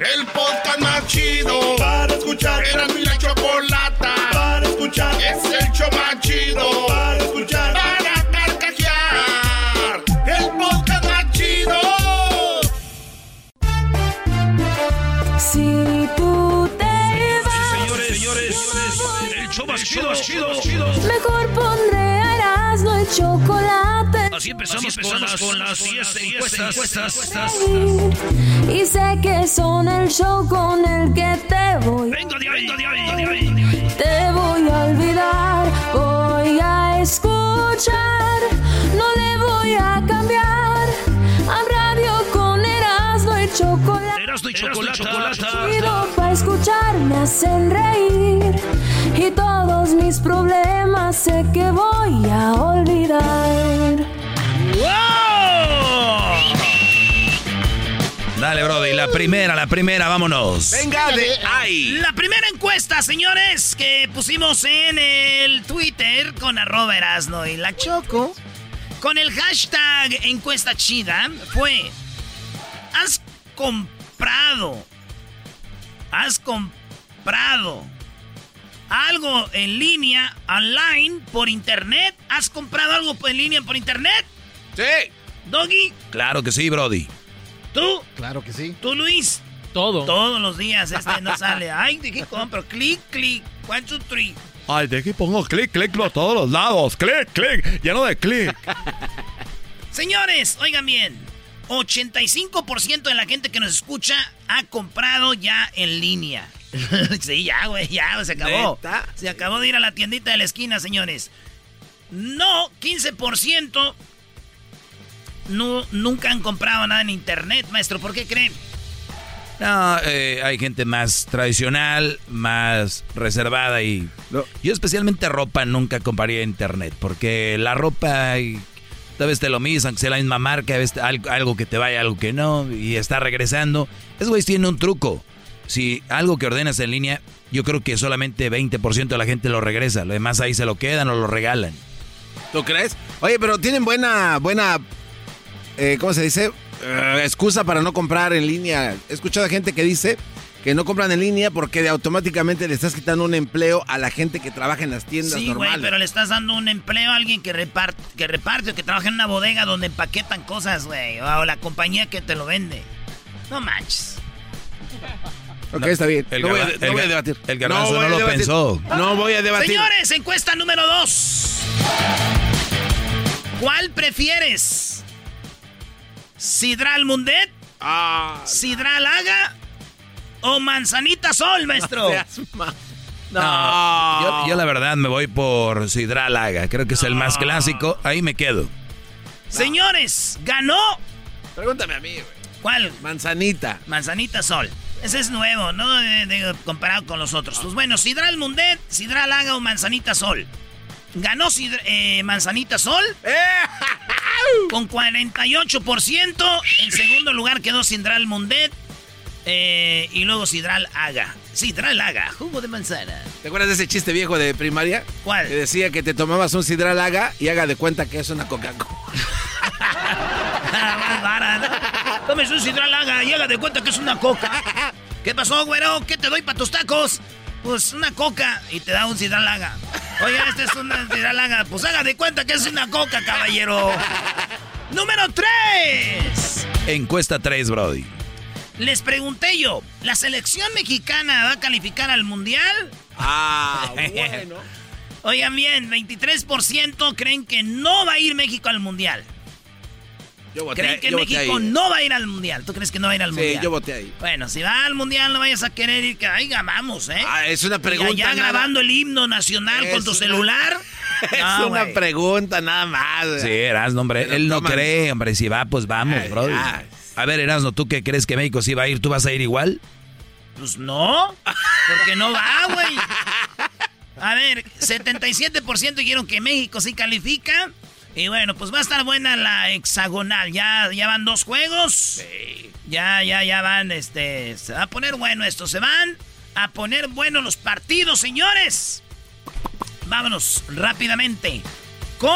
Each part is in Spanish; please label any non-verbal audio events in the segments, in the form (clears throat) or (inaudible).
El podcast más chido para escuchar. Era mi la chocolata para escuchar. Es el show más chido para escuchar. Para carcajear. El podcast más chido. Si tú te vas, Señores, señores, el show más chido, chido, chido. mejor pondré Erasmo chocolate. Así empezamos, con, las, con las 10 encuestas. encuestas. Y sé que son el show con el que te voy. Venga de ahí, venga de ahí, de ahí. Te voy a olvidar, voy a escuchar, no le voy a cambiar. A radio con Erasmo y chocolate. Erasmo y chocolate. Chido para escuchar, me hacen reír. Y todos mis problemas sé que voy a olvidar. ¡Wow! Dale, Brody, la primera, la primera, vámonos. Venga de ahí. La primera encuesta, señores, que pusimos en el Twitter con arroba Erasno y la Choco, con el hashtag encuesta chida, fue, ¿has comprado, has comprado algo en línea, online, por internet? ¿Has comprado algo en línea por internet? Sí. Doggy, Claro que sí, Brody. tú, Claro que sí. tú Luis. Todo. Todos los días este no (laughs) sale. Ay, ¿de qué compro? Clic, clic. One, two, three. Ay, de aquí pongo clic, clic por todos los lados. Clic, clic, lleno de clic. Señores, oigan bien. 85% de la gente que nos escucha ha comprado ya en línea. (laughs) sí, ya, güey, ya, se acabó. ¿Neta? Se acabó de ir a la tiendita de la esquina, señores. No, 15% no, nunca han comprado nada en internet, maestro. ¿Por qué creen? No, eh, hay gente más tradicional, más reservada y... No. Yo especialmente ropa nunca compraría en internet, porque la ropa y, tal vez te lo mismo, aunque sea la misma marca, a veces algo, algo que te vaya, algo que no, y está regresando. Es güey tiene un truco. Si algo que ordenas en línea, yo creo que solamente 20% de la gente lo regresa, lo demás ahí se lo quedan o lo regalan. ¿Tú crees? Oye, pero tienen buena, buena, eh, ¿cómo se dice? Eh, excusa para no comprar en línea. He escuchado a gente que dice que no compran en línea porque de automáticamente le estás quitando un empleo a la gente que trabaja en las tiendas Sí, güey, normales. pero le estás dando un empleo a alguien que reparte, que reparte o que trabaja en una bodega donde empaquetan cosas, güey. O la compañía que te lo vende. No manches. Ok, está bien. El no voy a, no voy a debatir. el garbanzo no a lo debatir. pensó. No voy a debatir. Señores, encuesta número dos. ¿Cuál prefieres? ¿Sidral Mundet? Ah, ¿Sidral Haga? ¿O Manzanita Sol, maestro? No, No. yo, yo la verdad me voy por Sidral Haga. Creo que es el más clásico. Ahí me quedo. Señores, ganó. Pregúntame a mí, güey. ¿Cuál? Manzanita. Manzanita Sol. Ese es nuevo, ¿no? Comparado con los otros. Pues bueno, Sidral Mundet, Sidral Haga o Manzanita Sol. Ganó Sidra- eh, Manzanita Sol (laughs) con 48%. En segundo lugar quedó Sidral Mundet. eh, y luego Sidral Haga. Sidral Haga, jugo de manzana. ¿Te acuerdas de ese chiste viejo de primaria? ¿Cuál? Que decía que te tomabas un sidral haga y haga de cuenta que es una Coca-Cola. (laughs) Tomes un Sidral Haga y haga de cuenta que es una coca. ¿Qué pasó, güero? ¿Qué te doy para tus tacos? Pues una coca y te da un Sidral Haga. Oye, este es una Sidral Haga. Pues haga de cuenta que es una coca, caballero. Número 3. Encuesta 3, Brody. Les pregunté yo, ¿la selección mexicana va a calificar al mundial? Ah, (laughs) bueno. Oigan bien, 23% creen que no va a ir México al mundial. Yo voté, Creen que yo voté México ahí. no va a ir al mundial. ¿Tú crees que no va a ir al Sí, mundial? yo voté ahí. Bueno, si va al mundial no vayas a querer ir, que aiga, vamos, ¿eh? Ah, es una pregunta. Y nada- grabando el himno nacional con tu una- celular. (laughs) Es No, una pregunta nada más. Sí, Erasno, hombre. Pero Él no cree, hombre. Si va, pues vamos, Ay, bro. ay. A ver, Erasno, ¿tú qué crees que México sí va a ir? ¿Tú vas a ir igual? Pues no, porque no va, güey. A ver, 77% dijeron que México sí califica. Y bueno, pues va a estar buena la hexagonal. Ya, ya van dos juegos. Ya, ya, ya van, este... Se va a poner bueno esto. Se van a poner bueno los partidos, señores. Vámonos rápidamente con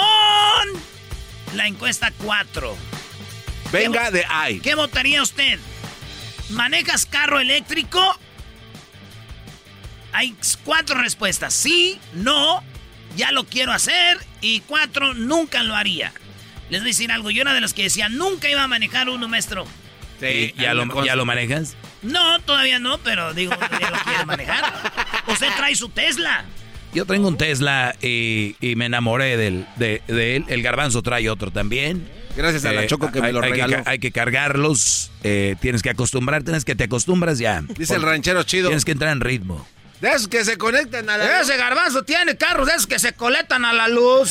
la encuesta 4. Venga de ahí. ¿Qué votaría usted? ¿Manejas carro eléctrico? Hay cuatro respuestas. Sí, no, ya lo quiero hacer. Y cuatro, nunca lo haría. Les voy a decir algo. Yo era de los que decía, nunca iba a manejar uno, maestro. Sí, ¿Y ¿Ya, lo. ¿Ya lo manejas? No, todavía no, pero digo, ya lo quiero manejar. Usted trae su Tesla. Yo tengo un Tesla y, y me enamoré del, de, de él. El garbanzo trae otro también. Gracias a la Eh, Choco que me lo hay que regaló. hay que cargarlos. eh, tienes que acostumbrarte. Tienes que te acostumbras ya. Dice el ranchero chido. Tienes que entrar en ritmo. De esos que se conectan a la... Ese garbanzo tiene carros de esos que se coletan a la luz.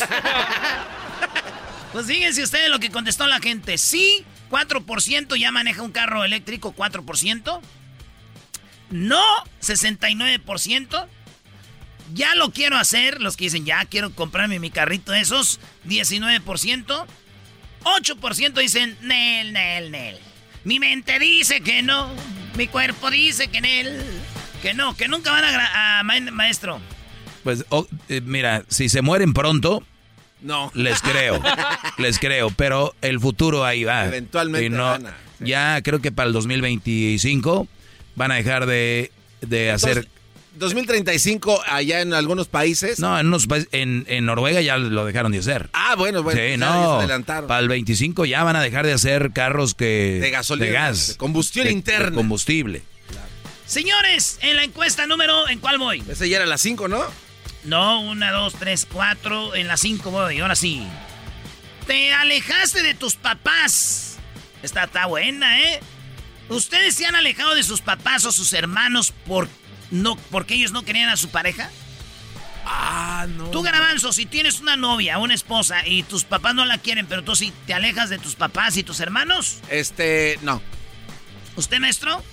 (laughs) pues fíjense ustedes lo que contestó la gente. Sí, 4% ya maneja un carro eléctrico, 4%. No, 69%. Ya lo quiero hacer, los que dicen ya quiero comprarme mi carrito de esos, 19%. 8% dicen, Nel, Nel, Nel. Mi mente dice que no. Mi cuerpo dice que Nel. Que no, que nunca van a, gra- a ma- maestro. Pues oh, eh, mira, si se mueren pronto, No. les creo. (laughs) les creo. Pero el futuro ahí va. Eventualmente Y no- van a- sí. Ya creo que para el 2025 van a dejar de, de hacer... Entonces, 2035 allá en algunos países. No, en, unos países- en, en Noruega ya lo dejaron de hacer. Ah, bueno, bueno. sí, no. adelantaron. Para el 25 ya van a dejar de hacer carros que... De gasolina, De gas. de combustión De- interna. de combustible. Señores, en la encuesta número, ¿en cuál voy? Ese ya era las 5, ¿no? No, una, dos, tres, cuatro. En la cinco voy, ahora sí. Te alejaste de tus papás. Esta está buena, ¿eh? ¿Ustedes se han alejado de sus papás o sus hermanos por no, porque ellos no querían a su pareja? Ah, no. Tú, Garbanzo, si tienes una novia, una esposa, y tus papás no la quieren, pero tú sí te alejas de tus papás y tus hermanos. Este, no. ¿Usted, maestro?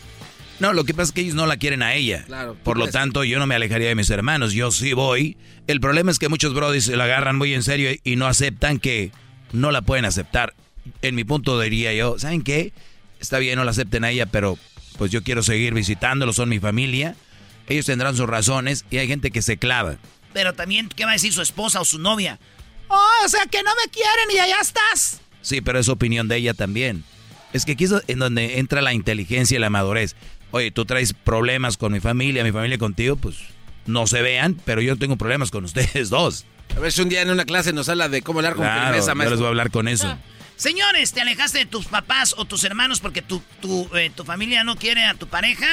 No, lo que pasa es que ellos no la quieren a ella. Claro, Por lo tanto, yo no me alejaría de mis hermanos. Yo sí voy. El problema es que muchos brodis se la agarran muy en serio y no aceptan que no la pueden aceptar. En mi punto diría yo, ¿saben qué? Está bien, no la acepten a ella, pero pues yo quiero seguir visitándolos, son mi familia. Ellos tendrán sus razones y hay gente que se clava. Pero también, ¿qué va a decir su esposa o su novia? Oh, o sea que no me quieren y allá estás. Sí, pero es opinión de ella también. Es que aquí es en donde entra la inteligencia y la madurez. Oye, tú traes problemas con mi familia, mi familia contigo, pues no se vean, pero yo tengo problemas con (laughs) ustedes dos. A ver si un día en una clase nos habla de cómo hablar con Claro, firmeza, yo les maestro. voy a hablar con eso. Señores, ¿te alejaste de tus papás o tus hermanos porque tu, tu, eh, tu familia no quiere a tu pareja?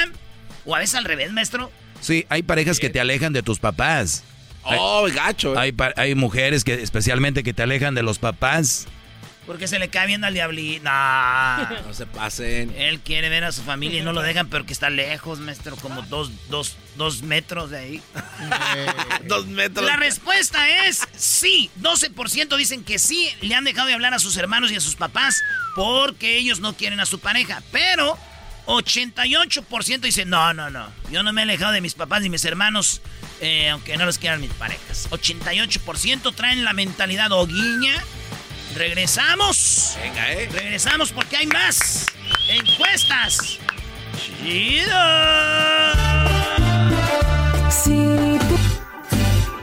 ¿O a veces al revés, maestro? Sí, hay parejas que te alejan de tus papás. Oh, gacho. Hay, hay mujeres que especialmente que te alejan de los papás. Porque se le cae viendo al diablito. No. (laughs) No se pasen. Él quiere ver a su familia y no lo dejan, pero que está lejos, maestro, como dos, dos, dos metros de ahí. (laughs) Dos metros. La respuesta es sí. 12% dicen que sí le han dejado de hablar a sus hermanos y a sus papás porque ellos no quieren a su pareja. Pero 88% dicen no, no, no. Yo no me he alejado de mis papás ni mis hermanos, eh, aunque no los quieran mis parejas. 88% traen la mentalidad hoguiña. Regresamos. Venga, eh. Regresamos porque hay más encuestas. Chido. Tú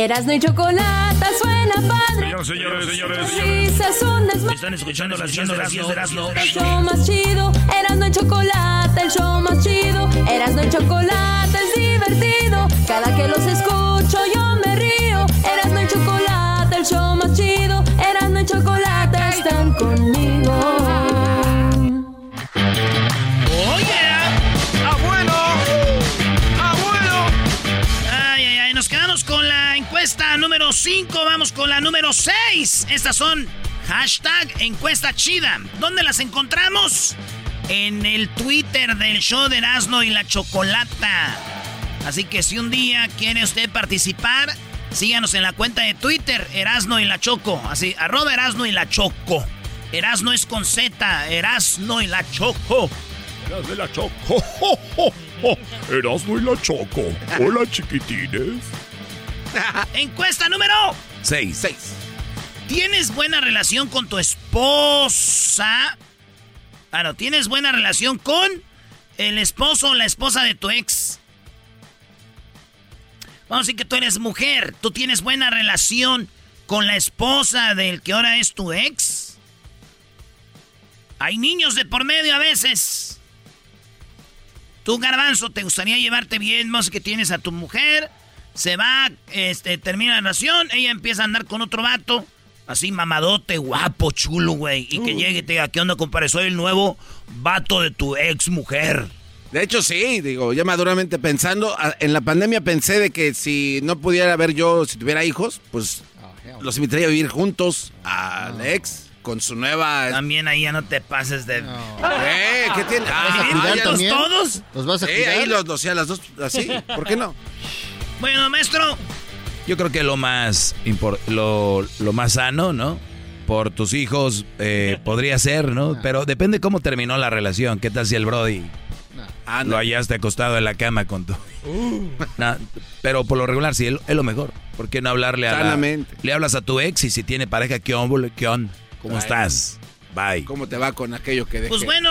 Erasno y chocolate suena padre. Señores, señores, señores. Risas son desmadre. Están escuchando las 10 de Erasmo. El show más chido, Erasno y chocolate, el show más chido, Erasno y chocolate es divertido. Cada que los escucho yo me río. Erasno y chocolate, el show más chido, 5. Vamos con la número 6. Estas son hashtag encuesta chida. ¿Dónde las encontramos? En el Twitter del show de Erasmo y la Chocolata. Así que si un día quiere usted participar, síganos en la cuenta de Twitter, Erasno y la Choco. Así, arroba Erasno y la Choco. Erasno es con Z, Erasno y la Choco. Erasmo y la Choco. Erasmo y la Choco. (laughs) Hola, chiquitines. (laughs) Encuesta número Seis. Seis. ¿Tienes buena relación con tu esposa? Ah, no, ¿tienes buena relación con el esposo o la esposa de tu ex? Vamos a decir que tú eres mujer. ¿Tú tienes buena relación con la esposa del que ahora es tu ex? Hay niños de por medio a veces. Tú, garbanzo, ¿te gustaría llevarte bien? Decir que tienes a tu mujer, se va, este, termina la relación, ella empieza a andar con otro vato, así mamadote, guapo, chulo, güey, y que llegue y te diga, ¿qué onda, compadre? Soy el nuevo vato de tu ex mujer. De hecho, sí, digo, ya maduramente pensando, a- en la pandemia pensé de que si no pudiera ver yo, si tuviera hijos, pues los invitaría a vivir juntos al ex con su nueva... También ahí ya no te pases de... ¿Eh? ¿Qué tiene? Ah, ¿Vivir ya juntos los- todos? ¿Los vas a ahí los, a las dos, así, ¿por qué no? (laughs) Bueno, maestro, Yo creo que lo más, lo, lo más sano, ¿no? Por tus hijos eh, (laughs) podría ser, ¿no? Pero depende cómo terminó la relación. ¿Qué tal si el Brody Ah, lo no. hallaste acostado en la cama con tu... (laughs) No, pero por lo regular sí, es lo- mejor. ¿Por qué no hablarle a la- Sanamente. Le hablas a tu ex y si tiene pareja, ¿qué onda? ¿Qué onda? ¿Cómo Ay. estás? Bye. ¿Cómo te va con aquello que dejé? pues bueno,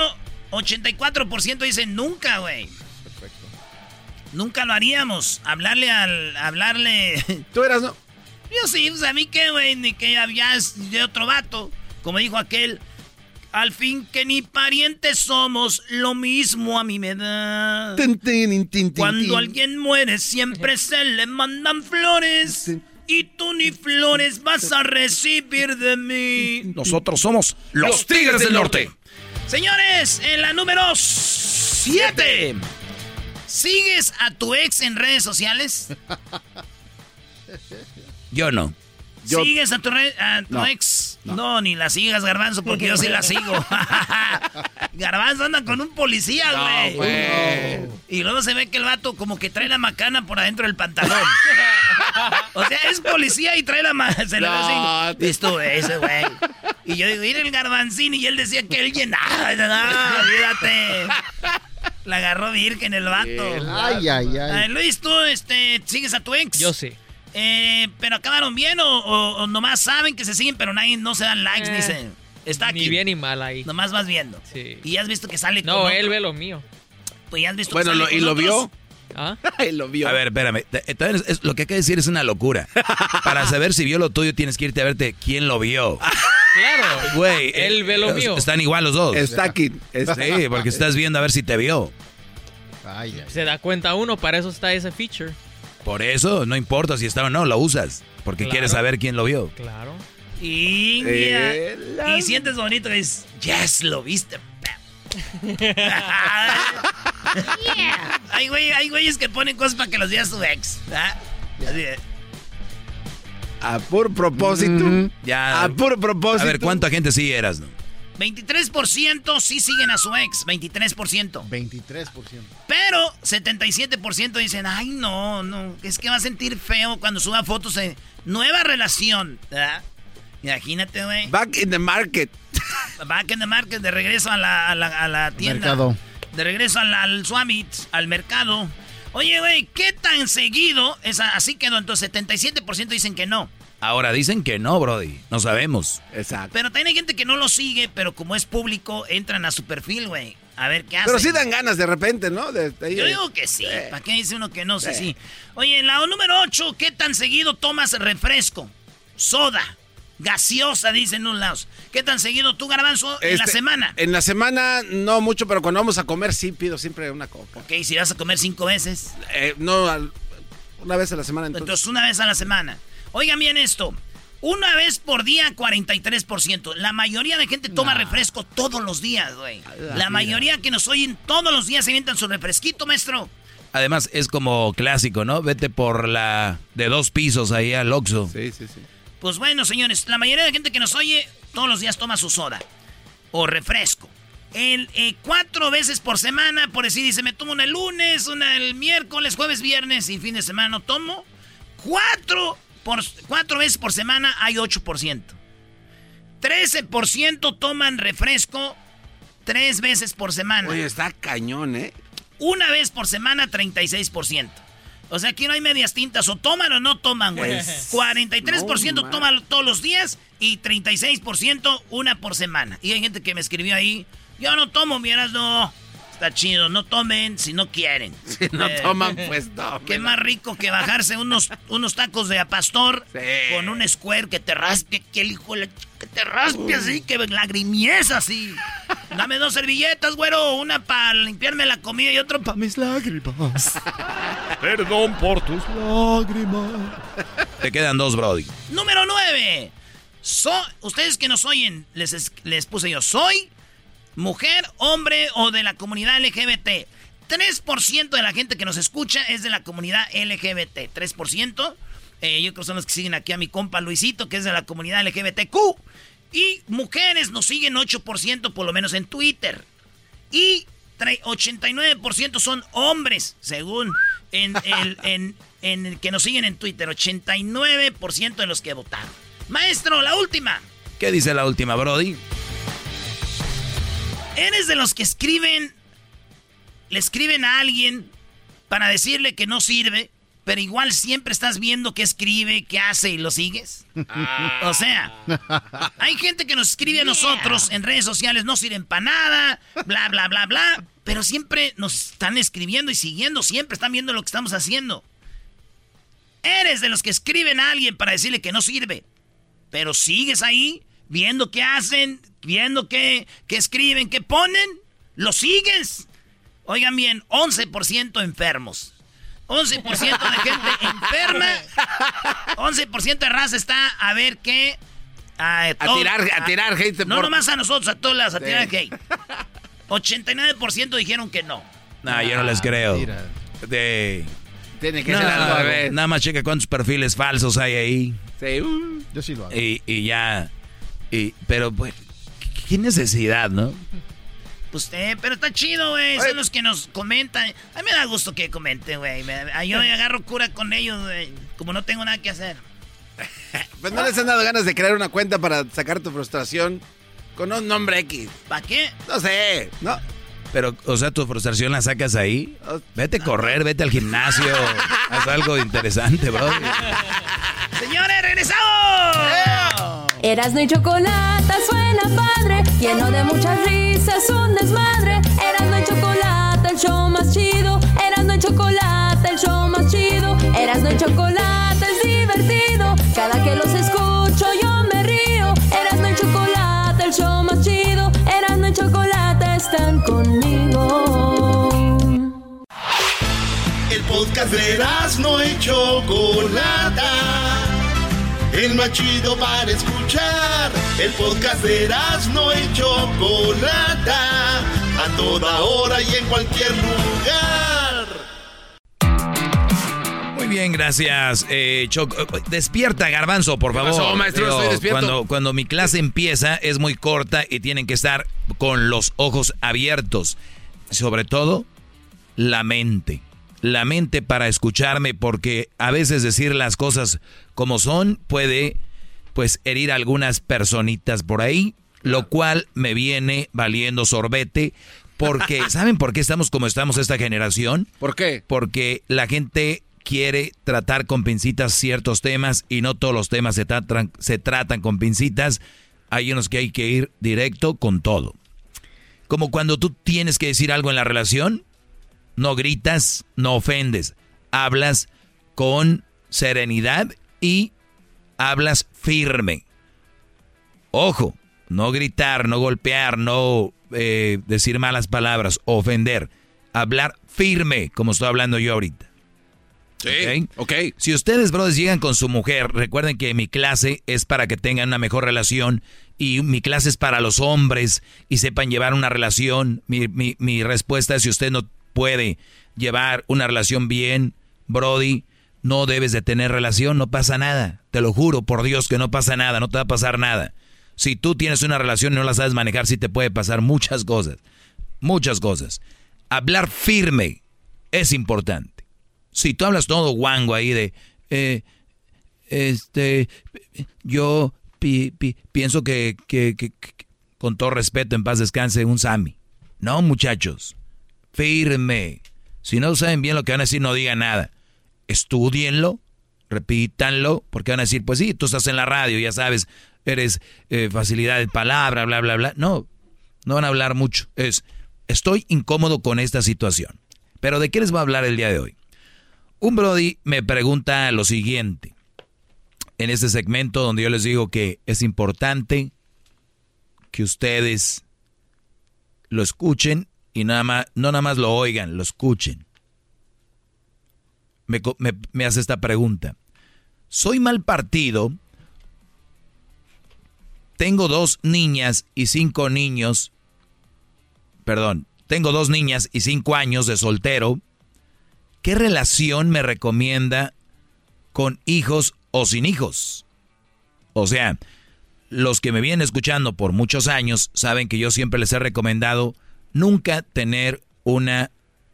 84% dicen nunca, güey. Nunca lo haríamos. Hablarle al... Hablarle... (laughs) ¿Tú eras, no? Yo sí, pues a mí qué, güey, ni que ya, ya es de otro vato. Como dijo aquel, al fin que ni parientes somos, lo mismo a mí me da. Tin, tin, tin, tin, Cuando alguien muere siempre se le mandan flores. Y tú ni flores vas a recibir de mí. Nosotros somos los Tigres del Norte. Señores, en la número 7. ¿Sigues a tu ex en redes sociales? Yo no. Yo- ¿Sigues a tu, re- a tu No, ex? No. ni la sigas, Garbanzo, porque yo sí la sigo. (laughs) Garbanzo anda con un policía, güey. y luego se ve que el vato como que trae la macana por adentro del pantalón. o sea, es policía y trae la macana. Se le ve así. ese, güey. Y yo digo, mira el garbanzín. Y él decía que él llenaba. No, olvídate. La agarró virgen el vato. Ay, ay, A ver, ay. Luis, tú este, sigues a tu ex. Yo sí. Eh, pero acabaron bien o, o- o nomás saben que se siguen, pero nadie no se dan likes Eh, ni se. Está aquí. Ni bien ni mal ahí. Nomás vas viendo. Sí. Y ya has visto que sale No, con él otro- ve lo mío. Pues ya has visto Bueno, que lo- sale ¿y lo otros. vio? ¿Ah? (laughs) Ay, lo vio. A ver, espérame. Te- también es- es- lo que acaba de decir es una locura. (laughs) Para saber si vio lo tuyo, tienes que irte a verte quién lo vio. (laughs) Claro. Güey. Él ve lo eh, mío. Están igual los dos. Está aquí. está- Sí, porque estás viendo a ver si te vio. Ay, ay. Se da cuenta uno, para eso está ese feature. Por eso, no importa si está o no, lo usas. Porque Claro. quieres saber quién lo vio. Claro. Y, Eh, mira, la- y sientes bonito y dices, yes, lo viste. (laughs) Hay güey, hay güeyes que ponen cosas para que los vea su ex. ¿ah? Así de, A puro propósito. Ya. A puro propósito. A ver, ¿cuánta gente sí eras, no? 23% sí siguen a su ex, 23%. 23%. Pero 77% dicen, ay, no, no, es que va a sentir feo cuando suba fotos de nueva relación. ¿verdad? Imagínate, güey. Back in the market. Back in the market, de regreso a la, a la, a la tienda. Mercado. De regreso al, al Swamit, al mercado. Oye, güey, ¿qué tan seguido? Es así quedó. Entonces, 77% dicen que no. Ahora dicen que no, Brody. No sabemos. Exacto. Pero también hay gente que no lo sigue, pero como es público, entran a su perfil, güey. A ver qué hacen. Pero sí dan ganas de repente, ¿no? De- de- Yo digo que sí. ¿Para qué dice uno que no? Sí, sí. Oye, la número 8, ¿qué tan seguido tomas refresco? Soda. Gaseosa, dicen unos lados. ¿Qué tan seguido tú, Garbanzo, en la Este, semana? En la semana no mucho, pero cuando vamos a comer sí pido siempre una coca. Ok, si vas a comer cinco veces. Eh, no, al- una vez a la semana entonces. Entonces, una vez a la semana. Oigan bien esto. Una vez por día, 43%. La mayoría de gente toma refresco todos los días, güey. La mayoría que nos oyen todos los días se inventan su refresquito, maestro. Además, es como clásico, ¿no? Vete por la de dos pisos ahí al Oxxo. Sí, sí, sí. Pues bueno, señores, la mayoría de gente que nos oye todos los días toma su soda o refresco. El, eh, cuatro veces por semana, por decir, dice, me tomo una el lunes, una el miércoles, jueves, viernes y fin de semana no tomo. Cuatro, por, cuatro veces por semana hay 8%. 13% toman refresco tres veces por semana. Oye, está cañón, ¿eh? Una vez por semana, 36%. O sea, aquí no hay medias tintas. O toman o no toman, güey. 43% No, man. toman todos los días y 36% una por semana. Y hay gente que me escribió ahí, yo no tomo, miras, no. Está chido, no tomen si no quieren. (laughs) Si no Eh, toman, (laughs) pues no. Qué más rico que bajarse unos, unos tacos de a pastor Sí. con un square que te raspe, que el hijo de la ch- que te raspe así, que lagrimieza así. Dame dos servilletas, güero, una para limpiarme la comida y otra para mis lágrimas. (laughs) Perdón por tus lágrimas. Te quedan dos, Brody. Número 9. ustedes que nos oyen, les, es- les puse yo, soy mujer, hombre o de la comunidad LGBT. 3% de la gente que nos escucha es de la comunidad LGBT. 3%. Eh, yo creo que son los que siguen aquí a mi compa Luisito, que es de la comunidad LGBTQ. Y mujeres nos siguen 8% por lo menos en Twitter. Y tre- 89% son hombres, según en el, (laughs) en, en el que nos siguen en Twitter. 89% de los que votaron. Maestro, la última. ¿Qué dice la última, Brody? ¿Eres de los que escriben, le escriben a alguien para decirle que no sirve, pero igual siempre estás viendo qué escribe, qué hace y lo sigues? O sea, hay gente que nos escribe a nosotros en redes sociales, no sirven para nada, bla, bla, bla, bla, pero siempre nos están escribiendo y siguiendo, siempre están viendo lo que estamos haciendo. Eres de los que escriben a alguien para decirle que no sirve, pero sigues ahí viendo qué hacen, viendo qué, qué escriben, qué ponen, lo sigues. Oigan bien, 11% enfermos. 11% de gente enferma. 11% de raza está a ver qué. A, A tirar, a tirar hate No por- nomás a nosotros, a todas las a Sí. tirar hate. 89% dijeron que no. No, yo no les creo. Mira. De... Tiene que No, ser al nada, revés. nada más checa cuántos perfiles falsos hay ahí. Sí, uh. Yo sí lo hago. Y, y ya. Y, pero, pues, ¿qué necesidad, no? Pues, eh, pero está chido, güey. Son los que nos comentan. A mí me da gusto que comenten, güey. Yo me agarro cura con ellos, güey. Como no tengo nada que hacer. (laughs) Pues no les han dado ganas de crear una cuenta para sacar tu frustración con un nombre X. ¿Para qué? No sé, ¿no? Pero, o sea, tu frustración la sacas ahí. Vete a correr, vete al gimnasio. (laughs) haz algo interesante, bro. Señores, regresamos. Erasno y chocolate suena padre, lleno de muchas risas, un desmadre. Erasno y chocolate, el show más chido. Erasno y chocolate, el show más chido. Erasno y chocolate es divertido. Cada que los escucho yo me río. Erasno y chocolate, el show más chido. Erasno y chocolate están conmigo. El podcast de no y Chocolata. El más chido para escuchar. El podcast de no y Chocolata. A toda hora y en cualquier lugar. Muy bien, gracias. Eh, Choco. Eh, Despierta, Garbanzo, por ¿Qué favor. pasó, maestro? Estoy despierto. Cuando, cuando mi clase empieza es muy corta y tienen que estar con los ojos abiertos. Sobre todo, la mente. La mente para escucharme porque a veces decir las cosas como son puede pues herir a algunas personitas por ahí, lo cual me viene valiendo sorbete porque (laughs) ¿saben por qué estamos como estamos esta generación? ¿Por qué? Porque la gente quiere tratar con pincitas ciertos temas y no todos los temas se tratan, se tratan con pincitas. Hay unos que hay que ir directo con todo. Como cuando tú tienes que decir algo en la relación, no gritas, no ofendes, hablas con serenidad y hablas firme. Ojo, no gritar, no golpear, no eh, decir malas palabras, ofender. Hablar firme, como estoy hablando yo ahorita. Sí, ok. Si ustedes, brothers, llegan con su mujer, recuerden que mi clase es para que tengan una mejor relación y mi clase es para los hombres y sepan llevar una relación. Mi, mi, mi respuesta es si usted no puede llevar una relación bien, Brody, no debes de tener relación, no pasa nada. Te lo juro por Dios que no pasa nada, no te va a pasar nada. Si tú tienes una relación y no la sabes manejar, sí te puede pasar muchas cosas. Muchas cosas. Hablar firme es importante. Si tú hablas todo guango ahí de, eh, este, yo pienso que, que, que, con todo respeto, en paz descanse, un Sami. No, muchachos, firme. Si no saben bien lo que van a decir, no digan nada. Estudienlo, repítanlo, porque van a decir, pues sí, tú estás en la radio, ya sabes, eres eh, facilidad de palabra, bla, bla, bla. No, no van a hablar mucho. Es, estoy incómodo con esta situación. Pero ¿de qué les voy a hablar el día de hoy? Un Brody me pregunta lo siguiente. En este segmento donde yo les digo que es importante que ustedes lo escuchen y nada más, no nada más lo oigan, lo escuchen. Me, me, me hace esta pregunta. ¿Soy mal partido? Tengo dos niñas y cinco niños. Perdón, tengo dos niñas y cinco años de soltero. ¿Qué relación me recomienda con hijos o sin hijos? O sea, los que me vienen escuchando por muchos años saben que yo siempre les he recomendado nunca tener una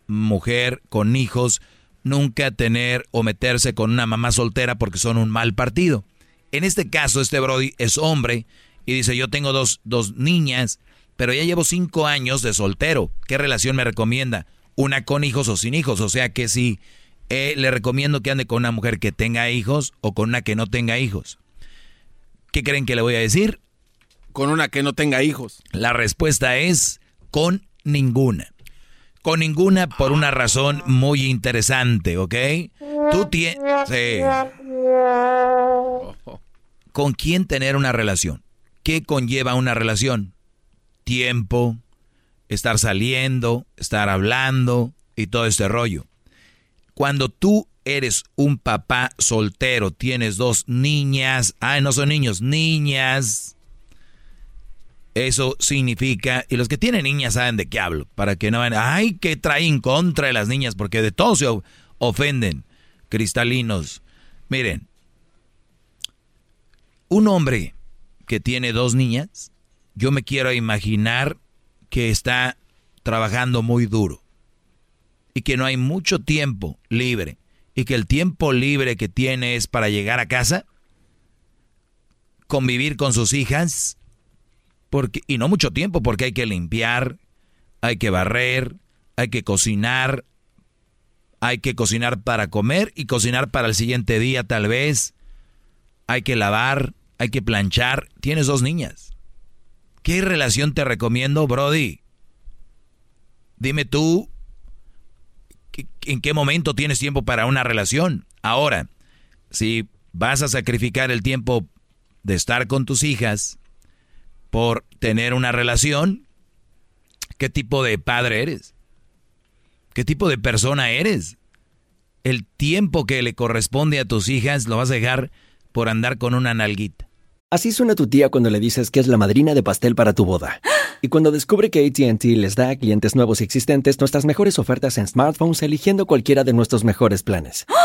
mujer con hijos, nunca tener o meterse con una mamá soltera porque son un mal partido. En este caso, este Brody es hombre y dice, yo tengo dos, dos niñas, pero ya llevo cinco años de soltero. ¿Qué relación me recomienda? Una con hijos o sin hijos. O sea que si eh, le recomiendo que ande con una mujer que tenga hijos o con una que no tenga hijos. ¿Qué creen que le voy a decir? Con una que no tenga hijos. La respuesta es con ninguna. Con ninguna por una razón muy interesante, ¿ok? Tú tienes... ¿Con quién tener una relación? ¿Qué conlleva una relación? Tiempo, estar saliendo, estar hablando y todo este rollo. Cuando tú eres un papá soltero, tienes dos niñas, ay, no son niños, niñas. Eso significa, y los que tienen niñas saben de qué hablo, para que no vayan, ay, que traen contra de las niñas, porque de todos se ofenden, cristalinos. Miren, un hombre que tiene dos niñas, yo me quiero imaginar que está trabajando muy duro y que no hay mucho tiempo libre y que el tiempo libre que tiene es para llegar a casa, convivir con sus hijas, y no mucho tiempo porque hay que limpiar, hay que barrer, hay que cocinar, hay que cocinar para comer y cocinar para el siguiente día tal vez, hay que lavar, hay que planchar. Tienes dos niñas. ¿Qué relación te recomiendo, Brody? Dime tú, ¿en qué momento tienes tiempo para una relación? Ahora, si vas a sacrificar el tiempo de estar con tus hijas por tener una relación, ¿qué tipo de padre eres? ¿Qué tipo de persona eres? El tiempo que le corresponde a tus hijas lo vas a dejar por andar con una nalguita. Así suena tu tía cuando le dices que es la madrina de pastel para tu boda. (gasps) Y cuando descubre que ATT les da a clientes nuevos y existentes nuestras mejores ofertas en smartphones eligiendo cualquiera de nuestros mejores planes. (gasps)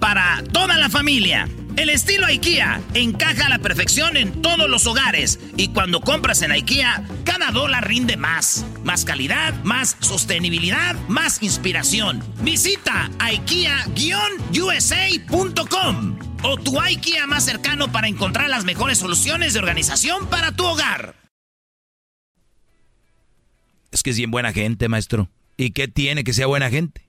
para toda la familia. El estilo IKEA encaja a la perfección en todos los hogares y cuando compras en IKEA, cada dólar rinde más. Más calidad, más sostenibilidad, más inspiración. Visita IKEA-USA.com o tu IKEA más cercano para encontrar las mejores soluciones de organización para tu hogar. Es que es bien buena gente, maestro. ¿Y qué tiene que sea buena gente?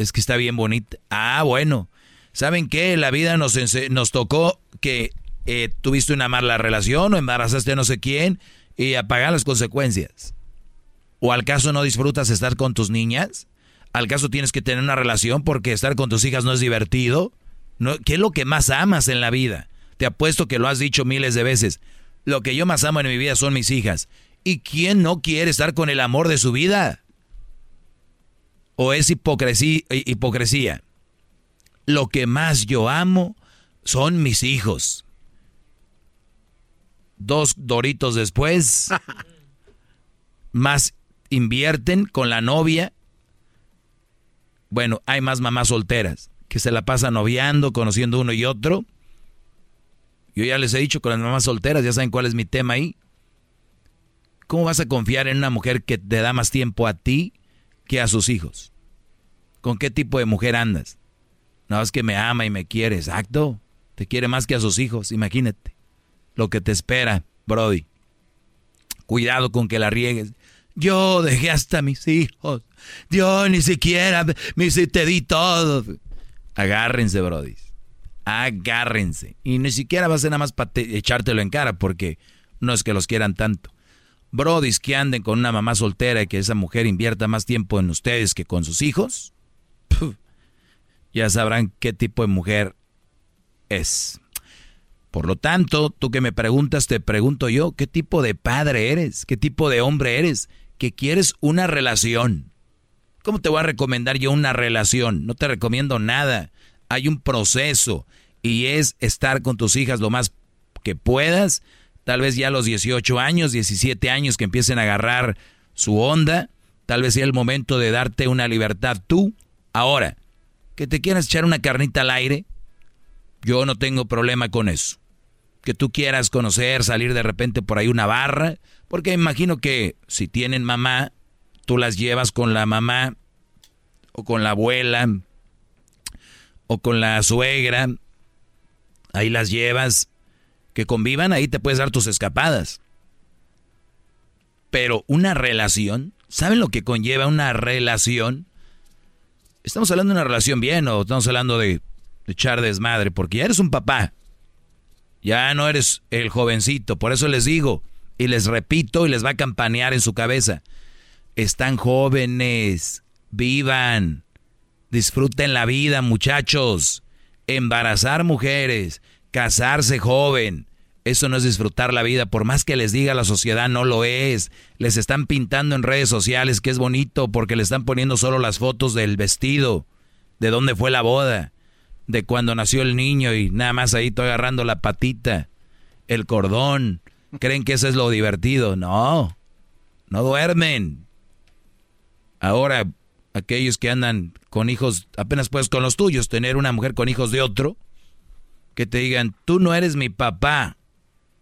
Es que está bien bonita. Ah, bueno. ¿Saben qué? La vida nos, nos tocó que eh, tuviste una mala relación o embarazaste a no sé quién y a pagar las consecuencias. ¿O al caso no disfrutas estar con tus niñas? ¿Al caso tienes que tener una relación porque estar con tus hijas no es divertido? ¿Qué es lo que más amas en la vida? Te apuesto que lo has dicho miles de veces. Lo que yo más amo en mi vida son mis hijas. ¿Y quién no quiere estar con el amor de su vida? ¿O es hipocresía? hipocresía? Lo que más yo amo son mis hijos. Dos doritos después, (laughs) más invierten con la novia. Bueno, hay más mamás solteras que se la pasan noviando, conociendo uno y otro. Yo ya les he dicho con las mamás solteras, ya saben cuál es mi tema ahí. ¿Cómo vas a confiar en una mujer que te da más tiempo a ti que a sus hijos? ¿Con qué tipo de mujer andas? No, es que me ama y me quiere, exacto. Te quiere más que a sus hijos, imagínate. Lo que te espera, Brody. Cuidado con que la riegues. Yo dejé hasta mis hijos. Yo ni siquiera me te di todo. Agárrense, Brody. Agárrense. Y ni siquiera va a ser nada más para echártelo en cara, porque no es que los quieran tanto. Brodis que anden con una mamá soltera y que esa mujer invierta más tiempo en ustedes que con sus hijos ya sabrán qué tipo de mujer es. Por lo tanto, tú que me preguntas, te pregunto yo, ¿qué tipo de padre eres? ¿Qué tipo de hombre eres? Que quieres una relación. ¿Cómo te voy a recomendar yo una relación? No te recomiendo nada. Hay un proceso y es estar con tus hijas lo más que puedas. Tal vez ya a los 18 años, 17 años que empiecen a agarrar su onda. Tal vez sea el momento de darte una libertad tú. Ahora, que te quieras echar una carnita al aire, yo no tengo problema con eso. Que tú quieras conocer, salir de repente por ahí una barra, porque imagino que si tienen mamá, tú las llevas con la mamá o con la abuela o con la suegra, ahí las llevas, que convivan, ahí te puedes dar tus escapadas. Pero una relación, ¿saben lo que conlleva una relación? ¿Estamos hablando de una relación bien o estamos hablando de, echar desmadre? Porque ya eres un papá. Ya no eres el jovencito. Por eso les digo y les repito y les va a campanear en su cabeza. Están jóvenes. Vivan. Disfruten la vida, muchachos. Embarazar mujeres. Casarse joven. Eso no es disfrutar la vida, por más que les diga la sociedad, no lo es. Les están pintando en redes sociales que es bonito porque le están poniendo solo las fotos del vestido, de dónde fue la boda, de cuando nació el niño y nada más ahí estoy agarrando la patita, el cordón. ¿Creen que eso es lo divertido? No, no duermen. Ahora, aquellos que andan con hijos, apenas puedes con los tuyos, tener una mujer con hijos de otro, que te digan, tú no eres mi papá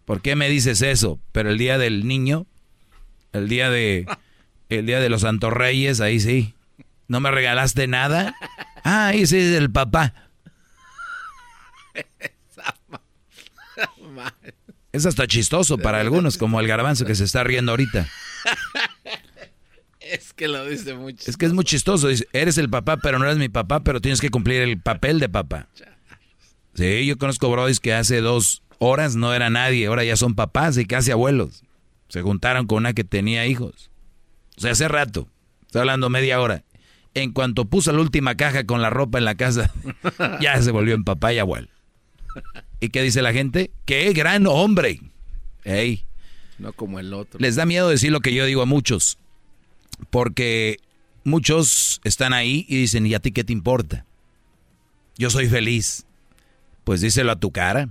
¿Por qué me dices eso? Pero el día del niño, el día de (laughs) el día de los Santos Reyes, ahí sí. ¿No me regalaste nada? (laughs) Ah, ahí sí es el papá. Es hasta chistoso para algunos, como el garbanzo que se está riendo ahorita. (laughs) Es que lo dice mucho. Es que es muy chistoso. Dice, eres el papá, pero no eres mi papá, pero tienes que cumplir el papel de papá. Sí, yo conozco brodis que hace dos horas no era nadie, ahora ya son papás y casi abuelos. Se juntaron con una que tenía hijos. O sea, hace rato, estoy hablando media hora. En cuanto puso la última caja con la ropa en la casa, (laughs) ya se volvió en papá y abuelo. ¿Y qué dice la gente? ¡Qué gran hombre! Ey. No como el otro. Les da miedo decir lo que yo digo a muchos. Porque muchos están ahí y dicen, ¿y a ti qué te importa? Yo soy feliz. Pues díselo a tu cara.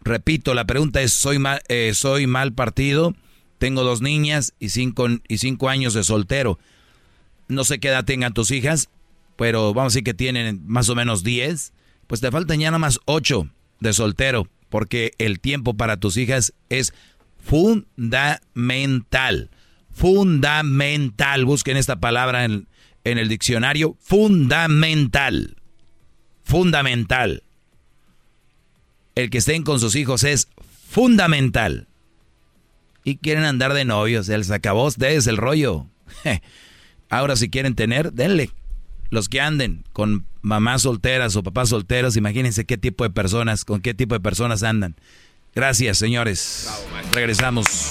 Repito, la pregunta es, ¿soy mal, eh, soy mal partido? Tengo dos niñas y cinco, y cinco años de soltero. No sé qué edad tengan tus hijas, pero vamos a decir que tienen más o menos 10. Pues te faltan ya nada más 8 de soltero, porque el tiempo para tus hijas es fundamental. Fundamental. Busquen esta palabra en el diccionario. Fundamental. Fundamental. El que estén con sus hijos es fundamental. Y quieren andar de novios. El acabó es el rollo. (laughs) Ahora si quieren tener, denle. Los que anden con mamás solteras o papás solteros, imagínense qué tipo de personas, con qué tipo de personas andan. Gracias, señores. Regresamos.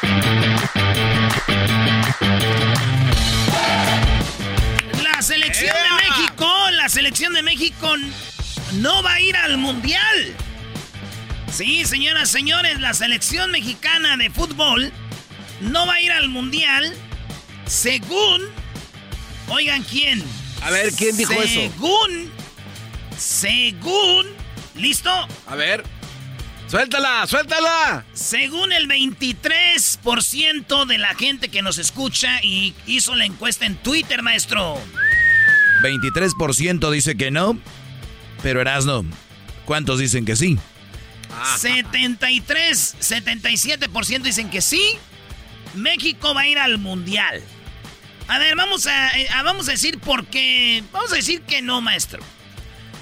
Selección de México no va a ir al mundial. Sí, señoras, señores, la selección mexicana de fútbol no va a ir al mundial según... Oigan, ¿quién? A ver, ¿quién dijo eso? Según... Según... ¿Listo? A ver. Suéltala, suéltala. Según el 23% de la gente que nos escucha y hizo la encuesta en Twitter, maestro. 23% dice que no, pero Erasno, ¿cuántos dicen que sí? 73, 77% dicen que sí. México va a ir al mundial. A ver, vamos a, eh, a- vamos a decir por qué. Vamos a decir que no, maestro.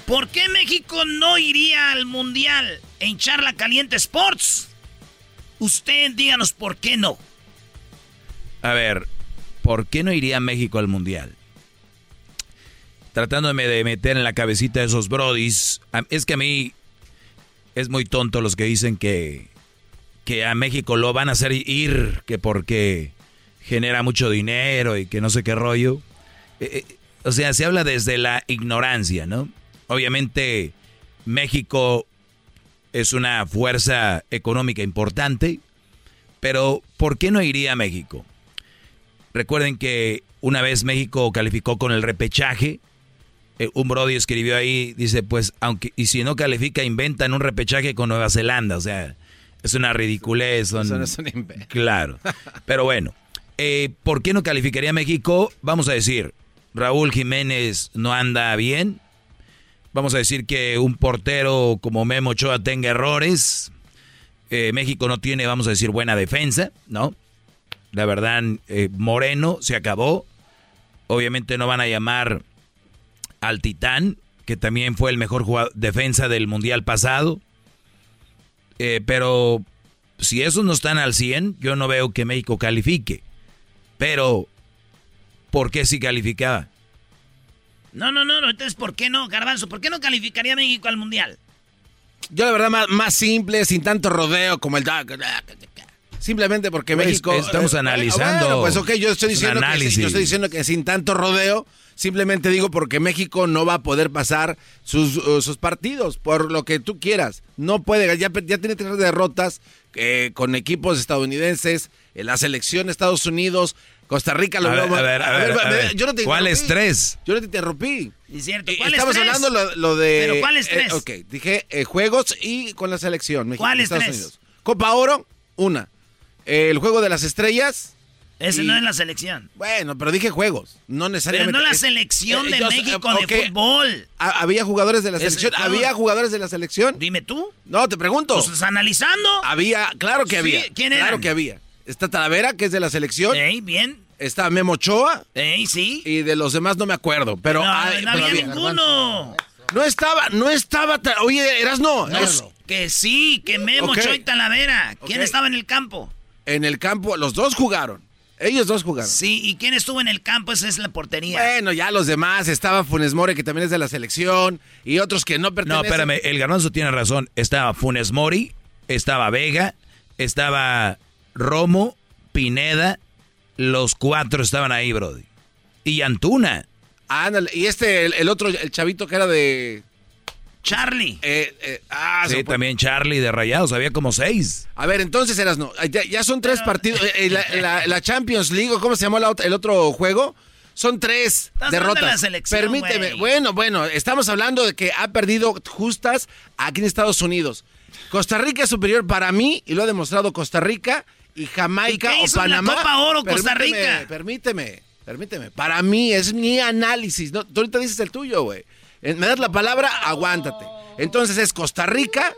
¿Por qué México no iría al mundial en Charla Caliente Sports? Usted díganos por qué no. A ver, ¿por qué no iría México al Mundial? Tratándome de meter en la cabecita de esos brodis. Es que a mí es muy tonto los que dicen que, que a México lo van a hacer ir, que porque genera mucho dinero y que no sé qué rollo. Eh, eh, o sea, se habla desde la ignorancia, ¿no? Obviamente México es una fuerza económica importante, pero ¿por qué no iría a México? Recuerden que una vez México calificó con el repechaje. Eh, un Brody escribió ahí, dice, pues, aunque, y si no califica, inventan un repechaje con Nueva Zelanda. O sea, es una ridiculez. Son, Eso no es un invento. Claro. Pero bueno, eh, ¿por qué no calificaría México? Vamos a decir, Raúl Jiménez no anda bien. Vamos a decir que un portero como Memo Ochoa tenga errores. Eh, México no tiene, vamos a decir, buena defensa, ¿no? La verdad, eh, Moreno se acabó. Obviamente no van a llamar al Titán, que también fue el mejor jugador, defensa del Mundial pasado. Eh, pero si esos no están al 100, yo no veo que México califique. Pero, ¿por qué sí calificaba? No, no, no, no. Entonces, ¿por qué no, Garbanzo? ¿Por qué no calificaría México al mundial? Yo la verdad más, más simple, sin tanto rodeo como el... Simplemente porque México... estamos eh, analizando. bueno, pues ok, yo estoy diciendo que, yo estoy diciendo que sin tanto rodeo, simplemente digo porque México no va a poder pasar sus, uh, sus partidos, por lo que tú quieras. No puede, ya, ya tiene tres derrotas eh, con equipos estadounidenses, en la selección de Estados Unidos, Costa Rica lo A veo ver, a ver, a ver, a me- ver. yo no te ¿Cuáles interrumpí. tres? Yo no te interrumpí. Es cierto. Eh, ¿Cuáles Estamos tres? hablando lo, lo de. ¿Pero cuáles eh, tres? ok, dije eh, juegos y con la selección. México- ¿Cuáles Estados tres? Unidos. Copa Oro, una. Eh, el juego de las estrellas. Ese y- no es la selección. Bueno, pero dije juegos, no Pero necesariamente. no la es- selección eh, de yo- México ok, de fútbol. ¿ha- ¿Había jugadores de la selección? ¿Había jugadores de la selección? Dime tú. No, te pregunto. ¿Los estás analizando? Había, claro que Sí, había. ¿quién Claro eran? que había. Está Talavera, que es de la selección. Ey, bien. Está Memo Ochoa. Ey, sí. Y de los demás no me acuerdo. Pero, no, hay- no pero había ninguno. No estaba, no estaba. ta- Oye, eras no. No, que sí, que Memo, Ok. Ochoa y Talavera. ¿Quién estaba en el campo? En el campo, los dos jugaron. Ellos dos jugaron. Sí, ¿y quién estuvo en el campo? Esa es la portería. Bueno, ya los demás. Estaba Funes Mori, que también es de la selección. Y otros que no No, pertenecen. espérame, el garbanzo tiene razón. Estaba Funes Mori, estaba Vega, estaba Romo, Pineda, los cuatro estaban ahí, Brody. Y Antuna. Ándale. Y este, el, el otro, el chavito que era de. Charlie. Eh, eh, ah, Sí, también Charlie de Rayados, había como seis. A ver, entonces eras no. Ya, ya son tres partidos. Eh, eh, la, la- la Champions League, ¿o ¿cómo se llamó la otra- el otro juego? Son tres Estás derrotas. de la selección, Permíteme. Bueno, bueno, estamos hablando de que ha perdido justas aquí en Estados Unidos. Costa Rica es superior para mí y lo ha demostrado Costa Rica y Jamaica ¿Y qué o en la Panamá. Copa Oro Costa Permíteme, Rica? Permíteme, permíteme. Para mí es mi análisis. No, tú ahorita dices el tuyo, güey. Me das la palabra, aguántate. Entonces es Costa Rica,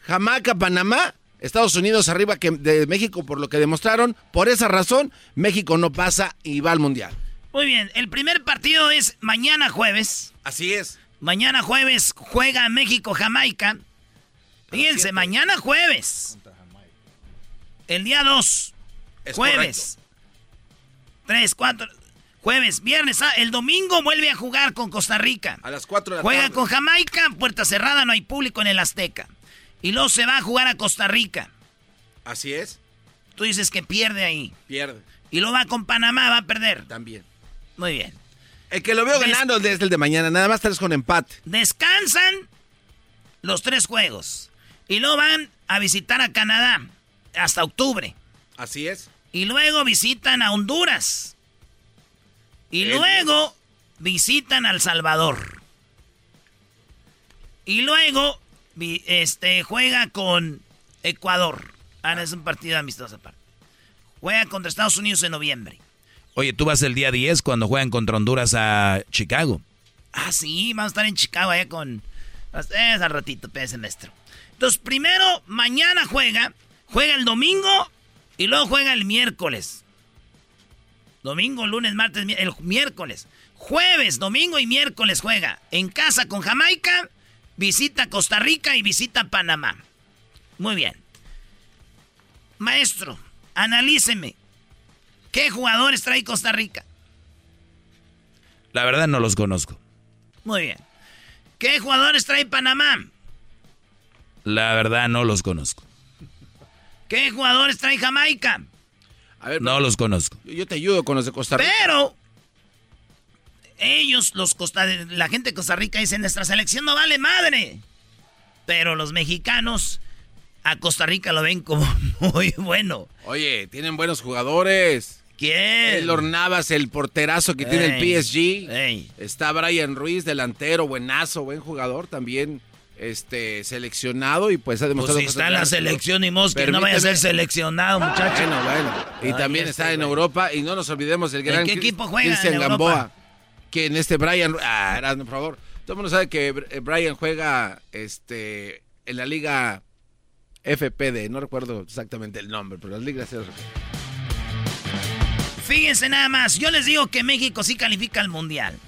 Jamaica, Panamá, Estados Unidos arriba que de México por lo que demostraron. Por esa razón, México no pasa y va al Mundial. Muy bien, el primer partido es mañana jueves. Así es. Mañana jueves juega México-Jamaica. Fíjense, mañana jueves. El día 2. Es Jueves. 3, 4. Jueves, viernes. ah, el domingo vuelve a jugar con Costa Rica. A las 4 de la Juega tarde. con Jamaica, puerta cerrada, no hay público en el Azteca. Y luego se va a jugar a Costa Rica. Así es. Tú dices que pierde ahí. Pierde. Y luego va con Panamá, va a perder. También. Muy bien. El que lo veo Des- ganando desde el de mañana, nada más tres con empate. Descansan los tres juegos. Y luego van a visitar a Canadá hasta octubre. Así es. Y luego visitan a Honduras. Y El- luego visitan a El Salvador. Y luego este, juega con Ecuador. Ahora es un partido amistoso aparte. Juega contra Estados Unidos en noviembre. Oye, tú vas el día 10 cuando juegan contra Honduras a Chicago. Ah, sí, vamos a estar en Chicago allá con... Es al ratito, pese maestro. Entonces, primero, mañana juega, juega el domingo y luego juega el miércoles. Domingo, lunes, martes, mi- el miércoles. Jueves, domingo y miércoles juega. En casa con Jamaica, visita Costa Rica y visita Panamá. Muy bien. Maestro, analíceme. ¿Qué jugadores trae Costa Rica? La verdad no los conozco. Muy bien. ¿Qué jugadores trae Panamá? La verdad no los conozco. ¿Qué jugadores trae Jamaica? A ver, No los conozco. yo, yo te ayudo con los de Costa Rica. Pero ellos, los Costa, la gente de Costa Rica dice, nuestra selección no vale madre. Pero los mexicanos a Costa Rica lo ven como (laughs) muy bueno. Oye, tienen buenos jugadores. ¿Quién? El Navas, el porterazo que tiene el PSG. ey. Está Brian Ruiz, delantero, buenazo, buen jugador también. Este, seleccionado y pues ha Pues demostrado si cosas está en la selección y Mosque, no vaya a ser seleccionado, muchacho. Bueno, bueno. Y Ay, también este está en. Europa y no nos olvidemos del gran qué Chris- equipo juega Cristian en Europa? Gamboa. Que en este Brian, ah, por favor. Todo el mundo sabe que eh, Brian juega este en la liga FPD, no recuerdo exactamente el nombre, pero las ligas Fíjense nada más, yo les digo que México sí califica al Mundial.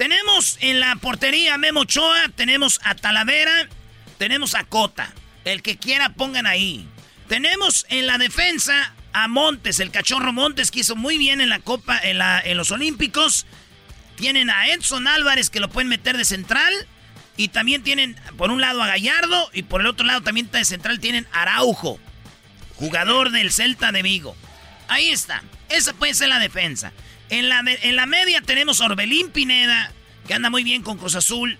Tenemos en la portería Memo Ochoa, tenemos a Talavera, tenemos a Cota. El que quiera pongan ahí. Tenemos en la defensa a Montes, el cachorro Montes que hizo muy bien en la Copa, en, en los Olímpicos. Tienen a Edson Álvarez que lo pueden meter de central. Y también tienen por un lado a Gallardo y por el otro lado también de central tienen Araujo, jugador del Celta de Vigo. Ahí está. Esa puede ser la defensa. En la, en la media tenemos a Orbelín Pineda, que anda muy bien con Cruz Azul.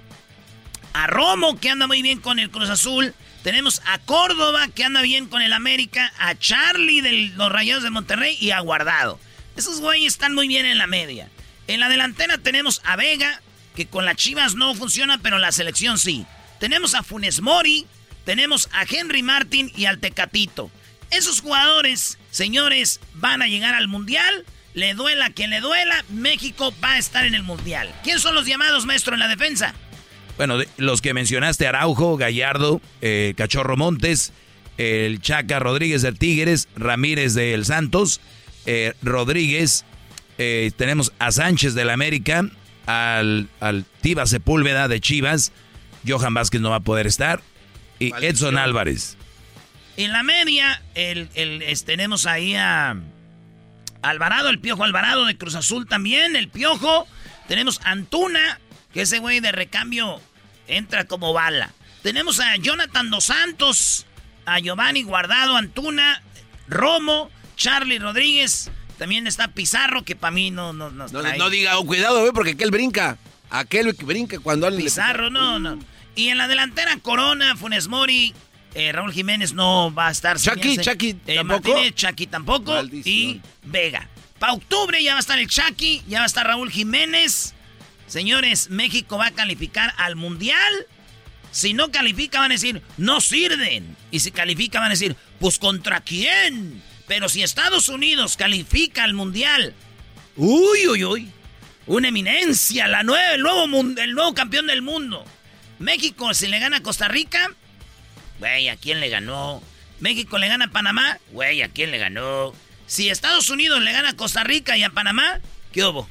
A Romo, que anda muy bien con el Cruz Azul. Tenemos a Córdoba, que anda bien con el América. A Charlie de los Rayados de Monterrey y a Guardado. Esos güeyes están muy bien en la media. En la delantera tenemos a Vega, que con las Chivas no funciona, pero la selección sí. Tenemos a Funes Mori, tenemos a Henry Martin y al Tecatito. Esos jugadores, señores, van a llegar al Mundial. Le duela a quien le duela, México va a estar en el Mundial. ¿Quién son los llamados, maestro, en la defensa? Bueno, los que mencionaste, Araujo, Gallardo, eh, Cachorro Montes, el Chaca Rodríguez del Tigres, Ramírez del Santos, eh, Rodríguez, eh, tenemos a Sánchez del América, al, al Tiva Sepúlveda de Chivas. Johan Vázquez no va a poder estar. Y Edson Álvarez. En la media, el, el- es- tenemos ahí a Alvarado, el Piojo Alvarado de Cruz Azul también, el Piojo. Tenemos Antuna, que ese güey de recambio entra como bala. Tenemos a Jonathan Dos Santos, a Giovanni Guardado, Antuna, Romo, Charlie Rodríguez. También está Pizarro, que para mí no, no, no, No, trae. no diga, oh, cuidado, güey, porque aquel brinca. Aquel que brinca cuando alguien le- Pizarro, no, no. Y en la delantera, Corona, Funes Mori, eh, Raúl Jiménez no va a estar. Chucky, Chucky, eh, ¿tampoco? Martínez, Chucky tampoco. Maldición. Y Vega. Para octubre ya va a estar el Chucky, ya va a estar Raúl Jiménez. Señores, México va a calificar al Mundial. Si no califica, van a decir, no sirven. Y si califica, van a decir, pues ¿contra quién? Pero si Estados Unidos califica al Mundial, uy, uy, uy. Una eminencia, la nueva, el, nuevo el nuevo campeón del mundo. México, si le gana a Costa Rica, güey, ¿a quién le ganó? México le gana a Panamá, güey, ¿a quién le ganó? Si Estados Unidos le gana a Costa Rica y a Panamá, ¿qué hubo?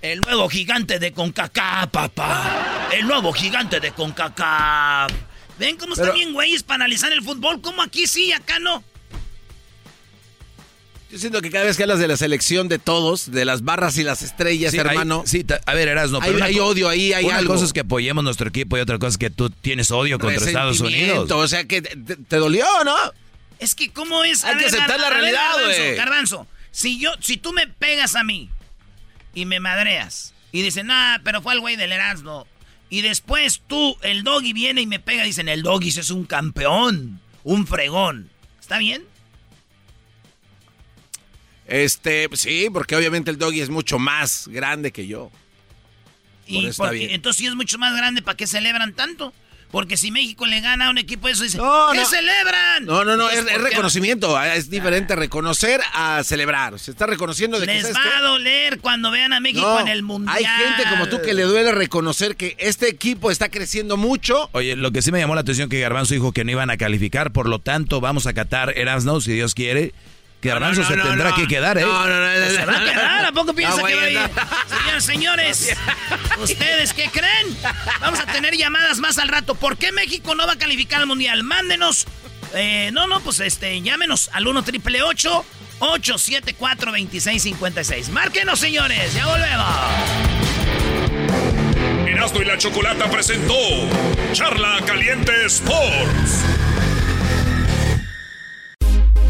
El nuevo gigante de CONCACAF, papá. El nuevo gigante de CONCACAF. ¿Ven cómo están Pero- bien güeyes para analizar el fútbol? ¿Cómo aquí sí y acá no? Yo siento que cada vez que hablas de la selección de todos, de las barras y las estrellas, Sí, hermano. hay- sí, a ver, Erasno. Hay- hay odio ahí, hay una algo. cosa es que apoyemos nuestro equipo y otra cosa es que tú tienes odio contra Estados Unidos. O sea, que te, dolió, ¿no? Es que cómo es. Hay A que ver, aceptar la realidad, güey. Garbanzo, si yo, si tú me pegas a mí y me madreas y dicen, ah, pero fue el güey del Erasmo. Y después tú, el doggy viene y me pega y dicen, el doggy es un campeón, un fregón. ¿Está bien? Este, sí, porque obviamente el doggy es mucho más grande que yo. Y Por eso está porque- bien. entonces si es mucho más grande, ¿para qué celebran tanto? Porque si México le gana a un equipo de eso, dicen, No, ¿qué no. celebran? No, no, no, es, reconocimiento. ah, Es diferente reconocer a celebrar. Se está reconociendo de que Les ¿sabes va qué? a doler cuando vean a México No, en el Mundial. Hay gente como tú que le duele reconocer que este equipo está creciendo mucho. Oye, lo que sí me llamó la atención que Garbanzo dijo que no iban a calificar, por lo tanto vamos a catar Erasno, si Dios quiere. Que Garbanzo no, se no, tendrá no. que quedar, ¿eh? No, no, no, no, ¿Se va a quedar? ¿A poco piensa No, que va a ir? Señoras, señores, (laughs) ¿ustedes qué creen? Vamos a tener llamadas más al rato. ¿Por qué México no va a calificar al Mundial? Mándenos. eh, no, no, pues este, llámenos al 1 triple 874 2656 Márquenos, señores. Ya volvemos. Erasmo y la Chocolata presentó Charla Caliente Sports.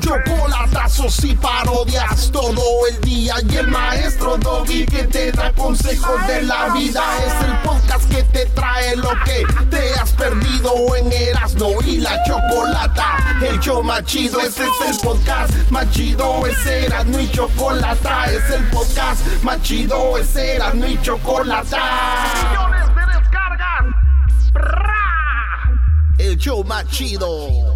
Chocolatazos y parodias todo el día. Y el maestro Dobby que te da consejos de la vida. Es el podcast que te trae lo que te has perdido en Erasmo y la Chocolata. El show más chido, este es el podcast más chido. Es Erasmo y Chocolata. Es el podcast más chido. Es Erasmo y Chocolata. Millones de descargas. El show más chido.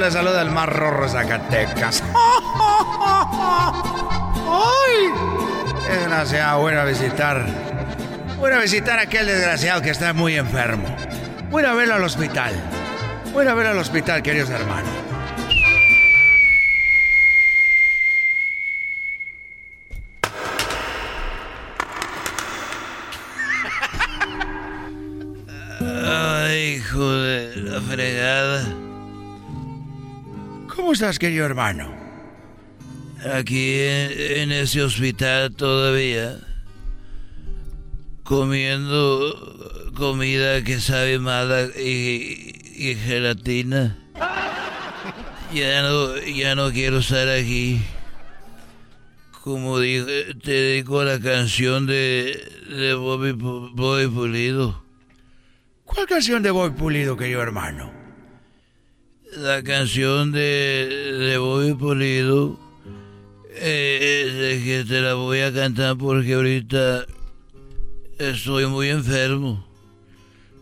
les saluda el más rorro de Zacatecas. Ay, desgraciado, voy a visitar. Voy a visitar a aquel desgraciado que está muy enfermo. Voy a verlo al hospital. Voy a verlo al hospital, queridos hermanos. Ay, hijo de la fregada. ¿Cómo estás, querido hermano? Aquí en, en ese hospital todavía. Comiendo comida que sabe mala y, y gelatina. Ya no, ya no quiero estar aquí. como dije, te dedico la canción de, de Bobby, Bobby Pulido. ¿Cuál canción de Boy Pulido, querido hermano? La canción de, de Bobby Pulido. eh, es que te la voy a cantar porque ahorita estoy muy enfermo.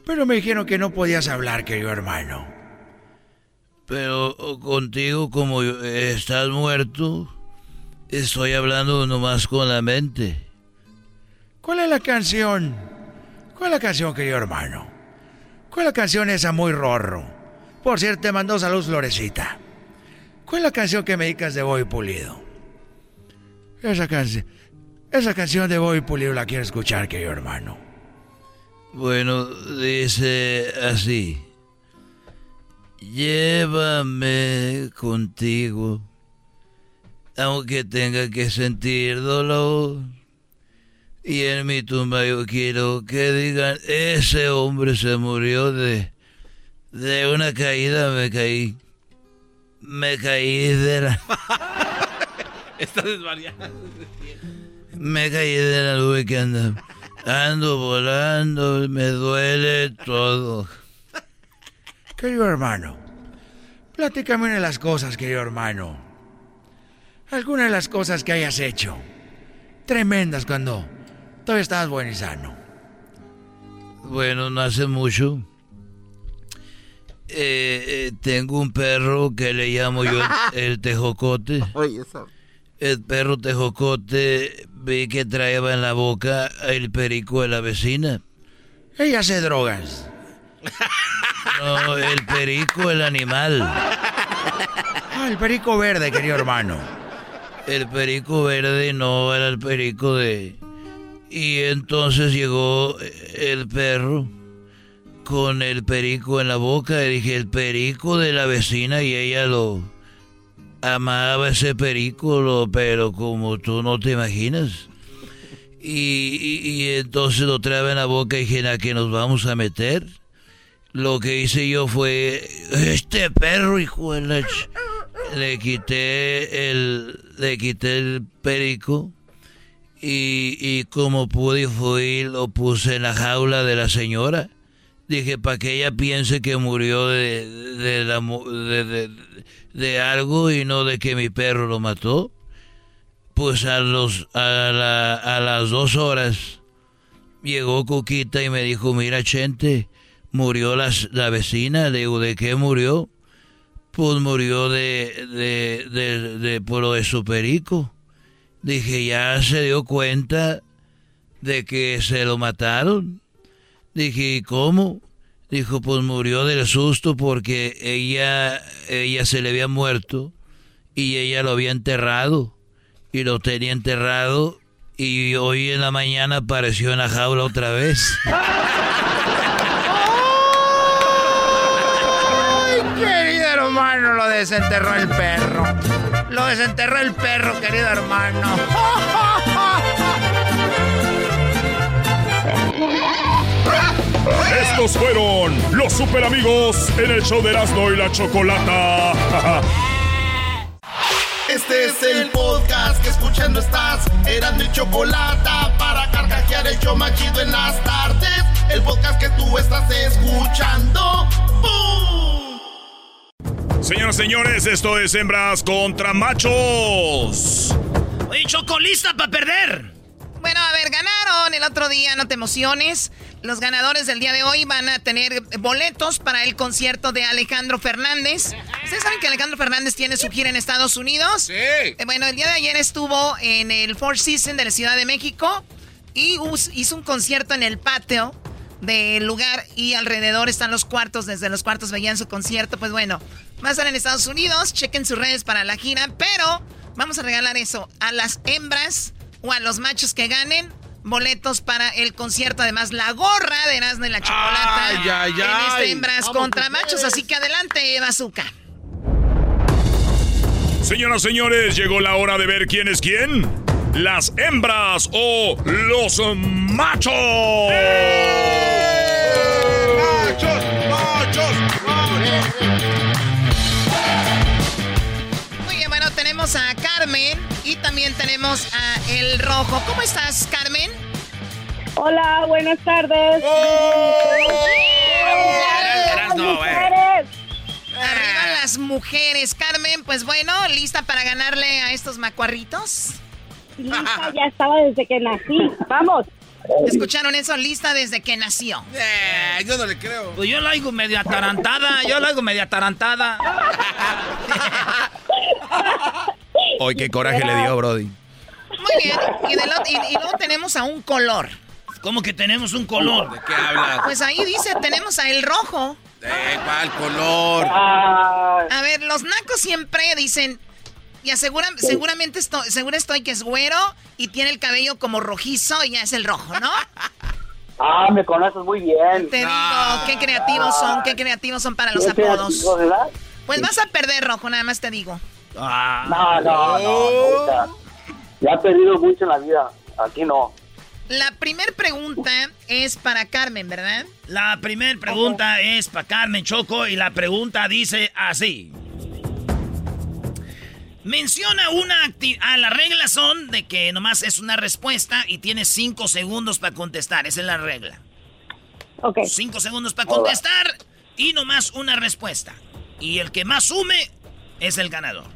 Pero me dijeron que no podías hablar, querido hermano. Pero contigo, como estás muerto, estoy hablando nomás con la mente. ¿Cuál es la canción? ¿Cuál es la canción, querido hermano? ¿Cuál es la canción esa muy rorro? Por cierto, te mandó salud Florecita. ¿Cuál es la canción que me dedicas de Boy Pulido? Esa canción. Esa canción de Boy Pulido la quiero escuchar, querido hermano. Bueno, dice así. Llévame contigo, aunque tenga que sentir dolor. Y en mi tumba yo quiero que digan, ese hombre se murió de, de una caída, me caí. Me caí de la... (laughs) Está desvariado. Me caí de la nube que anda. Ando volando, me duele todo. Querido hermano, platícame una de las cosas, querido hermano. Alguna de las cosas que hayas hecho. Tremendas cuando todavía estabas bueno y sano. Bueno, no hace mucho. Eh, eh, tengo un perro que le llamo yo el, (laughs) el tejocote. El perro tejocote vi que traía en la boca el perico de la vecina. Ella hace drogas. (laughs) No, el perico, el animal. (laughs) Ah, el perico verde, querido hermano. El perico verde no era el perico de... Y entonces llegó el perro con el perico en la boca y dije, el perico de la vecina y ella lo amaba ese perico, lo, pero como tú no te imaginas. Y, entonces lo trae en la boca y dije, ¿a qué nos vamos a meter? Lo que hice yo fue, este perro, hijo de la ch-". Le quité el, le quité el perico y, y como pude fui lo puse en la jaula de la señora. Dije, para que ella piense que murió de, de, algo y no de que mi perro lo mató. Pues a, los, a, la- a las dos horas llegó Coquita y me dijo, mira Chente, murió la, vecina. Le digo, ¿de qué murió? Pues murió de, de, de, de, por lo de su perico. Dije, ya se dio cuenta de que se lo mataron. Dije, ¿y cómo? Dijo, pues murió del susto porque ella, ella se le había muerto y ella lo había enterrado y lo tenía enterrado y hoy en la mañana apareció en la jaula otra vez. (laughs) Ay, querido hermano, lo desenterró el perro. Lo desenterró el perro, querido hermano. (laughs) Estos fueron los super amigos en el show de Erasmo y la Chocolata. (laughs) Este es el podcast que escuchando estás. Eran mi chocolate para carcajear el show más chido en las tardes. El podcast que tú estás escuchando. ¡Bum! Señoras y señores, esto es Hembras contra Machos. Oye, Choco, ¿lista para perder? Bueno, a ver, ganaron el otro día, no te emociones. Los ganadores del día de hoy van a tener boletos para el concierto de Alejandro Fernández. ¿Ustedes saben que Alejandro Fernández tiene su gira en Estados Unidos? Sí. bueno, el día de ayer estuvo en el Four Seasons de la Ciudad de México y hizo un concierto en el patio del lugar y alrededor están los cuartos. Desde los cuartos veían su concierto. Pues bueno, va a estar en Estados Unidos. Chequen sus redes para la gira, pero vamos a regalar eso a las hembras o a los machos que ganen boletos para el concierto. Además, la gorra de Erasmo y la Chocolata Ay, ay, en ay. este hembras Vamos, contra machos. Así que adelante, Bazooka. Señoras y señores, llegó la hora de ver quién es quién. Las hembras o los machos. ¡Machos! Tenemos a Carmen y también tenemos a El Rojo. ¿Cómo estás, Carmen? Hola, buenas tardes. Arriba las mujeres. Carmen, pues bueno, ¿lista para ganarle a estos macuarritos? Lista, ya estaba desde que nací. Vamos. ¿Escucharon eso? Lista desde que nació. Eh, yo no le creo. Pues yo la hago media atarantada, yo la hago media atarantada. (laughs) (laughs) Hoy qué coraje le dio, Brody. Muy bien. Y, del ot- y- y luego tenemos a un color. ¿Cómo que tenemos un color? ¿De qué hablas? Pues ahí dice, tenemos a el rojo. Eh, ¿Cuál color? A ver, los nacos siempre dicen, y aseguran, seguramente estoy, seguro estoy que es güero y tiene el cabello como rojizo y ya es el rojo, ¿no? (laughs) Ah, me conoces muy bien. Te digo, qué creativos son, qué creativos son para los Qué apodos. Pues vas a perder, rojo, nada más te digo. Ah. No, no, no, nunca. Ya he perdido mucho en la vida. Aquí no. La primer pregunta es para Carmen, ¿verdad? La primera pregunta es para Carmen Choco y la pregunta dice así. Menciona una actividad. Ah, las reglas son de que nomás es una respuesta y tienes cinco segundos para contestar. Esa es la regla. Ok. Cinco segundos para contestar y nomás una respuesta. Y el que más sume es el ganador.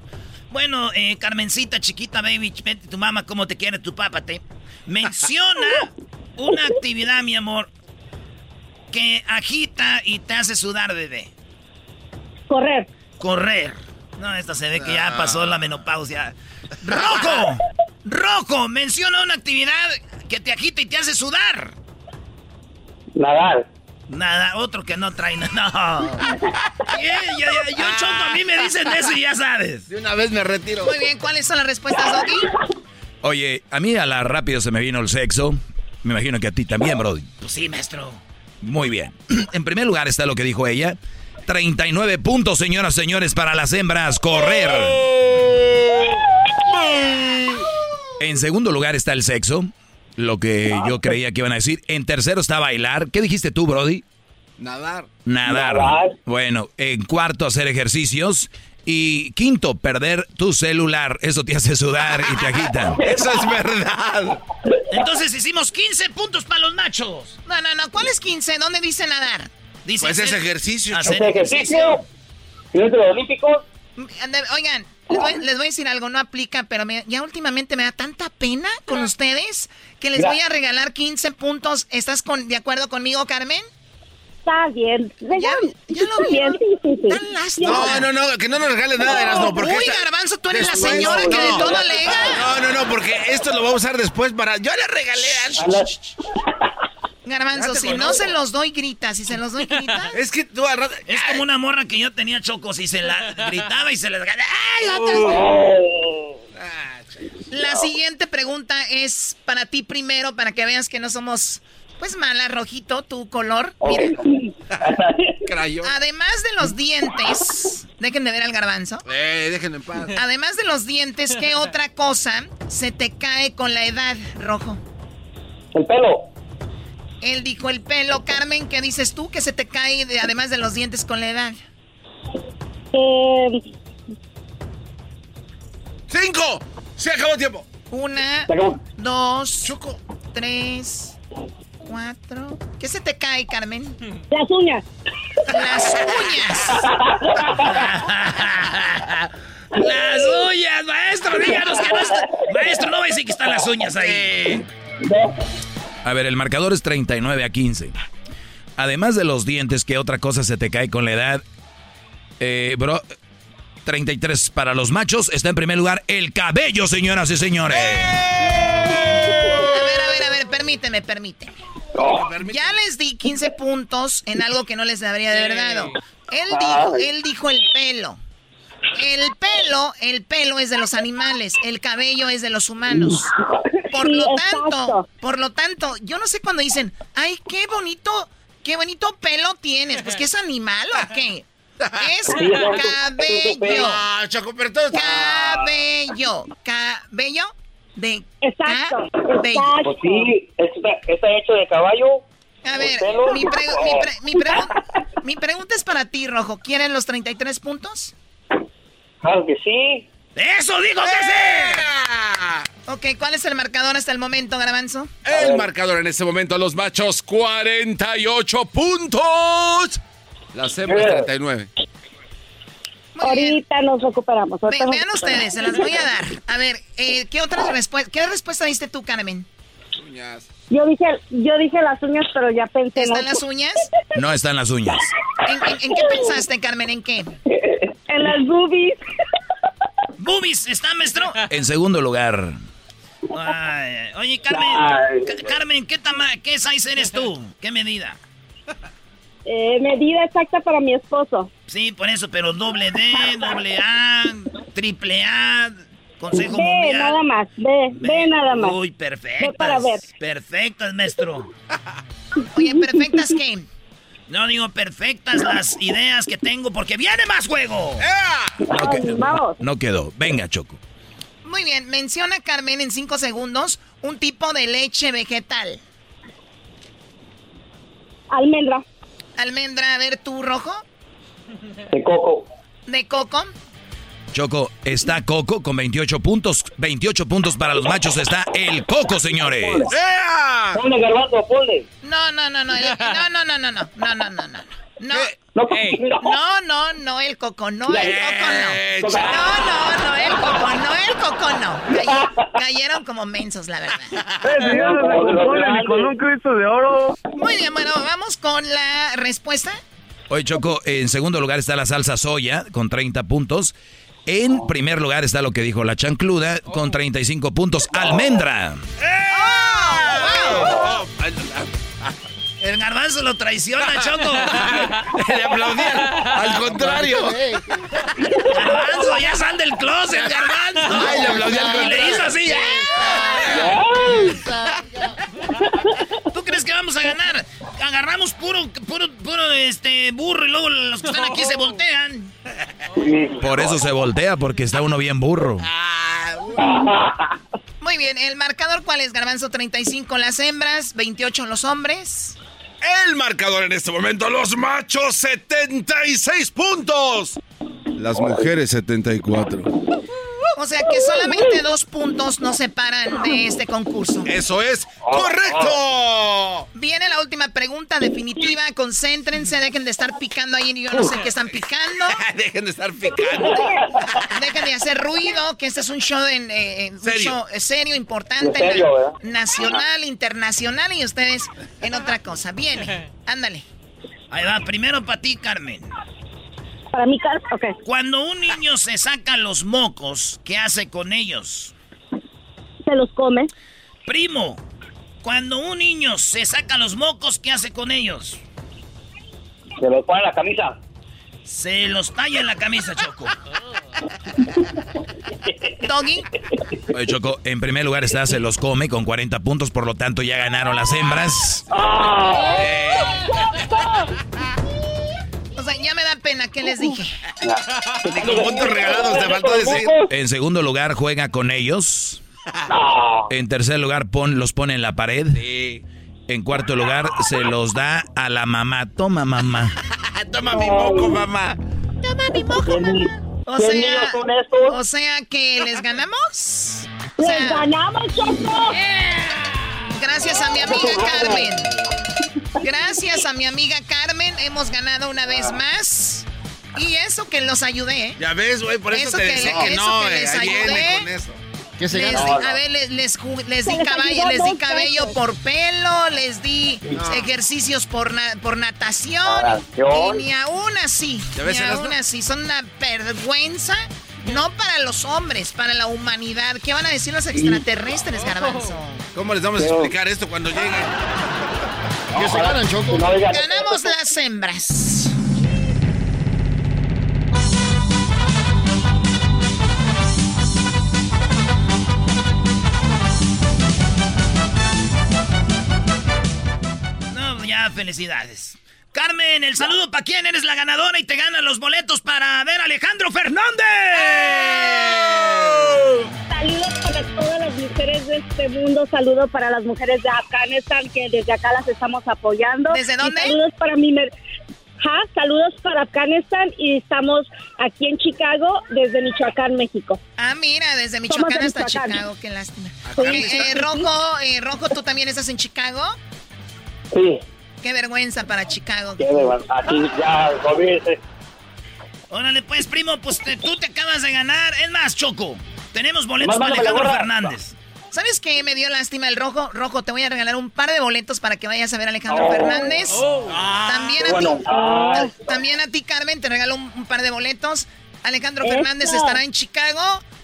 Bueno, eh, Carmencita, chiquita, baby, vete tu mamá, cómo te quiere tu papá, te. Menciona (laughs) una actividad, mi amor, que agita y te hace sudar, bebé. Correr. Correr. No, esta se ve que ya pasó la menopausia. ¡Rojo! ¡Rojo! Menciona una actividad que te agita y te hace sudar. Nadar. Nada, otro que no trae nada. No. Yeah, yo, yo- yo, Choco, a mí me dicen eso y ya sabes. De una vez me retiro. Muy bien, ¿cuáles son las respuestas, Doggy? Oye, a mí a la rápido se me vino el sexo. Me imagino que a ti también, Brody. Pues sí, maestro. Muy bien. (clears throat) En primer lugar está lo que dijo ella. 39 puntos, señoras y señores, para las hembras. Correr. En segundo lugar está el sexo. Lo que yo creía que iban a decir. En tercero está bailar. ¿Qué dijiste tú, Brody? Nadar. Nadar. Bueno, en cuarto, hacer ejercicios. Y quinto, perder tu celular. Eso te hace sudar y te agita. (laughs) Eso es verdad. Entonces hicimos 15 puntos para los machos. No, no, no, ¿cuál es 15? ¿Dónde dice nadar? Dice Pues es hacer- ejercicio. hacer Ese ejercicio. ¿Y los olímpicos? Oigan, les voy, les voy a decir algo, no aplica, pero me- ya últimamente me da tanta pena con ustedes que les voy a regalar 15 puntos. ¿Estás con, de acuerdo conmigo, Carmen? Está bien. Ya, ya lo Está bien, vieron. sí, sí, sí. Tan lástima. No, no, no, que no nos regales nada, Erasmo. Porque Uy, esta- Garbanzo, tú eres la señora que de no. todo alega. No, no, no, porque esto lo va a usar después para. Yo le regalé a. Garbanzo, si no se los doy, grita. Si se los doy, grita. (laughs) Es que tú Es como una morra que yo tenía chocos y se la gritaba y se les ¡Ay, La siguiente pregunta es para ti primero, para que veas que no somos, pues, mala, rojito, tu color. Mira, (laughs) Crayón. además de los dientes, dejen de ver al garbanzo. Eh, déjenme en paz. Además de los dientes, ¿qué otra cosa se te cae con la edad, rojo? El pelo. Él dijo el pelo. Carmen, ¿qué dices tú que se te cae de- además de los dientes con la edad? Eh, ¡Cinco! Se acabó el tiempo. Una, acabó. dos, tres, cuatro. ¿Qué se te cae, Carmen? las uñas. Las uñas. (laughs) ¡Las uñas, maestro! Díganos que no está. Maestro, no va a decir que están las uñas ahí. A ver, el marcador es 39 a 15. Además de los dientes, ¿qué otra cosa se te cae con la edad? Eh, bro, 33 para los machos. Está en primer lugar el cabello, señoras y señores. A ver, a ver, a ver, permíteme, permíteme. Ya les di 15 puntos en algo que no les debería de haber dado. Él dijo, él dijo el pelo. El pelo, el pelo es de los animales, el cabello es de los humanos. Por Sí, lo tanto, exacto. por lo tanto, yo no sé cuando dicen, ay, qué bonito, qué bonito pelo tienes. Pues, ¿qué es animal o qué? Es cabello. Ah, Choco, pero todo- Cabello. Cabello de Exacto. cabello. Exacto. Pues sí, está, está hecho de caballo. A ver, mi, pregu- mi, pre- mi pregu- mi pregunta es para ti, Rojo. ¿Quieren los 33 puntos? Claro que sí. ¡Eso dijo que sí! Ok, ¿cuál es el marcador hasta el momento, Garbanzo? El marcador en este momento, los machos, 48 puntos. Las hembras, 39. Ahorita nos recuperamos. Ve- ahorita nos vean recuperamos. ustedes, se las voy a dar. A ver, eh, ¿qué otra respuesta, qué respuesta diste tú, Carmen? Yo dije, yo dije las uñas, pero ya pensé en ¿Están las uñas? No están las uñas. ¿En, en- en qué pensaste, Carmen? ¿En qué? En las boobies. ¿Boobies está, maestro? En segundo lugar, Ay, oye, Carmen, Ay. Carmen, ¿qué, tama ¿qué size eres tú? ¿Qué medida? Eh, medida exacta para mi esposo. Sí, por eso, pero doble D, doble A, triple A, Consejo Ve, Mundial. nada más. Ve, ve, nada más. Uy, perfectas. Ve para ver. Perfectas, maestro. (laughs) Oye, ¿perfectas qué? No digo perfectas las ideas que tengo porque viene más juego. no, que- no quedó. Venga, Choco. Muy bien, menciona Carmen en cinco segundos un tipo de leche vegetal. Almendra. Almendra, a ver, ¿tú rojo? De coco. ¿De coco? Choco, está Coco con 28 puntos. 28 puntos para los machos. Está el Coco, señores. Ponle garbanzo, ponle. No, no, no, no, no, no, no, no, no, no, no, no, no. No, No, no, no, no, el coco, no, el coco, no. No, no, no, el coco, no, el coco, no. Cay- cayeron como mensos, la verdad. con un Cristo de oro. Muy bien, bueno, vamos con la respuesta. Hoy, Choco, en segundo lugar está la salsa soya con 30 puntos. En primer lugar está lo que dijo la chancluda con 35 puntos. Almendra. El garbanzo lo traiciona, Choco. (laughs) Le aplaudía. Al contrario. Garbanzo, ya sal del closet, garbanzo. Ay, le aplaudí al Y le hizo así. ¿Tú crees que vamos a ganar? Agarramos puro, puro, puro este burro y luego los que están aquí se voltean. Por eso se voltea, porque está uno bien burro. Muy bien, ¿el marcador cuál es, Garbanzo? 35 las hembras, 28 los hombres. El marcador en este momento, los machos, 76 puntos. Las mujeres, 74. O sea que solamente dos puntos nos separan de este concurso. Eso es correcto. Viene la última pregunta definitiva. Concéntrense, dejen de estar picando ahí. Yo no sé qué están picando. (laughs) Dejen de estar picando. Dejen de hacer ruido, que este es un show, en, eh, en- un Serio. show, eh, serio, importante, nacional, internacional y ustedes en otra cosa. Viene, ándale. Ahí va, primero para ti, Carmen. Para mi casa, ok. Cuando un niño se saca los mocos, ¿qué hace con ellos? Se los come. Primo, cuando un niño se saca los mocos, ¿qué hace con ellos? Se lo pone en la camisa. Se los talla en la camisa, Choco. (laughs) Doggy. Oye, Choco, en primer lugar está se los come con 40 puntos, por lo tanto ya ganaron las hembras. O sea, ya me da pena, ¿qué les dije? (laughs) Con puntos regalados, te faltó decir. En segundo lugar juega con ellos. En tercer lugar pon, los pone en la pared. En cuarto lugar se los da a la mamá. Toma, mamá. (laughs) Toma mi moco, mamá. Toma mi moco, mamá. O ¿Qué sea, o sea que les ganamos. O ¡Les sea, ganamos, Choco! gracias a mi amiga Carmen. Gracias a mi amiga Carmen hemos ganado una vez más. Y eso que los ayudé, ¿eh? Ya ves, güey, por eso, Eso te que decía le- que eso no, que eh, les ayudé. con eso. ¿Qué se Les gana? di- a ver, les, les, les di caballo, les di cabello por pelo, les di ejercicios por, na- por natación. Natación. Y ni aún así, ¿Ya ves, ni aún así, son una vergüenza. No para los hombres, para la humanidad. ¿Qué van a decir los extraterrestres, garbanzo? ¿Cómo les vamos a explicar esto cuando lleguen? ¿Qué se ganan, Choco? No digas- Ganamos las hembras. No, ya, felicidades. Carmen, el saludo para quién eres la ganadora y te ganan los boletos para ver a Alejandro Fernández. Saludos para todas las mujeres de este mundo. Saludos para las mujeres de Afganistán, que desde acá las estamos apoyando. ¿Desde Y dónde? saludos para mi... Ja, saludos para Afganistán y estamos aquí en Chicago desde Michoacán, México. Ah, mira, desde Michoacán hasta Chicago, qué lástima. Eh, Rojo, eh, Rojo, ¿tú también estás en Chicago? Sí. Qué vergüenza para Chicago. Qué vergüenza. Aquí ya, gobierno. Órale, pues, primo, pues tú te acabas de ganar. Es más, Choco, tenemos boletos para Alejandro Fernández. ¿Sabes qué me dio lástima el rojo? Rojo, te voy a regalar un par de boletos para que vayas a ver a Alejandro oh. Fernández. Oh. también a ti. También a ti, Carmen, te regalo un, par de boletos. Alejandro Fernández estará en Chicago.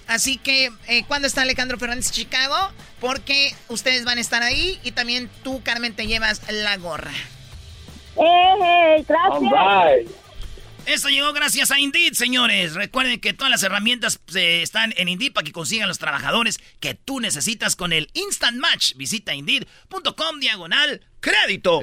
Así que, eh, ¿cuándo está Alejandro Fernández Chicago? Porque ustedes van a estar ahí y también tú, Carmen, te llevas la gorra. Eh, gracias. Esto llegó gracias a Indeed, señores. Recuerden que todas las herramientas eh, están en Indeed para que consigan los trabajadores que tú necesitas con el Instant Match. Visita Indeed.com diagonal crédito.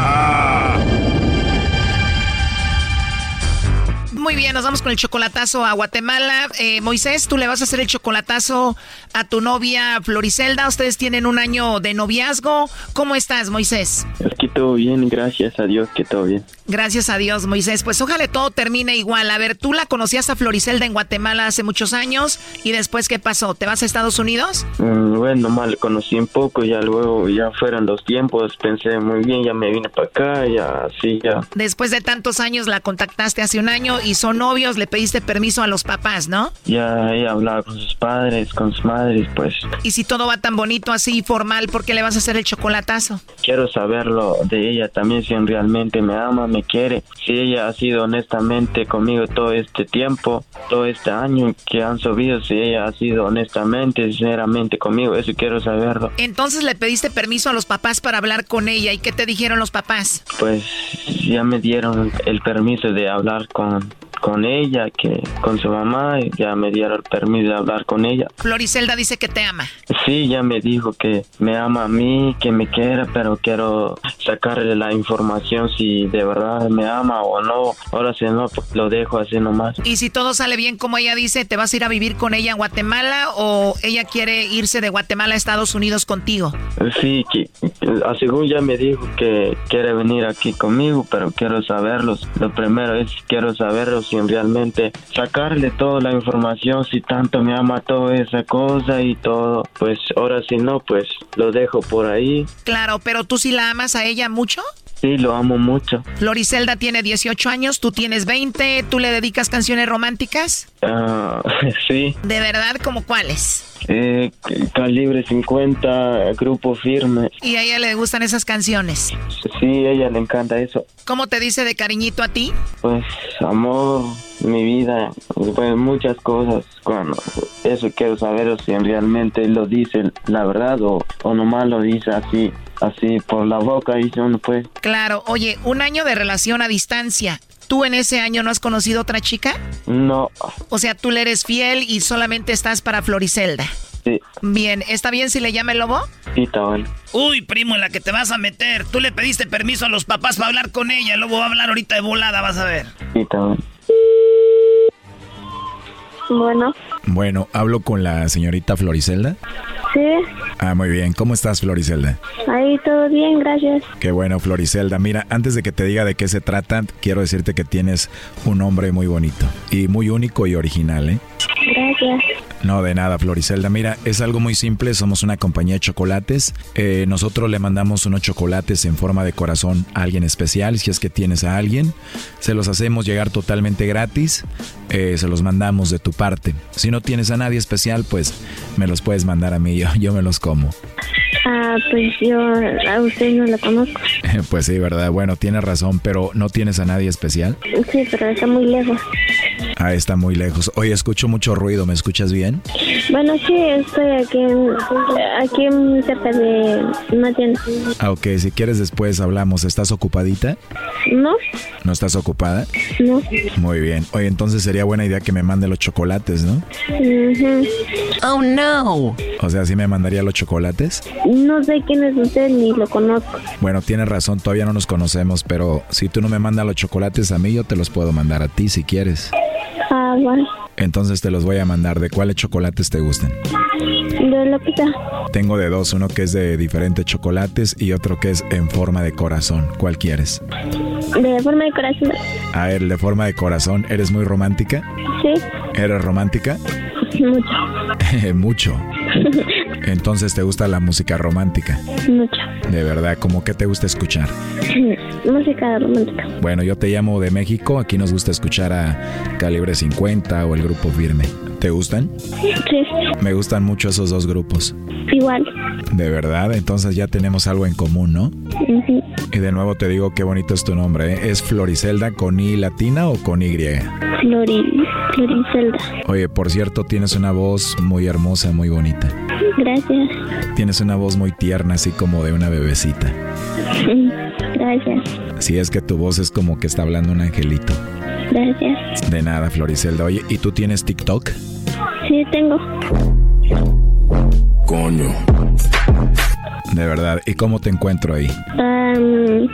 Muy bien, nos vamos con el chocolatazo a Guatemala. Eh, Moisés, tú le vas a hacer el chocolatazo a tu novia Floricelda. Ustedes tienen un año de noviazgo. ¿Cómo estás, Moisés? Aquí todo bien, gracias a Dios que todo bien. Gracias a Dios, Moisés. Pues ojalá todo termine igual. A ver, tú la conocías a Floricelda en Guatemala hace muchos años y después, ¿qué pasó? ¿Te vas a Estados Unidos? Mm, bueno, mal, conocí un poco, ya luego, ya fueron los tiempos, pensé muy bien, ya me vine para acá, ya así, ya. Después de tantos años la contactaste hace un año y son novios, le pediste permiso a los papás, ¿no? Ya ella hablaba con sus padres, con sus madres, pues. Y si todo va tan bonito, así formal, ¿por qué le vas a hacer el chocolatazo? Quiero saberlo de ella también, si realmente me ama, me quiere, si ella ha sido honestamente conmigo todo este tiempo, todo este año que han subido, si ella ha sido honestamente, sinceramente conmigo, eso quiero saberlo. Entonces le pediste permiso a los papás para hablar con ella, ¿y qué te dijeron los papás? Pues ya me dieron el permiso de hablar con con ella, que con su mamá, ya me dieron el permiso de hablar con ella. Floricelda dice que te ama. Sí, ya me dijo que me ama a mí, que me quiere, pero quiero sacarle la información si de verdad me ama o no. Ahora si no, pues lo dejo así nomás. Y si todo sale bien como ella dice, ¿te vas a ir a vivir con ella en Guatemala o ella quiere irse de Guatemala a Estados Unidos contigo? Sí, que, según ya me dijo que quiere venir aquí conmigo, pero quiero saberlo. Lo primero es quiero saberlo realmente sacarle toda la información si tanto me ama toda esa cosa y todo. Pues ahora si no, pues lo dejo por ahí. Claro, pero tú sí la amas a ella mucho. Sí, lo amo mucho. Floricelda tiene 18 años, tú tienes 20, ¿tú le dedicas canciones románticas? Ah, (laughs) sí. ¿De verdad? ¿Como cuáles? Eh, calibre 50, grupo firme. ¿Y a ella le gustan esas canciones? Sí, a ella le encanta eso. ¿Cómo te dice de cariñito a ti? Pues amor, mi vida, pues muchas cosas. Cuando eso quiero saber si realmente lo dice la verdad o, o nomás lo dice así así por la boca y uno pues. Claro, oye, un año de relación a distancia. ¿Tú en ese año no has conocido otra chica? No. O sea, tú le eres fiel y solamente estás para Floricelda. Sí. Bien, ¿está bien si le llama el lobo? Sí, está bien. Uy, primo, en la que te vas a meter. Tú le pediste permiso a los papás para hablar con ella. El lobo va a hablar ahorita de volada, vas a ver. Sí, está bien. Bueno. Bueno, hablo con la señorita Floricelda. Sí. Ah, muy bien. ¿Cómo estás, Floricelda? Ahí todo bien, gracias. Qué bueno, Floricelda. Mira, antes de que te diga de qué se trata, quiero decirte que tienes un nombre muy bonito y muy único y original, ¿eh? Gracias. No, de nada, Floricelda. Mira, es algo muy simple. Somos una compañía de chocolates. Eh, nosotros le mandamos unos chocolates en forma de corazón a alguien especial. Si es que tienes a alguien, se los hacemos llegar totalmente gratis. Eh, se los mandamos de tu parte. Si no tienes a nadie especial, pues me los puedes mandar a mí. (laughs) Yo, yo me los como. Ah, pues yo a usted no lo conozco. (laughs) pues sí, ¿verdad? Bueno, tienes razón, pero ¿no tienes a nadie especial? Sí, pero está muy lejos. Ah, está muy lejos. Oye, escucho mucho ruido, ¿me escuchas bien? Bueno, sí, estoy aquí, aquí cerca de una tienda. Ah, ok, si quieres después hablamos. ¿Estás ocupadita? No. ¿No estás ocupada? No. Muy bien. Oye, entonces sería buena idea que me mande los chocolates, ¿no? Oh, no. O sea, ¿sí me mandaría los chocolates? No sé quién es usted ni lo conozco. Bueno, tienes razón, todavía no nos conocemos, pero si tú no me mandas los chocolates a mí, yo te los puedo mandar a ti si quieres. Ah, vale. Entonces te los voy a mandar. ¿De cuáles chocolates te gustan? De lo que sea. Tengo de dos, uno que es de diferentes chocolates y otro que es en forma de corazón. ¿Cuál quieres? De forma de corazón. A ver, de forma de corazón. ¿Eres muy romántica? Sí. ¿Eres romántica? (laughs) Mucho. (laughs) Mucho. (laughs) Entonces te gusta la música romántica. Mucho. De verdad, ¿cómo que te gusta escuchar? música romántica. Bueno, yo te llamo de México. Aquí nos gusta escuchar a Calibre 50 o el Grupo Firme. ¿Te gustan? Sí. Me gustan mucho esos dos grupos. Igual. De verdad, entonces ya tenemos algo en común, ¿no? Y de nuevo te digo qué bonito es tu nombre. ¿eh? ¿Es Floricelda con I latina o con Y? Flori, Floricelda. Oye, por cierto, tienes una voz muy hermosa, muy bonita. Gracias. Tienes una voz muy tierna, así como de una bebecita. Gracias. Si es que tu voz es como que está hablando un angelito. Gracias. De nada, Floricelda. Oye, ¿y tú tienes TikTok? Sí, tengo. Coño. De verdad. ¿Y cómo te encuentro ahí? Um,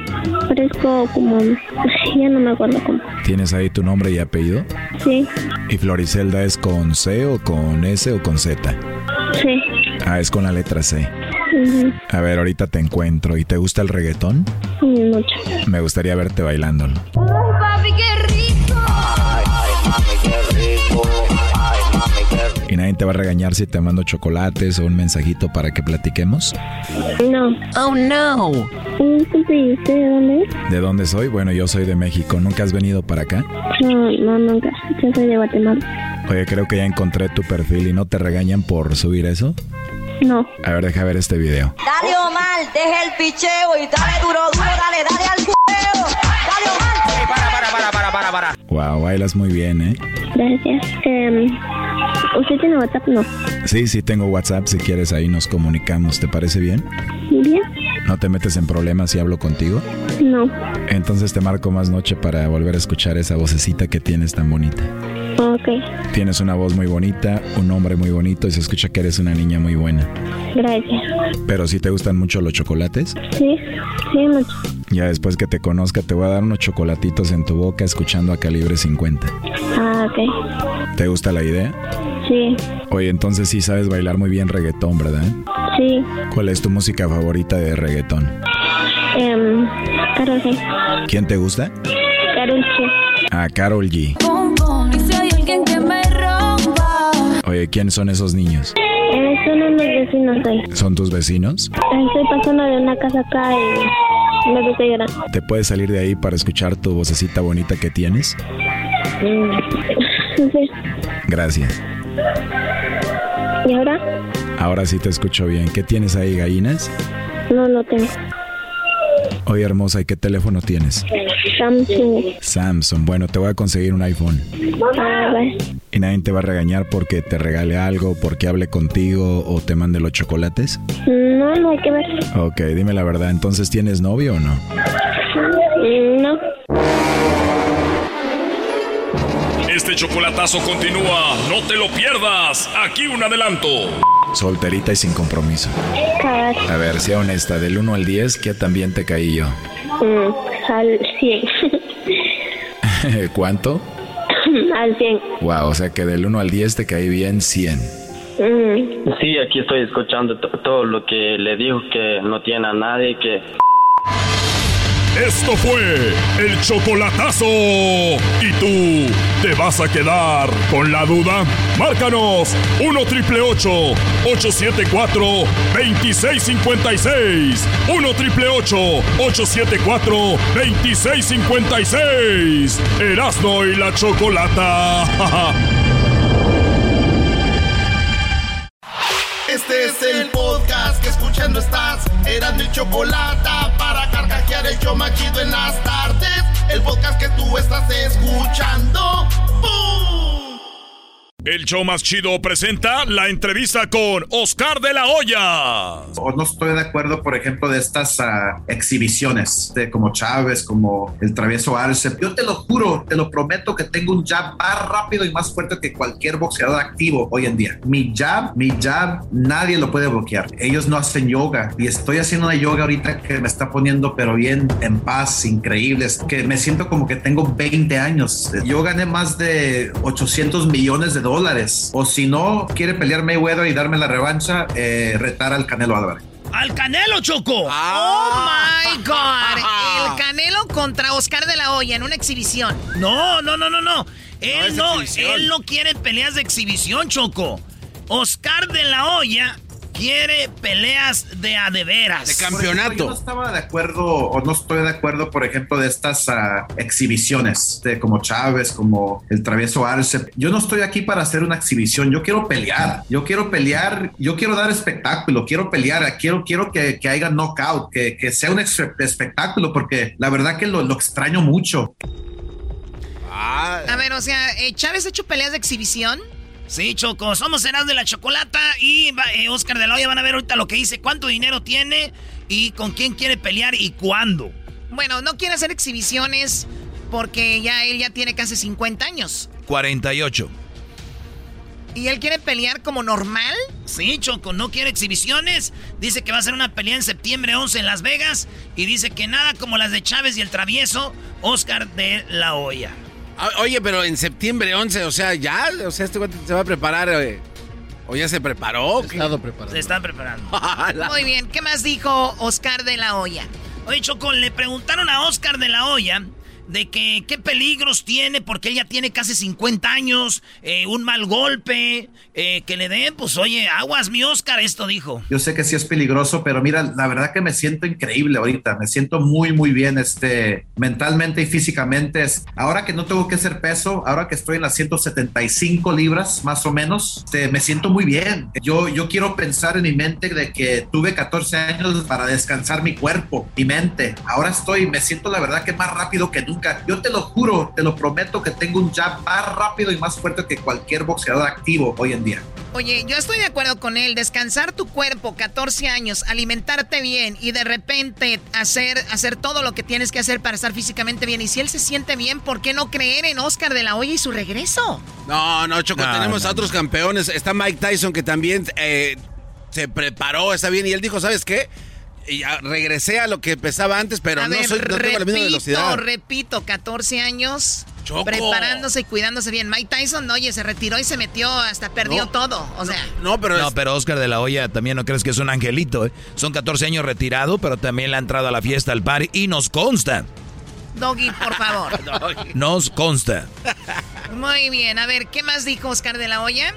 parezco como... Ya no me acuerdo cómo. ¿Tienes ahí tu nombre y apellido? Sí. ¿Y Floricelda es con C o con S o con Z? Sí. Ah, es con la letra C. A ver, ahorita te encuentro. ¿Y te gusta el reggaetón? Mucho. Me gustaría verte bailándolo. Papi, qué rico. ¿Y nadie te va a regañar si te mando chocolates o un mensajito para que platiquemos? No. Oh, no. Disculpe, ¿y usted de dónde? ¿De dónde soy? Bueno, yo soy de México. ¿Nunca has venido para acá? No, no, nunca. Yo soy de Guatemala. Oye, creo que ya encontré tu perfil y no te regañan por subir eso. No. A ver, deja ver este video. Dale Omar, deja el picheo y dale duro, duro, dale, dale al cuero. Dale Omar. para, para, para, para, para, para. Wow, bailas muy bien, ¿eh? Gracias. Em, ¿Usted tiene WhatsApp? No. Sí, sí, tengo WhatsApp. Si quieres, ahí nos comunicamos. ¿Te parece bien? ¿Bien? ¿No te metes en problemas si hablo contigo? No. Entonces te marco más noche para volver a escuchar esa vocecita que tienes tan bonita. Ok. Tienes una voz muy bonita, un nombre muy bonito y se escucha que eres una niña muy buena. Gracias. Pero si te gustan mucho los chocolates, Sí, sí, mucho. ya después que te conozca te voy a dar unos chocolatitos en tu boca escuchando a calibre 50. Ah, ok. ¿Te gusta la idea? Sí, Oye, entonces sí sabes bailar muy bien reggaetón, ¿verdad? Sí. ¿Cuál es tu música favorita de reggaetón? Em, Carol G. ¿Quién te gusta? Carol G. A Carol G. Oye, ¿quiénes son esos niños? Eh, son unos vecinos ahí. ¿Son tus vecinos? Estoy pasando de una casa acá y me puse a llorar. ¿Te puedes salir de ahí para escuchar tu vocecita bonita que tienes? Mm, (laughs) Sí. Gracias. ¿Y ahora? Ahora sí te escucho bien. ¿Qué tienes ahí, gallinas? No lo tengo. Oye, hermosa, ¿y qué teléfono tienes? Samsung. Samsung. Bueno, te voy a conseguir un iPhone. Ah, vale. ¿Y nadie te va a regañar porque te regale algo, porque hable contigo o te mande los chocolates? No, no hay que ver. Ok, dime la verdad. ¿Entonces tienes novio o no? Mm, No. Este chocolatazo continúa. No te lo pierdas. Aquí un adelanto. Solterita y sin compromiso. A ver, sea honesta. Del 1 al 10, ¿qué también te caí yo? Mm, al 100. (laughs) ¿Cuánto? (laughs) al 100. Wow, o sea que del 1 al 10 te caí bien 100. Mm, Sí, aquí estoy escuchando to- todo lo que le dijo, que no tiene a nadie, que... Esto fue el chocolatazo. ¿Y tú te vas a quedar con la duda? Márcanos 1 triple 874 2656. 1 triple 874 2656. Erasno y la chocolata. Este es el podcast que escuchando estás. Eran mi chocolate para carcajear el yo machido en las tardes. El podcast que tú estás escuchando. ¡Bum! El show más chido presenta la entrevista con Oscar de la Hoya. O no estoy de acuerdo, por ejemplo, de estas ah, exhibiciones, de como Chávez, como el travieso Arce. Yo te lo juro, te lo prometo que tengo un jab más rápido y más fuerte que cualquier boxeador activo hoy en día. Mi jab, mi jab, nadie lo puede bloquear. Ellos no hacen yoga y estoy haciendo una yoga ahorita que me está poniendo pero bien en paz, increíbles, que me siento como que tengo 20 años. Yo gané más de 800 millones de dólares o si no, quiere pelear Mayweather y darme la revancha, eh, retar al Canelo Álvarez. ¡Al Canelo, Choco! ¡Oh, my God! (laughs) El Canelo contra Oscar de la Hoya en una exhibición. No, no, no, no, no. Él no, él no quiere peleas de exhibición, Choco. Oscar de la Hoya quiere peleas de a de veras. De campeonato. yo no estaba de acuerdo o no estoy de acuerdo, por ejemplo, de estas ah, exhibiciones, de como Chávez, como el travieso Arce. Yo no estoy aquí para hacer una exhibición. Yo quiero pelear. Yo quiero pelear. Yo quiero dar espectáculo. Quiero pelear. Quiero, quiero que, que haya knockout, que, que sea un espectáculo, porque la verdad que lo, lo extraño mucho. A ver, o sea, eh, ¿Chávez ha hecho peleas de exhibición? Sí, Choco, somos Serás de la Chocolata y eh, Oscar de la Hoya van a ver ahorita lo que dice, cuánto dinero tiene y con quién quiere pelear y cuándo. Bueno, no quiere hacer exhibiciones porque ya él ya tiene casi 50 años. 48. ¿Y él quiere pelear como normal? Sí, Choco, no quiere exhibiciones. Dice que va a ser una pelea en septiembre 11 en Las Vegas. Y dice que nada como las de Chávez y el travieso Oscar de la Hoya. Ah, oye, pero en septiembre 11, o sea, ya, o sea, este se va a preparar. Eh, ¿O ya se preparó? Se, estado preparando. se está preparando. (laughs) Muy bien, ¿qué más dijo Oscar de la Hoya? Oye, Choco, le preguntaron a Oscar de la Hoya de que qué peligros tiene porque ella tiene casi 50 años, eh, un mal golpe, eh, que le den, pues oye, aguas mi Oscar, esto dijo. Yo sé que sí es peligroso, pero mira, la verdad que me siento increíble ahorita, me siento muy, muy bien, este, mentalmente y físicamente. Ahora que no tengo que hacer peso, ahora que estoy en las 175 libras, más o menos, este, me siento muy bien. Yo, yo quiero pensar en mi mente de que tuve 14 años para descansar mi cuerpo, mi mente. Ahora estoy, me siento la verdad que más rápido que nunca yo te lo juro, te lo prometo que tengo un jab más rápido y más fuerte que cualquier boxeador activo hoy en día. Oye, yo estoy de acuerdo con él. Descansar tu cuerpo 14 años, alimentarte bien y de repente hacer, hacer todo lo que tienes que hacer para estar físicamente bien. Y si él se siente bien, ¿por qué no creer en Oscar de la Hoya y su regreso? No, no, Choco, tenemos a otros campeones. Está Mike Tyson que también eh, se preparó, está bien. Y él dijo, ¿sabes qué? Y regresé a lo que pesaba antes, pero no, soy, no tengo la misma velocidad. Repito, 14 años preparándose y cuidándose bien. Mike Tyson, oye, se retiró y se metió, hasta perdió todo. O sea. No, pero. No, pero Oscar de la Hoya también no crees que es un angelito, ¿eh? Son 14 años retirado, pero también le ha entrado a la fiesta al par y nos consta. Doggy, por favor. (laughs) Nos consta. Muy bien, a ver, ¿qué más dijo Oscar de la Hoya?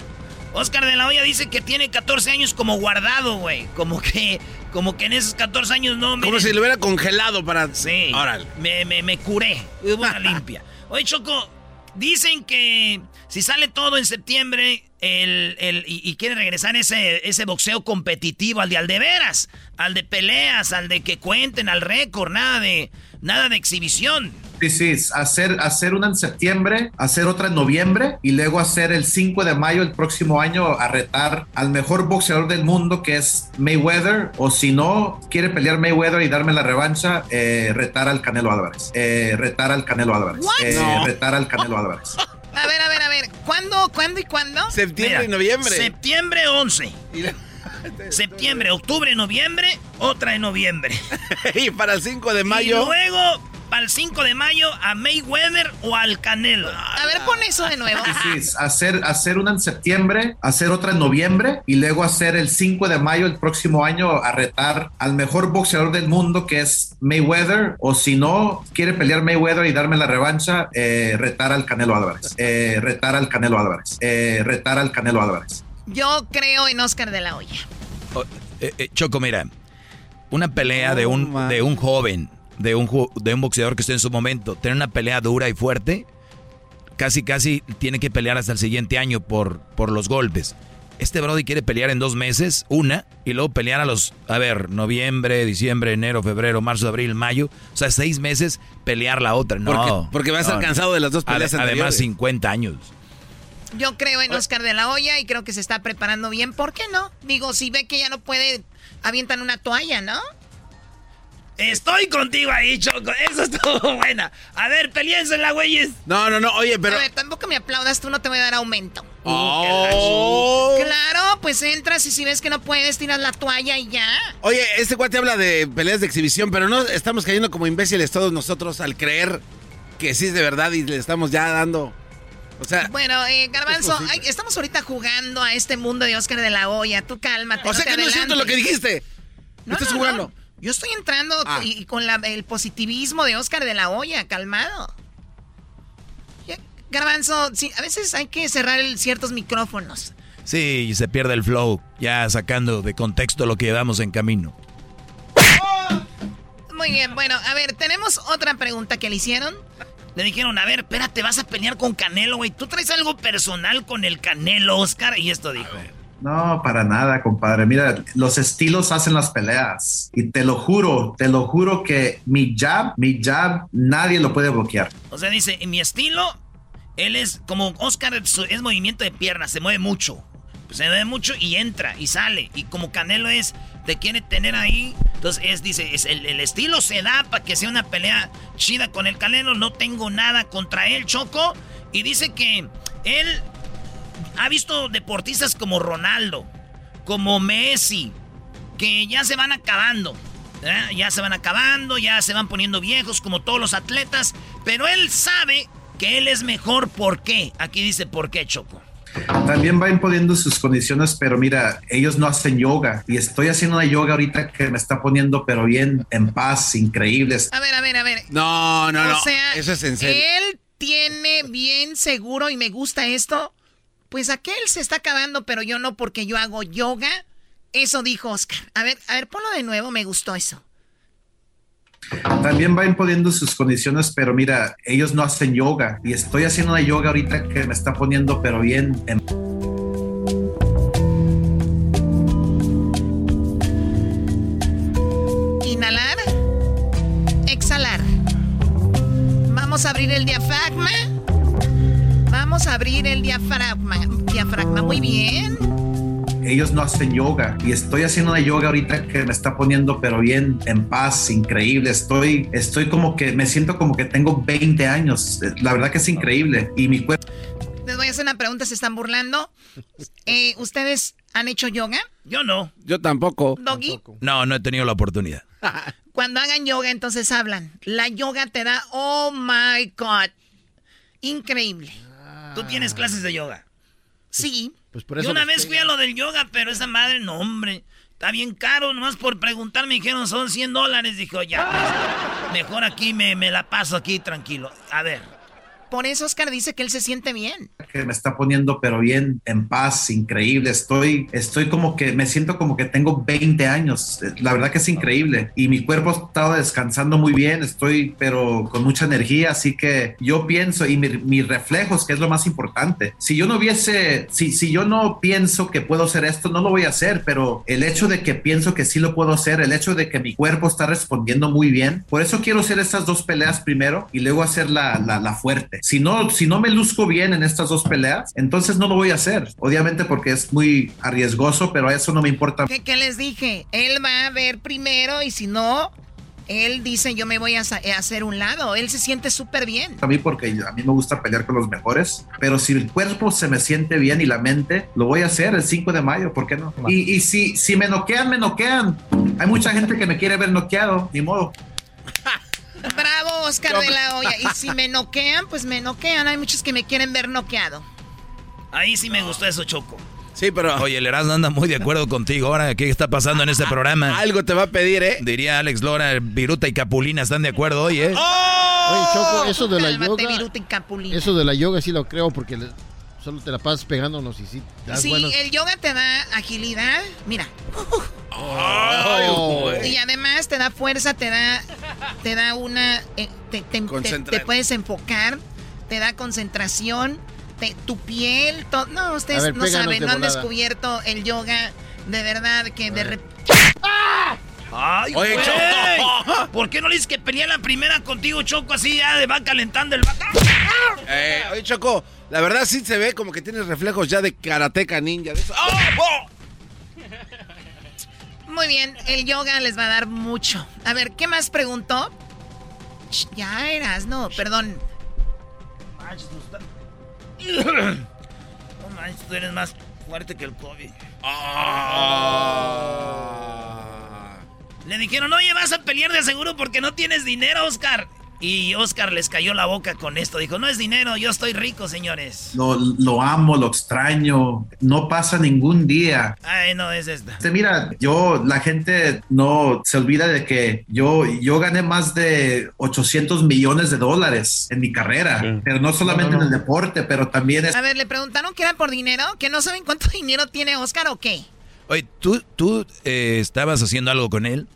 Oscar de la Hoya dice que tiene 14 años como guardado, güey. Como que como que en esos 14 años no me. Como si lo hubiera congelado para. Sí. Órale. Me, me, me curé. Una (laughs) limpia. Oye, Choco, dicen que si sale todo en septiembre el, el, y, quiere regresar ese, ese boxeo competitivo, al de al de veras, al de peleas, al de que cuenten, al récord, nada de, nada de exhibición. Sí, sí, hacer, hacer una en septiembre, hacer otra en noviembre y luego hacer el 5 de mayo el próximo año a retar al mejor boxeador del mundo que es Mayweather o si no quiere pelear Mayweather y darme la revancha, eh, retar al Canelo Álvarez. Eh, retar al Canelo Álvarez. Eh, retar al Canelo Álvarez. (laughs) A ver, a ver, a ver. ¿Cuándo, cuándo y cuándo? Septiembre y noviembre. Septiembre 11. (laughs) Septiembre, octubre, noviembre, otra en noviembre. (laughs) y para el 5 de mayo. Y luego para el 5 de mayo a Mayweather o al Canelo. A ver, pon eso de nuevo. Sí, sí, hacer, hacer una en septiembre, hacer otra en noviembre y luego hacer el 5 de mayo el próximo año a retar al mejor boxeador del mundo que es Mayweather o si no quiere pelear Mayweather y darme la revancha, eh, retar al Canelo Álvarez. Eh, retar al Canelo Álvarez. Eh, retar al Canelo Álvarez. Yo creo en Oscar de la Hoya. Oh, Choco, mira, una pelea de, un, de un joven de un, de un boxeador que esté en su momento, tener una pelea dura y fuerte, casi casi tiene que pelear hasta el siguiente año por, por los golpes. Este Brody quiere pelear en dos meses, una, y luego pelear a los, a ver, noviembre, diciembre, enero, febrero, marzo, abril, mayo. O sea, seis meses pelear la otra. No. Porque, porque va a estar cansado de las dos peleas Además, 50 años. Yo creo en Oscar de la Hoya y creo que se está preparando bien. ¿Por qué no? Digo, si ve que ya no puede, avientan una toalla, ¿no? Estoy contigo ahí, Choco. Eso estuvo buena. A ver, la güeyes. No, no, no. Oye, pero. A ver, tampoco me aplaudas, tú no te voy a dar aumento. Oh. Claro, pues entras y si ves que no puedes, tiras la toalla y ya. Oye, este cuate habla de peleas de exhibición, pero no estamos cayendo como imbéciles todos nosotros al creer que sí es de verdad y le estamos ya dando. O sea. Bueno, eh, Garbanzo, estamos ahorita jugando a este mundo de Oscar de la Hoya. Tú cálmate. O sea que no es cierto lo que dijiste. No, estás jugando. Yo estoy entrando ah. y, con el positivismo de Oscar de la Hoya, calmado. Garbanzo, sí, a veces hay que cerrar ciertos micrófonos. Sí, y se pierde el flow, ya sacando de contexto lo que llevamos en camino. Muy bien, bueno, a ver, tenemos otra pregunta que le hicieron. Le dijeron, a ver, espérate, vas a pelear con Canelo, güey. ¿Tú traes algo personal con el Canelo, Oscar? Y esto dijo. No, para nada, compadre. Mira, los estilos hacen las peleas. Y te lo juro, te lo juro que mi jab, mi jab, nadie lo puede bloquear. O sea, dice, en mi estilo, él es como Oscar, es movimiento de piernas, se mueve mucho. se mueve mucho y entra y sale. Y como Canelo es, te quiere tener ahí. Entonces, es, dice, es el, el estilo se da para que sea una pelea chida con el Canelo. No tengo nada contra él, Choco. Y dice que él ha visto deportistas como Ronaldo, como Messi, que ya se van acabando. ¿eh? Ya se van acabando, ya se van poniendo viejos como todos los atletas. Pero él sabe que él es mejor. ¿Por qué? Aquí dice por qué, Choco. También va imponiendo sus condiciones, pero mira, ellos no hacen yoga y estoy haciendo una yoga ahorita que me está poniendo, pero bien en paz, increíbles. A ver, a ver, a ver. No, no, no. O sea, eso es en serio. Él tiene bien seguro y me gusta esto pues aquel se está acabando, pero yo no porque yo hago yoga. Eso dijo Oscar. A ver, a ver, ponlo de nuevo, me gustó eso. También va imponiendo sus condiciones, pero mira, ellos no hacen yoga y estoy haciendo una yoga ahorita que me está poniendo, pero bien. En... Inhalar, exhalar. Vamos a abrir el diafragma Vamos a abrir el diafragma. Diafragma, muy bien. Ellos no hacen yoga y estoy haciendo una yoga ahorita que me está poniendo pero bien en paz, increíble. Estoy, estoy como que me siento como que tengo 20 años. La verdad que es increíble y mi cuerpo. Les voy a hacer una pregunta, se están burlando. Eh, ¿Ustedes han hecho yoga? Yo no. Yo tampoco. ¿Doggy? No, no he tenido la oportunidad. (laughs) Cuando hagan yoga, entonces hablan. La yoga te da, oh my God, increíble. ¿Tú tienes clases de yoga? Sí. Pues Yo una vez fui a lo del yoga, pero esa madre, no, hombre. Está bien caro, nomás por preguntar me dijeron son 100 dólares. Dijo, ya, pues, mejor aquí me, me la paso aquí tranquilo. A ver. Por eso Oscar dice que él se siente bien. Que me está poniendo pero bien, en paz, increíble. Estoy, estoy como que, me siento como que tengo 20 años. La verdad que es increíble. Y mi cuerpo ha estado descansando muy bien. Estoy pero con mucha energía. Así que yo pienso y mis reflejos, que es lo más importante. Si yo no hubiese, si, si yo no pienso que puedo hacer esto, no lo voy a hacer. Pero el hecho de que pienso que sí lo puedo hacer, el hecho de que mi cuerpo está respondiendo muy bien. Por eso quiero hacer estas dos peleas primero y luego hacer la, la fuerte si no, si no me luzco bien en estas dos peleas, entonces no lo voy a hacer. Obviamente porque es muy arriesgoso, pero a eso no me importa. ¿Qué, qué les dije? Él va a ver primero y si no, él dice yo me voy a, hacer un lado. Él se siente súper bien. A mí porque a mí me gusta pelear con los mejores, pero si el cuerpo se me siente bien y la mente, lo voy a hacer el 5 de mayo, ¿por qué no? Y, y si, si me noquean, me noquean. Hay mucha gente que me quiere ver noqueado, ni modo. Bravo, Oscar de la Hoya. Y si me noquean, pues me noquean. Hay muchos que me quieren ver noqueado. Ahí sí me gustó eso, Choco. Sí, pero. Oye, el Erasmo anda muy de acuerdo contigo. Ahora, ¿qué está pasando en este programa? Algo te va a pedir, ¿eh? Diría Alex Lora, Viruta y Capulina están de acuerdo hoy, ¿eh? ¡Oh! Oye, Choco, eso de la yoga. Eso de la yoga sí lo creo porque solo te la pasas pegándonos y sí. sí, el yoga te da agilidad. Mira. y además te da fuerza, te da, te da una, eh, te, te, puedes enfocar, te da concentración, tu piel, todo. No, ustedes no saben, no han descubierto el yoga de verdad que de repente. ¡Ay, Oye, Choco! ¿Por qué no le dices que pelea la primera contigo, Choco, así ya de va calentando el vaca? Eh, oye, Choco, la verdad sí se ve como que tienes reflejos ya de karateca ninja. De eso. ¡Oh! Muy bien, el yoga les va a dar mucho. A ver, ¿qué más preguntó? ya eras, no, perdón. No manches, tú eres más fuerte que el COVID. Le dijeron, oye, vas a pelear de seguro porque no tienes dinero, Oscar. Y Oscar les cayó la boca con esto. Dijo, no es dinero, yo estoy rico, señores. Lo, lo amo, lo extraño. No pasa ningún día. Ay, no, es esta. Este, mira, yo, la gente no se olvida de que yo, yo gané más de 800 millones de dólares en mi carrera. Pero no solamente en el deporte, pero también es... A ver, le preguntaron que era por dinero, que no saben cuánto (laughs) dinero tiene Oscar o qué. Oye, ¿tú, tú eh, estabas haciendo algo con él?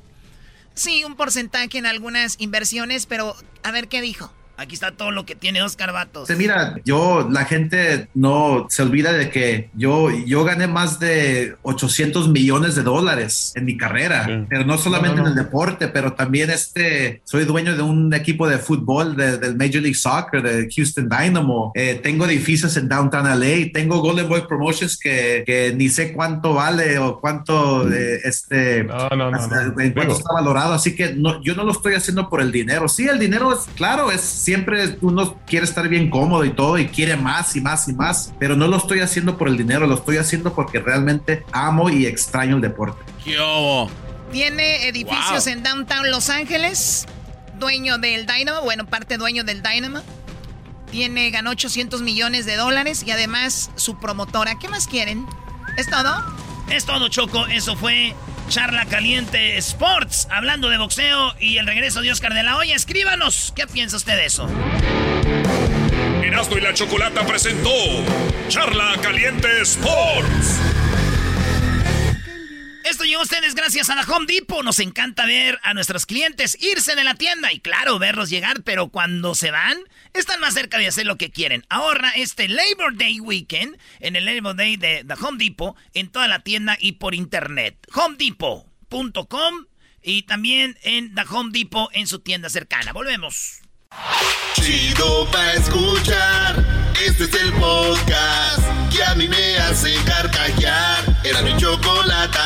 Sí, un porcentaje en algunas inversiones, pero a ver qué dijo. Aquí está todo lo que tiene Oscar Vatos. Mira, yo, la gente no se olvida de que yo, yo gané más de 800 millones de dólares en mi carrera, pero no solamente en el deporte, pero también este, soy dueño de un equipo de fútbol del Major League Soccer, de Houston Dynamo. Eh, tengo edificios en Downtown LA, tengo Golden Boy Promotions que, que ni sé cuánto vale o cuánto, eh, este, en cuánto está valorado. Así que no, yo no lo estoy haciendo por el dinero. Sí, el dinero es, claro, es siempre uno quiere estar bien cómodo y todo y quiere más y más y más, pero no lo estoy haciendo por el dinero, lo estoy haciendo porque realmente amo y extraño el deporte. Tiene edificios en Downtown Los Ángeles, dueño del Dynamo, bueno, parte dueño del Dynamo. Tiene, ganó 800 millones de dólares y además su promotora. ¿Qué más quieren? ¿Es todo? Es todo, Choco. Eso fue Charla Caliente Sports, hablando de boxeo y el regreso de Oscar de la Hoya. Escríbanos, ¿qué piensa usted de eso? Erasmo y la Chocolata presentó Charla Caliente Sports. Esto llegó a ustedes gracias a la Home Depot. Nos encanta ver a nuestros clientes irse de la tienda y claro, verlos llegar, pero cuando se van, están más cerca de hacer lo que quieren. Ahorra este Labor Day Weekend en el Labor Day de Home Depot en toda la tienda y por internet. HomeDepot.com y también en The Home Depot en su tienda cercana. Volvemos. Chido pa escuchar. Este es el podcast que a mí me hace carcajear. Era mi chocolate.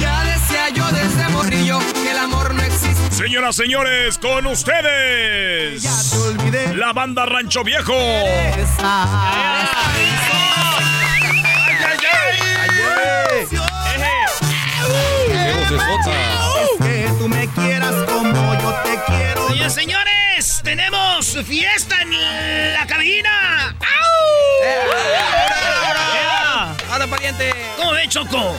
Ya decía yo desde morrillo que el amor no existe. Señoras, señores, con ustedes. Ya te olvidé. La banda Rancho Viejo. Que tú me quieras como yo te quiero. Señores, señores, tenemos fiesta en la cabina. ¡Ahora, pariente! ¿Cómo ve, Choco?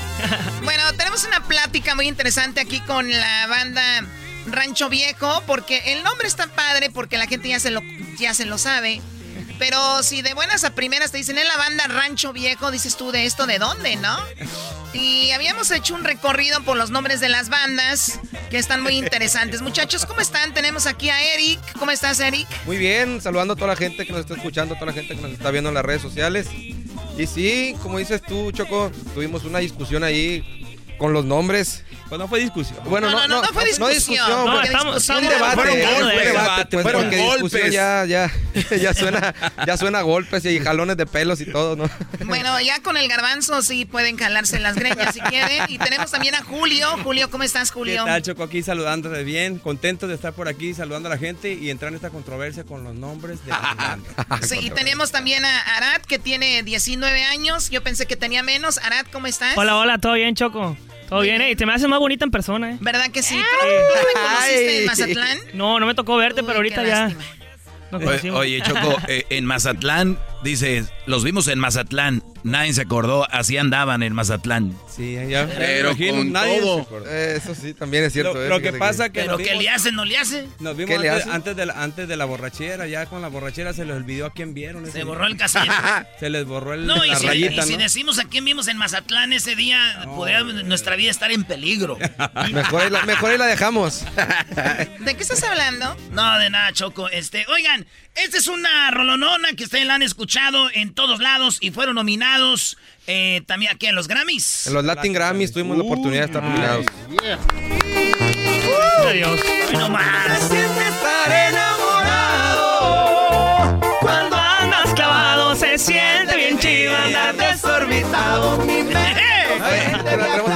Bueno, tenemos una plática muy interesante aquí con la banda Rancho Viejo, porque el nombre está padre, porque la gente ya se lo, ya se lo sabe. Pero si de buenas a primeras te dicen en la banda Rancho Viejo, dices tú de esto de dónde, ¿no? Y habíamos hecho un recorrido por los nombres de las bandas que están muy interesantes. Muchachos, ¿cómo están? Tenemos aquí a Eric. ¿Cómo estás, Eric? Muy bien, saludando a toda la gente que nos está escuchando, a toda la gente que nos está viendo en las redes sociales. Y sí, como dices tú, Choco, tuvimos una discusión ahí con los nombres. Pues no fue discusión. Bueno, no, no, no fue discusión. No, estamos, discusión un debate, fueron fue debate, pues, Fueron discusión golpes. ya, ya, ya suena, ya suena a golpes y jalones de pelos y todo, ¿no? Bueno, ya con el garbanzo sí pueden calarse las greñas si quieren. Y tenemos también a Julio. Julio, ¿cómo estás, ¿Qué Julio? tal, Choco? Aquí saludándote bien, contento de estar por aquí, saludando a la gente y entrar en esta controversia con los nombres de. (laughs) Sí, y tenemos también a Arad, que tiene 19 años. Yo pensé que tenía menos. Arad, ¿cómo estás? Hola, hola, ¿todo bien, Choco? ¿Todo bien? eh? Y te me haces más bonita en persona, ¿eh? ¿Verdad que sí? ¿Tú, tú me conociste en Mazatlán? No, no me tocó verte, pero ahorita qué ya. nos Oye, conocimos. oye, Choco, eh, en Mazatlán, dice, los vimos en Mazatlán. Nadie se acordó, así andaban en Mazatlán. Sí, ya. Pero me imagino, con nadie todo. se acuerda. Eso sí, también es cierto. Lo- eh, lo que pasa que Pero vimos- le hace, no le hace. Nos vimos ¿Qué le antes, hace? antes de la, antes de la borrachera, ya con la borrachera se les olvidó a quién vieron. ese Se día. borró el casino. (laughs) Se les borró el, No, y la si, rayita, y si decimos a quién vimos en Mazatlán ese día, podría nuestra vida estar en peligro. (laughs) Mejor, ahí la, mejor ahí la dejamos. ¿De qué estás hablando? No, de nada, Choco. Este, oigan, esta es una rolonona que ustedes la han escuchado en todos lados y fueron nominados eh, también aquí en los Grammys. En los Latin Grammys tuvimos la oportunidad de estar nominados. Adiós. Cuando andas clavado se siente bien chido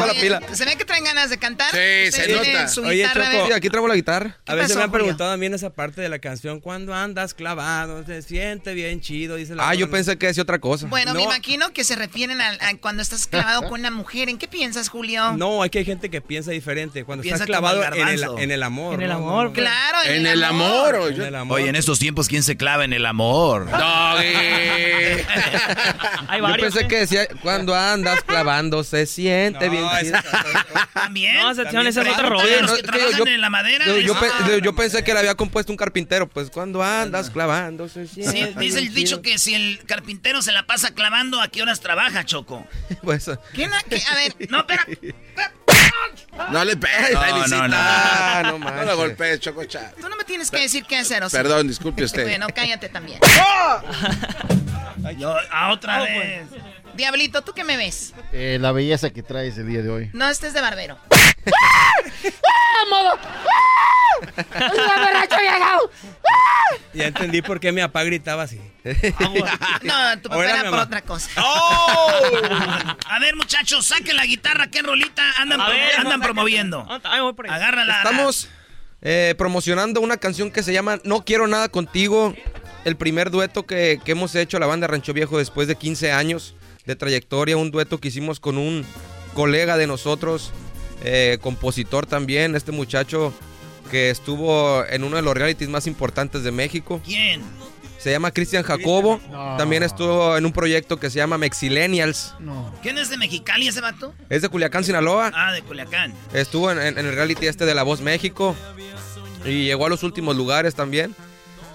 (laughs) Se ve que traen ganas de cantar. Sí, se nota. Su Oye, Choco, aquí traigo la guitarra. A veces pasó, me han Julio? preguntado también esa parte de la canción. Cuando andas clavado, se siente bien chido, dice la Ah, yo pensé que decía otra cosa. Bueno, me No. imagino que se refieren a, a cuando estás clavado con una mujer. ¿En qué piensas, Julio? No, aquí hay gente que piensa diferente. Cuando Piensa estás clavado en el, garbanzo. en el amor. En el amor, No. Claro, en, En el amor. o En el amor. Oye, en estos tiempos, ¿quién se clava en el amor? (laughs) Doggy. Hay Yo varios. pensé ¿eh? que decía, cuando andas clavando, se siente No, bien chido. También. No, esa esa es otra Pregúntale rola. a los no, que trabajan yo- en la madera. Yo, yo les- pe- yo- yo pensé que le había compuesto un carpintero. Pues cuando andas clavando, se Sí, dice el dicho que si el carpintero se la pasa clavando, ¿a qué horas trabaja, Choco? (laughs) Pues, ¿Qué na- qué- A ver, No, espera. No le pegues, No, no, visita. no. Ah, no No lo golpees, Chococha. tú no me tienes que decir qué hacer, o sea. Perdón, disculpe usted. Bueno, cállate también. (laughs) Yo, a otra vez. Diablito, ¿tú qué me ves? Eh, la belleza que traes el día de hoy. No estés de barbero. (laughs) Ya entendí por qué mi papá gritaba así. No, tu papá Ahora era por otra cosa. A ver, muchachos, saquen la guitarra. ¿Qué rolita andan, A ver, andan saca- promoviendo? Ah, ahí voy por ahí. Agárrala. Estamos eh, promocionando una canción que se llama No Quiero Nada Contigo. El primer dueto que, que hemos hecho la banda Rancho Viejo después de 15 años de trayectoria. Un dueto que hicimos con un colega de nosotros, eh, compositor también. Este muchacho que estuvo en uno de los realities más importantes de México. ¿Quién? Se llama Cristian Jacobo. No. También estuvo en un proyecto que se llama Mexillennials. No. ¿Quién es de Mexicali ese vato? Es de Culiacán, Sinaloa. Ah, de Culiacán. Estuvo en, en- en el reality este de La Voz México y llegó a los últimos lugares también.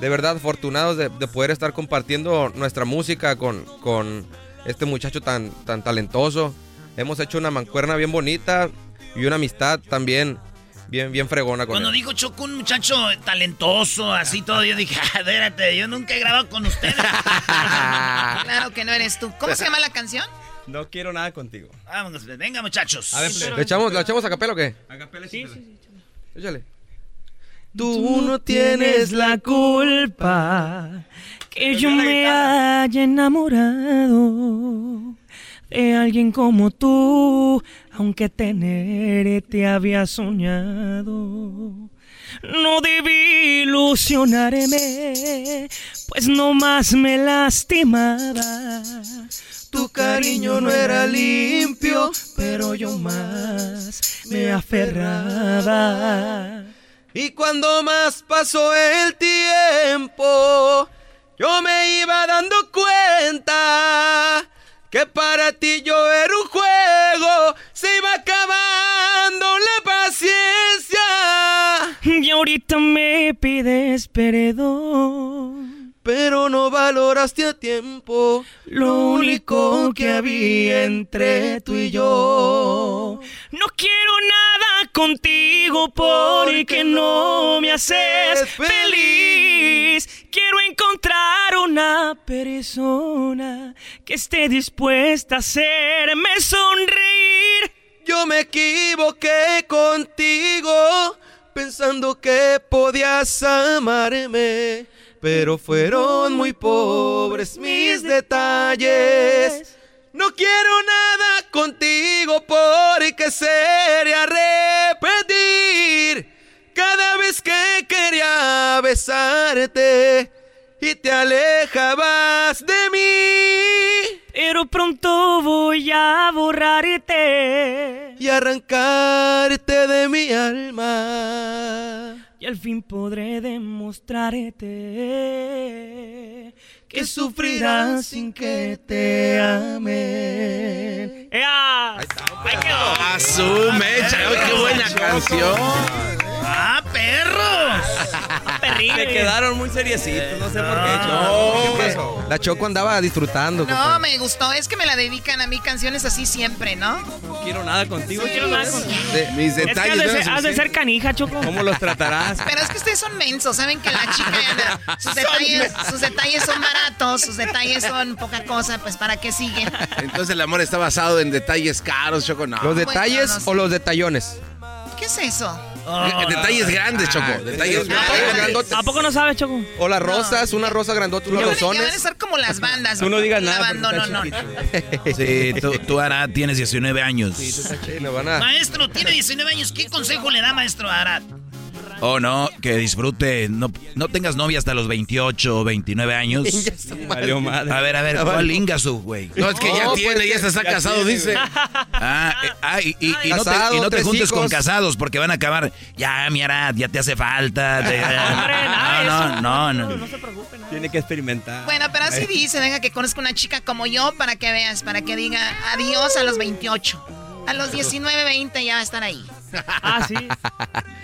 De verdad, afortunados de, de poder estar compartiendo nuestra música con, con este muchacho tan, tan talentoso. Hemos hecho una mancuerna bien bonita y una amistad también bien, bien fregona con Cuando él. dijo Choco un muchacho talentoso, así todo, yo dije, (laughs) "Ah, espérate, yo nunca he grabado con ustedes. (laughs) Claro que no eres tú. ¿Cómo se llama la canción? No quiero nada contigo. Vámonos, venga, muchachos. A ver, ¿Le echamos, ¿Le echamos a capela o qué? Sí, sí, sí. Échale. Tú no tienes la culpa que yo me haya enamorado de alguien como tú, aunque tenerte había soñado. No debí ilusionarme, pues no más me lastimaba. Tu cariño no era limpio, pero yo más me aferraba. Y cuando más pasó el tiempo, yo me iba dando cuenta que para ti yo era un juego, se iba acabando la paciencia. Y ahorita me pides perdón. Pero no valoraste a tiempo Lo único que había entre tú y yo. No quiero nada contigo porque no me haces feliz. Quiero encontrar una persona que esté dispuesta a hacerme sonreír. Yo me equivoqué contigo, pensando que podías amarme, pero fueron muy pobres mis detalles. No quiero nada contigo porque sería repetir cada vez que quería besarte y te alejabas de mí. Pero pronto voy a borrarte y arrancarte de mi alma. Y al fin podré demostrarte que sufrirás sin que te ame. ¡Ea! ¡Ahí quedó! ¡Ah, qué buena canción! ¡Ah, perros! (laughs) Se quedaron muy seriecitos, no sé por qué. No, ¿qué pasó? La Choco andaba disfrutando. No, compadre. me gustó. Es que me la dedican a mí canciones así siempre, ¿no? No quiero nada contigo, Sí, quiero nada sí. contigo. De- mis Es que detalles. has de, ¿no? ser, has de ser canija, Choco. ¿Cómo los tratarás? Pero es que ustedes son mensos, saben que la chica anda- (laughs) sus detalles, sus detalles son baratos, sus detalles son poca cosa, pues para qué siguen. Entonces el amor está basado en detalles caros, Choco. No. ¿Los detalles no sé. o los detallones? ¿Qué es eso? Oh. Detalles grandes, Choco. Ah, detalles grandes. ¿A poco no sabes, Choco? O las rosas, una rosa grandota, unos rosones. Van a ser como las (laughs) bandas. Tú no digas nada. No, no, no. Sí, tú, tú Arad, tienes 19 años. Sí, tú estás van a... Maestro, tiene 19 años. ¿Qué consejo le da, maestro Arad? Oh, no, que disfrute. No, no tengas novia hasta los 28 o 29 años. (laughs) A ver, a ver, ¿cuál Ingasu, güey? No, es que ya tiene, pues, ya se está casado, dice. (laughs) Ah, eh, ah y, y, no te, y, no te, juntes con casados porque van a acabar. Ya, mi Arad, ya te hace falta. (laughs) no, no, no, no, se preocupen. Tiene que experimentar. Bueno, pero así dice, deja que conozca una chica como yo para que veas, para que diga adiós a los 28. A los 19, 20 ya va a estar ahí. Ah, sí.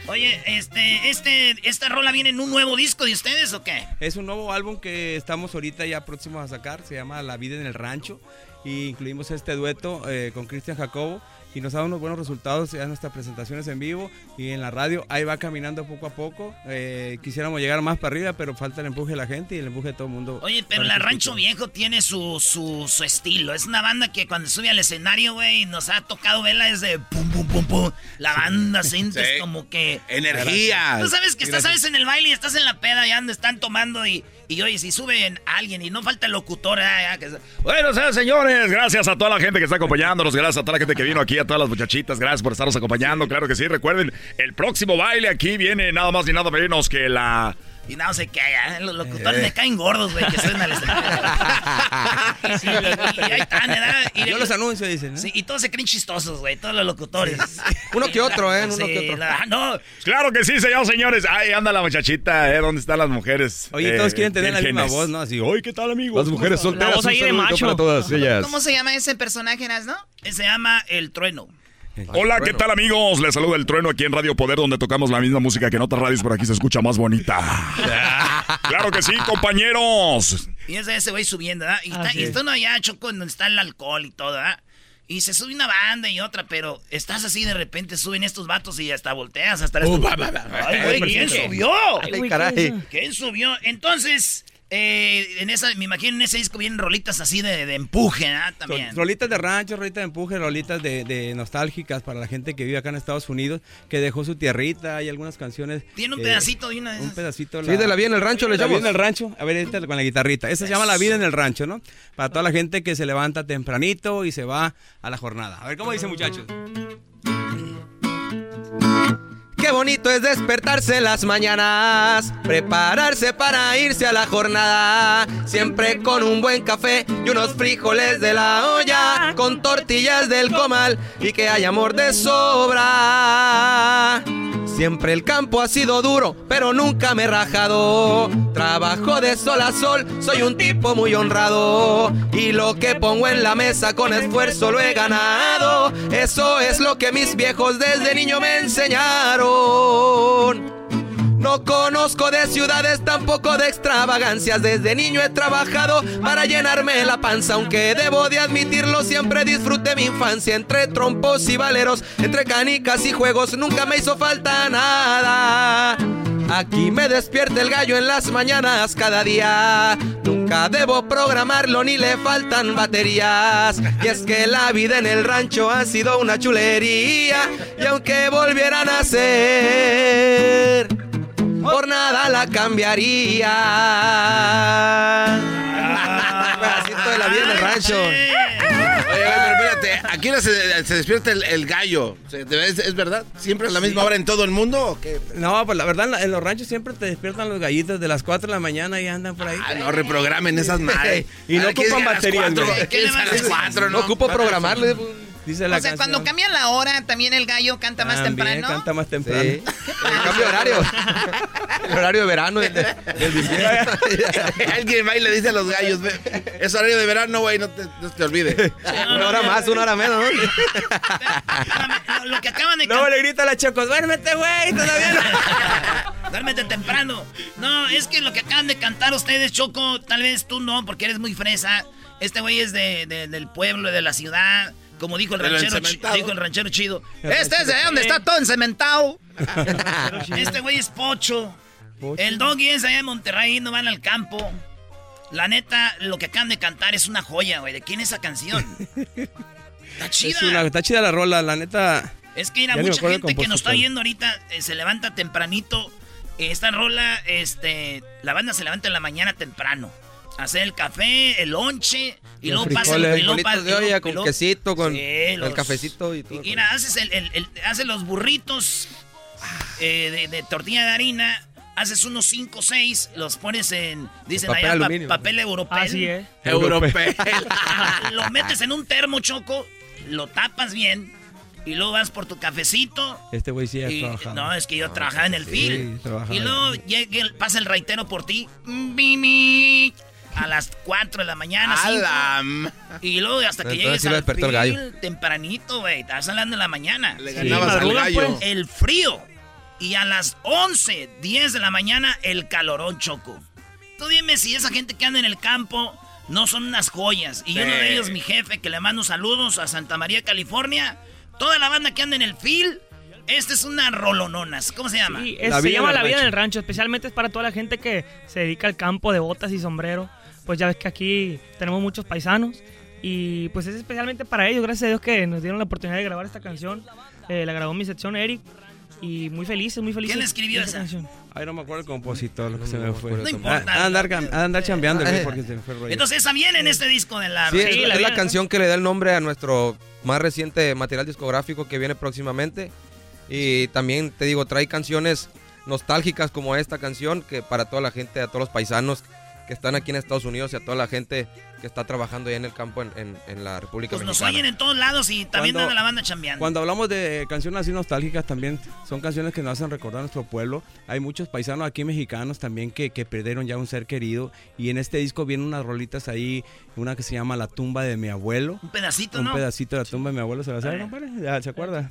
Oye, este, este, ¿esta rola viene en un nuevo disco de ustedes o qué? Es un nuevo álbum que estamos ahorita ya próximos a sacar, se llama La vida en el rancho, y incluimos este dueto eh, con Cristian Jacobo y nos ha dado unos buenos resultados ya nuestras presentaciones en vivo y en la radio. Ahí va caminando poco a poco. Eh, quisiéramos llegar más para arriba, pero falta el empuje de la gente y el empuje de todo el mundo. Oye, pero la Rancho Viejo tiene su, su, su, estilo. Es una banda que cuando sube al escenario, güey, nos ha tocado verla desde pum, pum, pum, pum. La banda (laughs) sientes como que... Energía. Tú sabes que estás, sabes, en el baile y estás en la peda y ando, están tomando y y oye, si suben a alguien y no falta el locutor, ah, Bueno, señores, gracias a toda la gente que está acompañándonos, gracias a toda la gente que vino aquí, a todas las muchachitas, gracias por estarnos acompañando, claro que sí, recuerden, el próximo baile aquí viene nada más ni nada menos que la... Y no sé qué, ¿eh? los locutores me caen gordos, güey, que suenan al escenario. (laughs) y, ahí están, ¿verdad? Y Yo los anuncio, dicen, Sí, y todos se creen chistosos, güey, todos los locutores. Uno que otro, ¿eh? Uno que otro. no. Claro que sí, señores, señores. Ahí anda la muchachita, ¿eh? ¿Dónde están las mujeres? Oye, todos quieren tener la misma voz, ¿no? Así, oye, ¿qué tal, amigos? Las mujeres solteras. La voz ahí de macho. Para todas (laughs) ellas. ¿Cómo se llama ese personaje, no? Se llama El Trueno. Hola, ¿qué tal amigos? Les saluda el trueno aquí en Radio Poder, donde tocamos la misma música que en otras radios, pero aquí se escucha más bonita. (laughs) claro que sí, compañeros. Y ese, ese güey subiendo, ¿verdad? Y, está, y está uno allá, Choco, donde está el alcohol y todo, ¿verdad? Y se sube una banda y otra, pero estás así de repente, suben estos vatos y hasta volteas, hasta... Uh, Ay, güey, ¿quién subió? Ay, caray. ¿Quién subió? Entonces... Eh, en esa, me imagino en ese disco vienen rolitas así de, de empuje, ¿ah? También. Rolitas de rancho, rolitas de empuje, rolitas de, de, nostálgicas para la gente que vive acá en Estados Unidos, que dejó su tierrita, hay algunas canciones. Tiene un pedacito de una de Un pedacito. La, sí, de La Vida en el Rancho le La Vida en el Rancho, a ver, esta con la guitarrita. Esa se llama La Vida en el Rancho, ¿no? Para toda la gente que se levanta tempranito y se va a la jornada. A ver, ¿cómo dice muchachos? Qué bonito es despertarse las mañanas, prepararse para irse a la jornada, siempre con un buen café y unos frijoles de la olla, con tortillas del comal y que haya amor de sobra. Siempre el campo ha sido duro, pero nunca me he rajado. Trabajo de sol a sol, soy un tipo muy honrado. Y lo que pongo en la mesa con esfuerzo lo he ganado. Eso es lo que mis viejos desde niño me enseñaron. No conozco de ciudades, tampoco de extravagancias. Desde niño he trabajado para llenarme la panza. Aunque debo de admitirlo, siempre disfruté mi infancia. Entre trompos y valeros, entre canicas y juegos, nunca me hizo falta nada. Aquí me despierta el gallo en las mañanas cada día. Nunca debo programarlo ni le faltan baterías. Y es que la vida en el rancho ha sido una chulería. Y aunque volvieran a ser por nada la cambiaría. (laughs) Pedacito de la vida del rancho. Oye, pero espérate, aquí se, se despierta el, gallo. ¿Es, verdad? ¿Siempre a la misma hora en todo el mundo o qué? No, pues la verdad, en los ranchos siempre te despiertan los gallitos de las 4 de la mañana y andan por ahí. Ah, no reprogramen esas madres. (laughs) y no ocupan baterías. ¿Qué, No ocupo programarle. Dice la o sea, cuando cambia la hora, también el gallo canta más temprano. canta más temprano. Sí. cambio horario. (laughs) el horario de verano del, del (laughs) Alguien va y le dice a los gallos, es horario de verano, güey, no te, no te olvides. una hora más, una hora menos. ¿no? (laughs) lo que acaban de No, le grita a la Choco, duérmete, güey, todavía no. duérmete temprano. No, es que lo que acaban de cantar ustedes, Choco, tal vez tú no, porque eres muy fresa. Este güey es de, de, del pueblo, de la ciudad. Como dijo el, ranchero, dijo el ranchero chido. Este es de donde está todo encementado. (laughs) (laughs) este güey es pocho. El doggy es allá de Monterrey, no van al campo. La neta, lo que acaban de cantar es una joya, güey. ¿De quién es esa canción? Está chida. está chida la rola, la neta. Es que mira, mucha gente que nos está viendo ahorita eh, se levanta tempranito. Esta rola, este, la banda se levanta en la mañana temprano. Hacer el café, el lonche, y, luego pasa el, el de olla con quesito, con el cafecito y todo. Y, mira, haces, el, haces los burritos eh, de, tortilla de harina, haces unos 5 o 6, los pones en, dicen papel papel europeo. Así (laughs) es. Europeo. lo metes en un termo choco, lo tapas bien y luego vas por tu cafecito. Este güey sí ha trabajado. No, es que yo trabajaba en el sí, Y luego llega, pasa el raitero por ti. A las 4 de la mañana. Alam. Y luego hasta que llegues al fil, tempranito, güey. Estás hablando de la mañana. Le ganabas al gallo. Pues. El frío. Y a las 11, 10 de la mañana, el calorón choco. Tú dime si esa gente que anda en el campo no son unas joyas. Y uno de ellos, mi jefe, que le mando saludos a Santa María, California Toda la banda que anda en el field. Esta es una rolononas. ¿Cómo se llama? Sí, se llama La Vida en el Rancho. Especialmente es para toda la gente que se dedica al campo de botas y sombrero. Pues ya ves que aquí tenemos muchos paisanos. Y pues es especialmente para ellos. Gracias a Dios que nos dieron la oportunidad de grabar esta canción. Eh, la grabó mi sección Eric. Y muy felices, muy felices. ¿Quién escribió esa? canción? Ay, no me acuerdo el compositor, lo que se me fue. No importa. A, andar, a andar chambeando, porque se me fue el rollo. Entonces, esa viene en este disco de la... Sí, es, la, es la canción que le da el nombre a nuestro más reciente material discográfico que viene próximamente. Y también, te digo, trae canciones nostálgicas como esta canción, que para toda la gente, a todos los paisanos que están aquí en Estados Unidos y a toda la gente que está trabajando ahí en el campo en, en, la República pues nos oyen en todos lados y también cuando, la banda chambeando. Cuando hablamos de canciones así nostálgicas también son canciones que nos hacen recordar a nuestro pueblo. Hay muchos paisanos aquí mexicanos también que, que perdieron ya un ser querido y en este disco vienen unas rolitas ahí, una que se llama La tumba de mi abuelo. Un pedacito, Un pedacito de la tumba de mi abuelo, ¿se la sabe? ¿Ya se acuerda?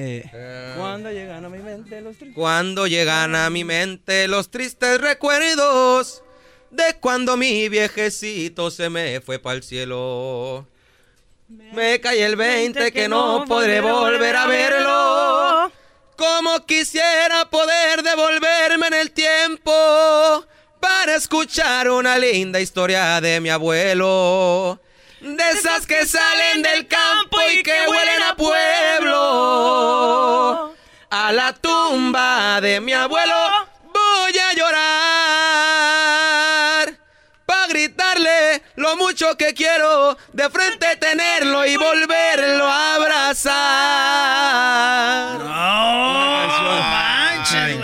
Eh, cuando llegan a mi mente los tristes. Cuando llegan a mi mente los tristes recuerdos de cuando mi viejecito se me fue para el cielo. Me cae el 20 que no podré volver a verlo. Como quisiera poder devolverme en el tiempo para escuchar una linda historia de mi abuelo. De esas que salen del campo y que huelen a pueblo. A la tumba de mi abuelo voy a llorar. Para gritarle lo mucho que quiero de frente tenerlo y volverlo a abrazar. No, manches,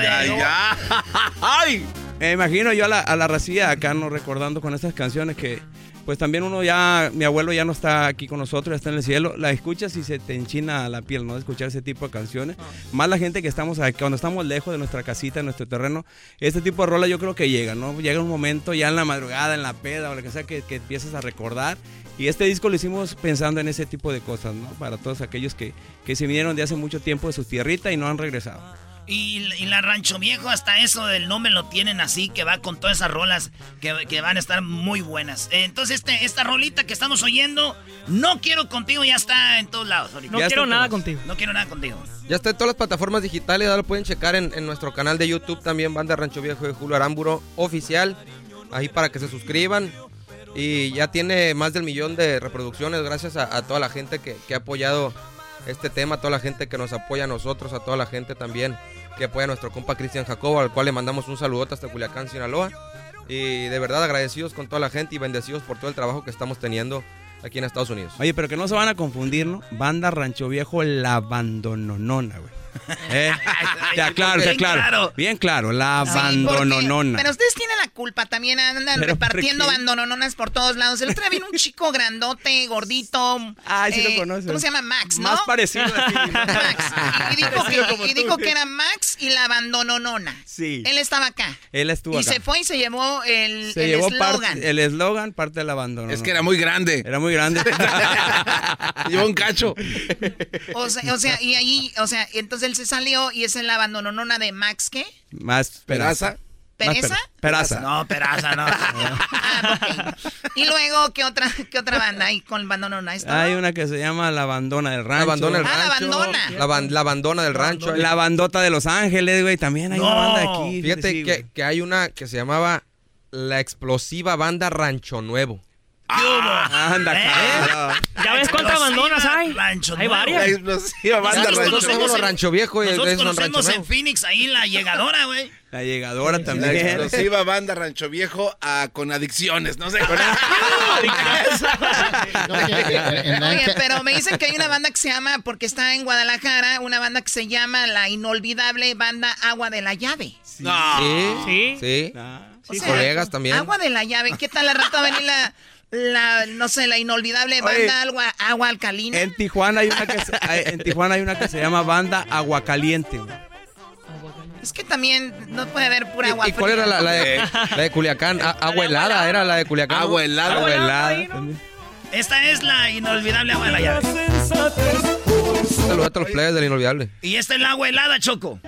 Ay, (laughs) Me imagino yo a la, a la racía acá, ¿no? Recordando con estas canciones que pues también uno ya, mi abuelo ya no está aquí con nosotros, ya está en el cielo, la escuchas y se te enchina la piel, ¿no? Escuchar ese tipo de canciones. Ah. Más la gente que estamos aquí, cuando estamos lejos de nuestra casita, de nuestro terreno, este tipo de rola yo creo que llega, ¿no? Llega un momento ya en la madrugada, en la peda o lo que sea, que, que empiezas a recordar. Y este disco lo hicimos pensando en ese tipo de cosas, ¿no? Para todos aquellos que, que se vinieron de hace mucho tiempo de su tierrita y no han regresado. Y, la Rancho Viejo, hasta eso del nombre lo tienen así, que va con todas esas rolas que, van a estar muy buenas. Entonces, este, esta rolita que estamos oyendo, No Quiero Contigo, ya está en todos lados. No quiero nada contigo. No quiero nada contigo. Ya está en todas las plataformas digitales, ya lo pueden checar en, nuestro canal de YouTube también, Banda Rancho Viejo de Julio Aramburo Oficial, ahí para que se suscriban. Y ya tiene más del millón de reproducciones gracias a, toda la gente que, que ha apoyado este tema, a toda la gente que nos apoya a nosotros, a toda la gente también que apoya a nuestro compa Cristian Jacobo, al cual le mandamos un saludote hasta Culiacán, Sinaloa. Y de verdad agradecidos con toda la gente y bendecidos por todo el trabajo que estamos teniendo aquí en Estados Unidos. Oye, pero que no se van a confundir, ¿no? Banda Rancho Viejo La Abandononona, güey. (laughs) ¿Eh? Ya, claro, ya, Bien claro. claro. Bien claro, La Sí. Pero ustedes tienen la culpa, también andan ¿Pero repartiendo bandonononas por todos lados. El otro día vino un chico grandote, gordito. Ay, sí lo eh, conoces. ¿Cómo se llama? Max, ¿no? Más parecido a ti. (laughs) Max. Y, y dijo, que, y dijo era Max y la abandononona. Sí. Él estaba acá. Él estuvo Y acá. se fue y se llevó el Se el llevó eslogan. parte, el eslogan, parte del abandono. Es que era muy grande. Era muy grande. (laughs) Llevó un cacho. O sea, o sea, y ahí, o sea, entonces él se salió y es el abandononona de Max, ¿qué? Más peraza. ¿Pereza? Peraza. No, peraza, no. (laughs) Y luego, ¿qué otra, qué otra banda hay con bandonona? ¿Esto? Hay una que se llama La Abandona del Rancho. La abandona del Ah, la rancho. abandona. La, ban- la abandona del rancho. La bandota de Los Ángeles, güey. También hay una banda aquí. Fíjate sí, que, que hay una que se llamaba La explosiva banda Rancho Nuevo. Anda, claro. ¿Ya ves cuántas abandonas hay? Rancho Hay varias. La explosiva banda Nosotros rancho. Rancho Viejo y Nosotros Rancho conocemos en. Phoenix ahí la llegadora, güey. La llegadora La también. explosiva banda Rancho Viejo ah, con adicciones, no sé. con- (laughs) la- Oye, pero me dicen que hay una banda que se llama, porque está en Guadalajara, una banda que se llama la inolvidable banda Agua de la Llave. No. Sí, Sí. sí. O sea, colegas también. Agua de la Llave. ¿Qué tal la rata a venir la, la, no sé, la inolvidable Oye. banda agua, agua alcalina? En Tijuana hay una que se, en Tijuana hay una que se llama Banda Aguacaliente. güey. Es que también no puede haber pura ¿Y, agua y cuál era la, la de, la de Culiacán? A- agua helada, era la de Culiacán. ¿no? Agua helada. Agua helada. Esta es la inolvidable agua de la llave. Saludos a los players del inolvidable. Y esta es la agua helada, Choco.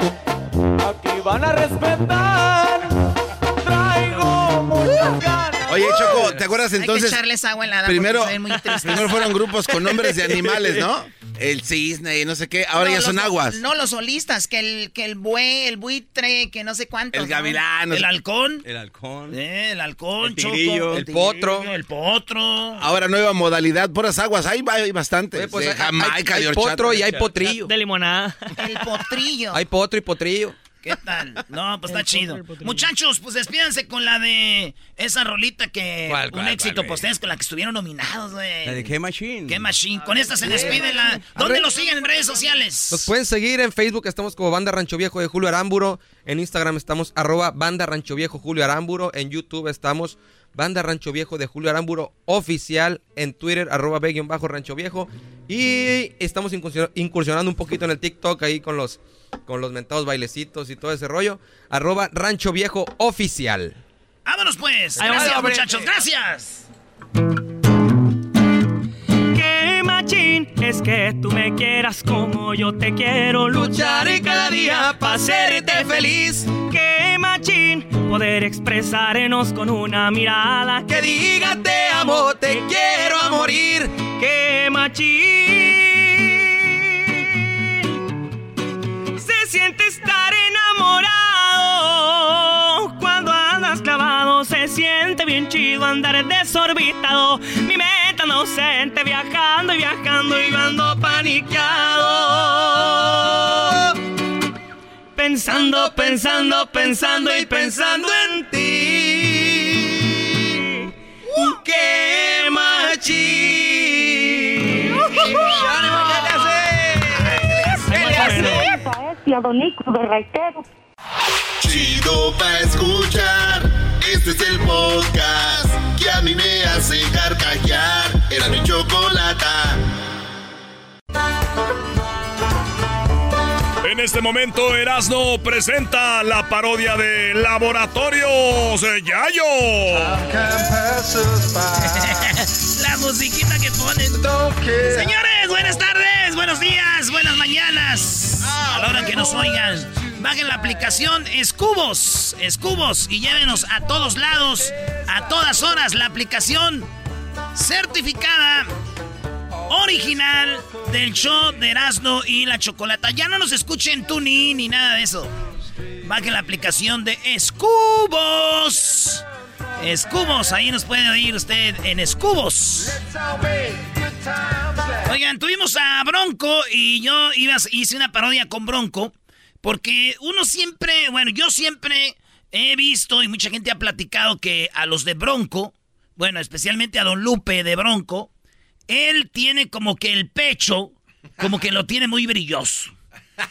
Oye, Choco, ¿te acuerdas Hay entonces? que echarles agua Primero, ven muy tristes. primero fueron grupos con nombres de animales, ¿no? (laughs) El cisne y no sé qué. Ahora No, ya son los- aguas. No, los solistas, que el, que el buey, el buitre, que no sé cuántos. El ¿no? gavilán. El halcón. El halcón. Eh, el halcón, El Choco. El potro. El potro. Ahora nueva modalidad, puras aguas. Hay, hay bastantes. Oye, pues de hay- Jamaica, hay, de hay horchata. potro y hay potrillo. De limonada. (laughs) El potrillo. Hay potro y potrillo. ¿Qué tal? No, pues está chido. Muchachos, pues despídanse con la de esa rolita que. ¿Cuál, un éxito, cuál, pues ustedes con la que estuvieron nominados, güey. La de K-Machine. Qué machine. Con esta se despide la. ¿Dónde lo siguen en redes sociales? Nos pueden seguir en Facebook, estamos como Banda Rancho Viejo de Julio Aramburo. En Instagram estamos arroba Banda Rancho Viejo Julio Aramburo. En YouTube estamos Banda Rancho Viejo de Julio Aramburo Oficial. En Twitter arroba B-Bajo Rancho Viejo. Y estamos incursion- incursionando un poquito en el TikTok ahí con los, con los mentados bailecitos y todo ese rollo. Arroba Rancho Viejo Oficial. Vámonos pues. Gracias, muchachos. Gracias. Es que tú me quieras como yo te quiero. Lucharé cada día para hacerte feliz. Qué machín poder expresarnos con una mirada que diga te amo, te quiero a morir. Qué machín se siente estar enamorado. Siente bien chido andar desorbitado. Mi mente inocente viajando y viajando y ando paniqueado. Pensando, pensando, pensando y pensando en ti. ¡Qué machín! Esa es la Donico de Raitero. Chido pa' escuchar. Este es el podcast que a mí me hace carcajear. Era mi chocolata. En este momento, Erasno presenta la parodia de Laboratorios Yayo. (laughs) La musiquita que ponen. Señores, buenas tardes, buenos días, buenas mañanas. A la hora que nos oigan, bajen la aplicación Escubos, Escubos y llévenos a todos lados, a todas horas. La aplicación certificada original del show de Erasmo y la Chocolata. Ya no nos escuchen tuning ni nada de eso. Bajen la aplicación de Escubos. Escubos, ahí nos puede oír usted en Escubos. Oigan, tuvimos a Bronco y yo iba, hice una parodia con Bronco. Porque uno siempre, bueno, yo siempre he visto y mucha gente ha platicado que a los de Bronco, bueno, especialmente a Don Lupe de Bronco, él tiene como que el pecho, como que lo tiene muy brilloso.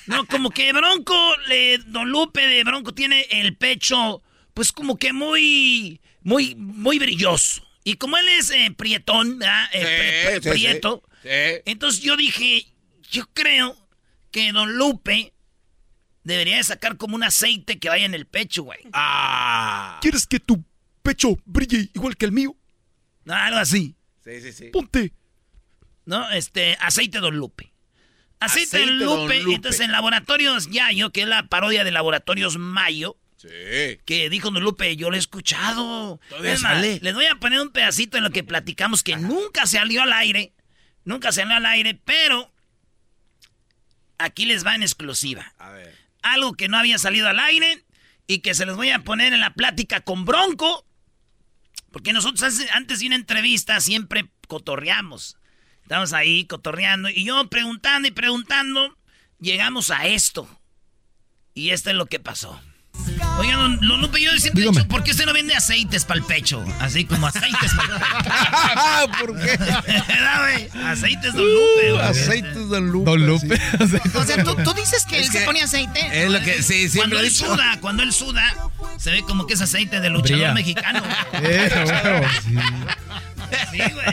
No, como que Bronco, le, Don Lupe de Bronco tiene el pecho, pues como que muy, muy, muy brilloso. Y como él es eh, prietón, ¿verdad? Eh, prieto, entonces yo dije, yo creo que Don Lupe debería de sacar como un aceite que vaya en el pecho, güey. (laughs) Ah. ¿Quieres que tu pecho brille igual que el mío? algo así. Sí, sí, sí. Ponte. No, este, aceite Don Lupe. Aceite, Don, Lupe. Entonces en Laboratorios Yayo, que es la parodia de Laboratorios Mayo. Sí. Que dijo Don Lupe, yo lo he escuchado. Todavía sale. les voy a poner un pedacito de lo que platicamos que nunca salió al aire. Nunca salió al aire, pero aquí les va en exclusiva. A ver. Algo que no había salido al aire y que se les voy a poner en la plática con Bronco. Porque nosotros antes de una entrevista siempre cotorreamos. Estamos ahí cotorreando y yo preguntando y preguntando, llegamos a esto. Y esto es lo que pasó. Oigan, don, don Lupe, yo siempre he dicho, ¿por qué usted no vende aceites para el pecho? Así como aceites para el pecho. (laughs) ¿Por qué? (laughs) Aceites Don Lupe, güey. Aceites Don Lupe. Don Lupe. (laughs) O sea, ¿tú, tú dices que Es él que se pone aceite. Es lo que, sí, siempre Cuando él dicho. suda, cuando él suda, se ve como que es aceite de luchador Brilla. mexicano. Eh, huevo, sí. Sí, güey.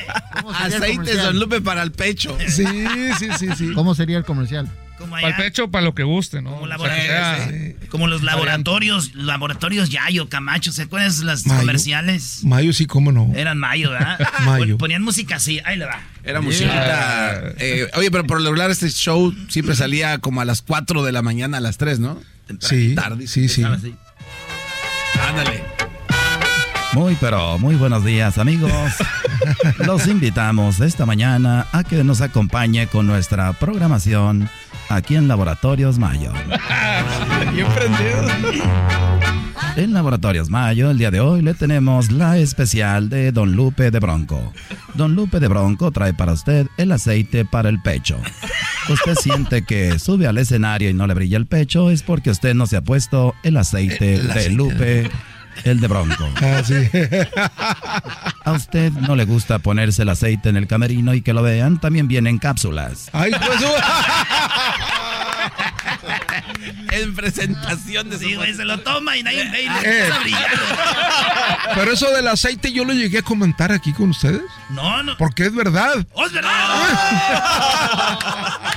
¿Cómo sería el Aceites? Don Lupe para el pecho. Sí, sí, sí, sí. ¿Cómo sería el comercial? Como Para el pecho, para lo que guste, ¿no? como, O sea, labora- que sea- sí. como los laboratorios, laboratorios Yayo, Camacho, ¿se acuerdan de las Mayo. comerciales? Mayo sí, cómo no. Eran Mayo, ¿verdad? (laughs) Mayo. Ponían música así, ahí le va. Era musiquita. eh, oye, pero por lo regular este show siempre salía como a las 4 de la mañana a las 3, ¿no? Sí, Tarde. sí, sí. Así. Ándale. Muy, pero muy buenos días, amigos. (laughs) Los invitamos esta mañana a que nos acompañe con nuestra programación aquí en Laboratorios Mayo. (laughs) Bien prendido. En Laboratorios Mayo, el día de hoy le tenemos la especial de Don Lupe de Bronco. Don Lupe de Bronco trae para usted el aceite para el pecho. Usted siente que sube al escenario y no le brilla el pecho, es porque usted no se ha puesto el aceite de Lupe, el de Bronco. Ah, sí. A usted no le gusta ponerse el aceite en el camerino y que lo vean, también viene en cápsulas. Ay, pues. En presentación de Sí, güey, se lo toma y nadie ve y le Eh. empieza a brillar. (laughs) Pero eso del aceite yo lo llegué a comentar aquí con ustedes. No, no. Porque es verdad. ¡Oh, es verdad! (laughs)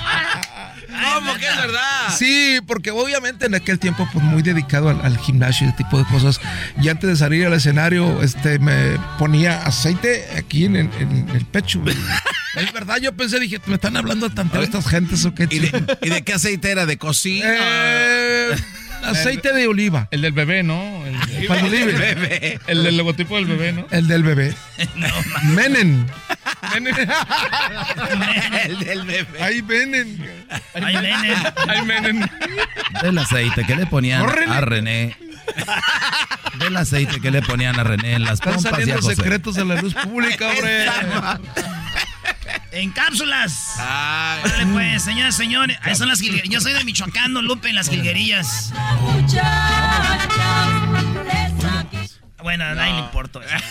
¿Cómo que es verdad? Sí, porque obviamente en aquel tiempo pues muy dedicado al, al gimnasio y ese tipo de cosas. Y antes de salir al escenario, este me ponía aceite aquí en, el- en el pecho. (laughs) es verdad, yo pensé, dije, me están hablando tanto estas gentes o qué. ¿Y de, y de qué aceite era? ¿De cocina? Eh, aceite de oliva. El del bebé, ¿no? El, de- Palmolive. Bebé. el del logotipo del bebé, ¿no? El del bebé. (laughs) Menen. (laughs) (laughs) El del bebé. Ahí venen. Ay, nene. Ay, menen. Del aceite que le ponían ¡Córrele! a René. Del aceite que le ponían a René en las Están pompas y a saliendo José. secretos a la luz pública, hombre. En cápsulas. Ay. Órale, pues, señoras señores. Ahí son las jilguerillas. Yo soy de Michoacán, no Lupe, en las jilguerillas. Bueno, a nadie le importa eso. (laughs)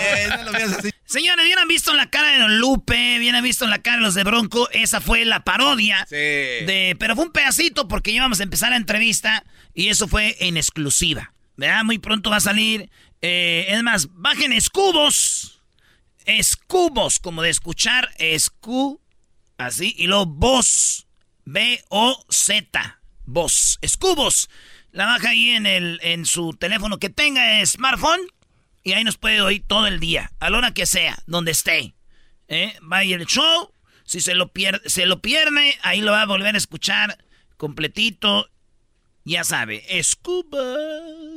Eh, no lo veas así. Señores, bien han visto la cara de Don Lupe, bien han visto la cara de los de Bronco. Esa fue la parodia. Sí. De, pero fue un pedacito porque íbamos a empezar la entrevista y eso fue en exclusiva. ¿Verdad? Muy pronto va a salir. eh, es más, bajen escubos. Escubos, como de escuchar. Escu. Así. Y luego voz. B-O-Z. Voz. Escubos. La baja ahí en, el, en su teléfono que tenga smartphone. Y ahí nos puede oír todo el día. A la hora que sea. Donde esté. ¿Eh? Va a el show. Si se lo, pierde, se lo pierde, ahí lo va a volver a escuchar completito. Ya sabe, Escubas.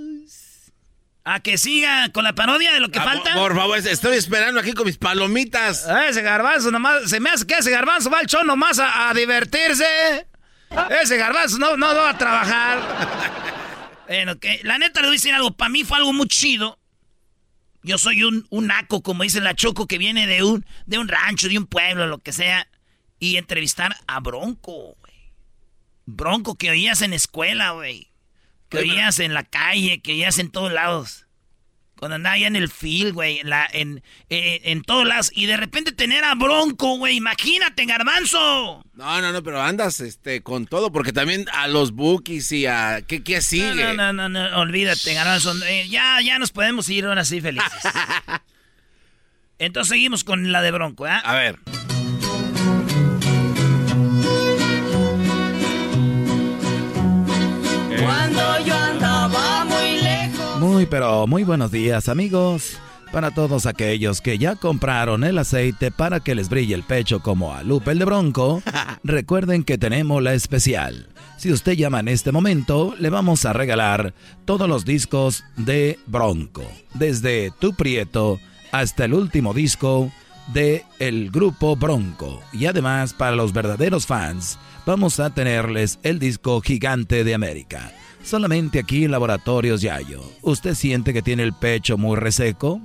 A que siga con la parodia de lo que Ah, falta. Por favor, estoy esperando aquí con mis palomitas. Ah, ese garbanzo nomás, se me hace que ese garbanzo va al show nomás a, a divertirse. Ese garbanzo no, no va a trabajar. (laughs) bueno, que la neta le voy a decir algo, para mí fue algo muy chido. Yo soy un, un naco, como dice la Choco, que viene de un, de un rancho, de un pueblo, lo que sea. Y entrevistar a Bronco, güey. Bronco que oías en escuela, güey. Que oías en la calle, que oías en todos lados. Cuando andaba allá en el field, güey, en, la, en, eh, en todas las... Y de repente tener a Bronco, güey, imagínate, garbanzo. No, no, no, pero andas este, con todo, porque también a los bookies y a... ¿Qué, qué sigue? No, no, no, no, olvídate, garbanzo. Eh, ya, ya nos podemos ir ahora sí felices. (laughs) Entonces seguimos con la de Bronco, ¿eh? A ver. Cuando Muy pero muy buenos días amigos. Para todos aquellos que ya compraron el aceite para que les brille el pecho como a Lupe el de Bronco, (laughs) recuerden que tenemos la especial. Si usted llama en este momento, le vamos a regalar todos los discos de Bronco, desde Tu Prieto hasta el último disco de el grupo Bronco. Y además, para los verdaderos fans, vamos a tenerles el disco Gigante de América. Solamente aquí en Laboratorios Yayo. ¿Usted siente que tiene el pecho muy reseco?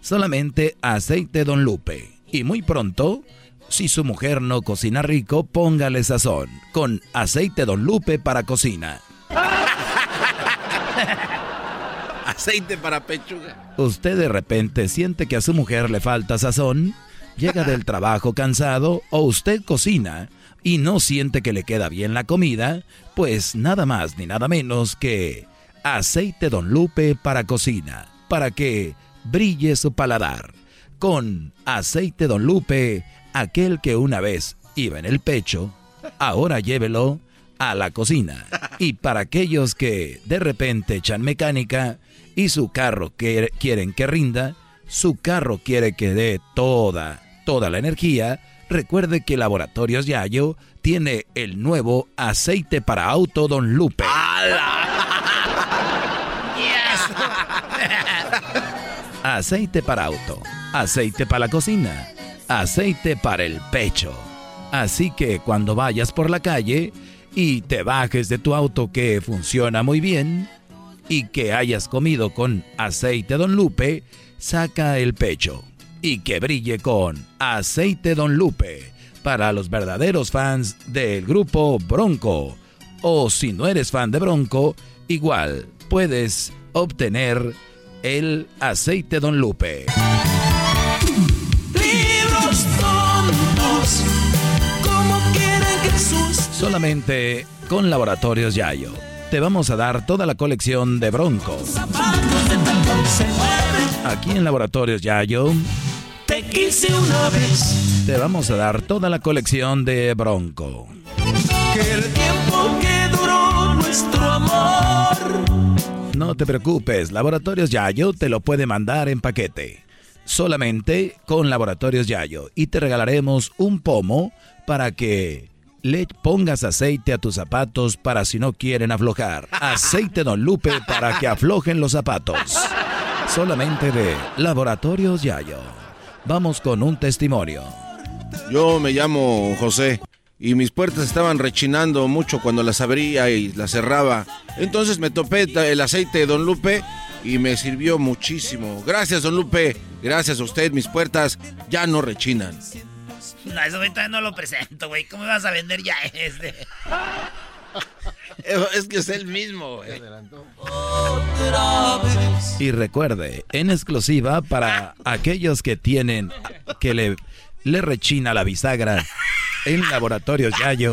Solamente aceite Don Lupe. Y muy pronto, si su mujer no cocina rico, póngale sazón. Con aceite Don Lupe para cocina. (laughs) Aceite para pechuga. Usted de repente siente que a su mujer le falta sazón, llega del trabajo cansado o usted cocina y no siente que le queda bien la comida, pues nada más ni nada menos que aceite Don Lupe para cocina, para que brille su paladar. Con aceite Don Lupe, aquel que una vez iba en el pecho, ahora llévelo a la cocina. (laughs) Y para aquellos que de repente echan mecánica y su carro que quieren que rinda, su carro quiere que dé toda, toda la energía, recuerde que Laboratorios Yayo tiene el nuevo aceite para auto Don Lupe. (laughs) aceite para auto, aceite para la cocina, aceite para el pecho. Así que cuando vayas por la calle y te bajes de tu auto que funciona muy bien y que hayas comido con aceite Don Lupe, saca el pecho y que brille con aceite Don Lupe para los verdaderos fans del grupo Bronco. O si no eres fan de Bronco, igual puedes obtener el aceite Don Lupe. Libros tontos, como quieren que sus Solamente con Laboratorios Yayo. Te vamos a dar toda la colección de Bronco. Aquí en Laboratorios Yayo Te quise una vez, te vamos a dar toda la colección de Bronco. que el tiempo que duró nuestro amor. No te preocupes, Laboratorios Yayo te lo puede mandar en paquete. Solamente con Laboratorios Yayo. Y te regalaremos un pomo para que le pongas aceite a tus zapatos para si no quieren aflojar. Aceite Don Lupe para que aflojen los zapatos. Solamente de Laboratorios Yayo. Vamos con un testimonio. Yo me llamo José y mis puertas estaban rechinando mucho cuando las abría y las cerraba. Entonces me topé el aceite de Don Lupe y me sirvió muchísimo. Gracias, Don Lupe. Gracias a usted, mis puertas ya no rechinan. No, eso todavía no lo presento, güey. ¿Cómo vas a vender ya este? Es que es el mismo, güey. Y recuerde, en exclusiva para aquellos que tienen, que le, le rechina la bisagra en Laboratorios Yayo.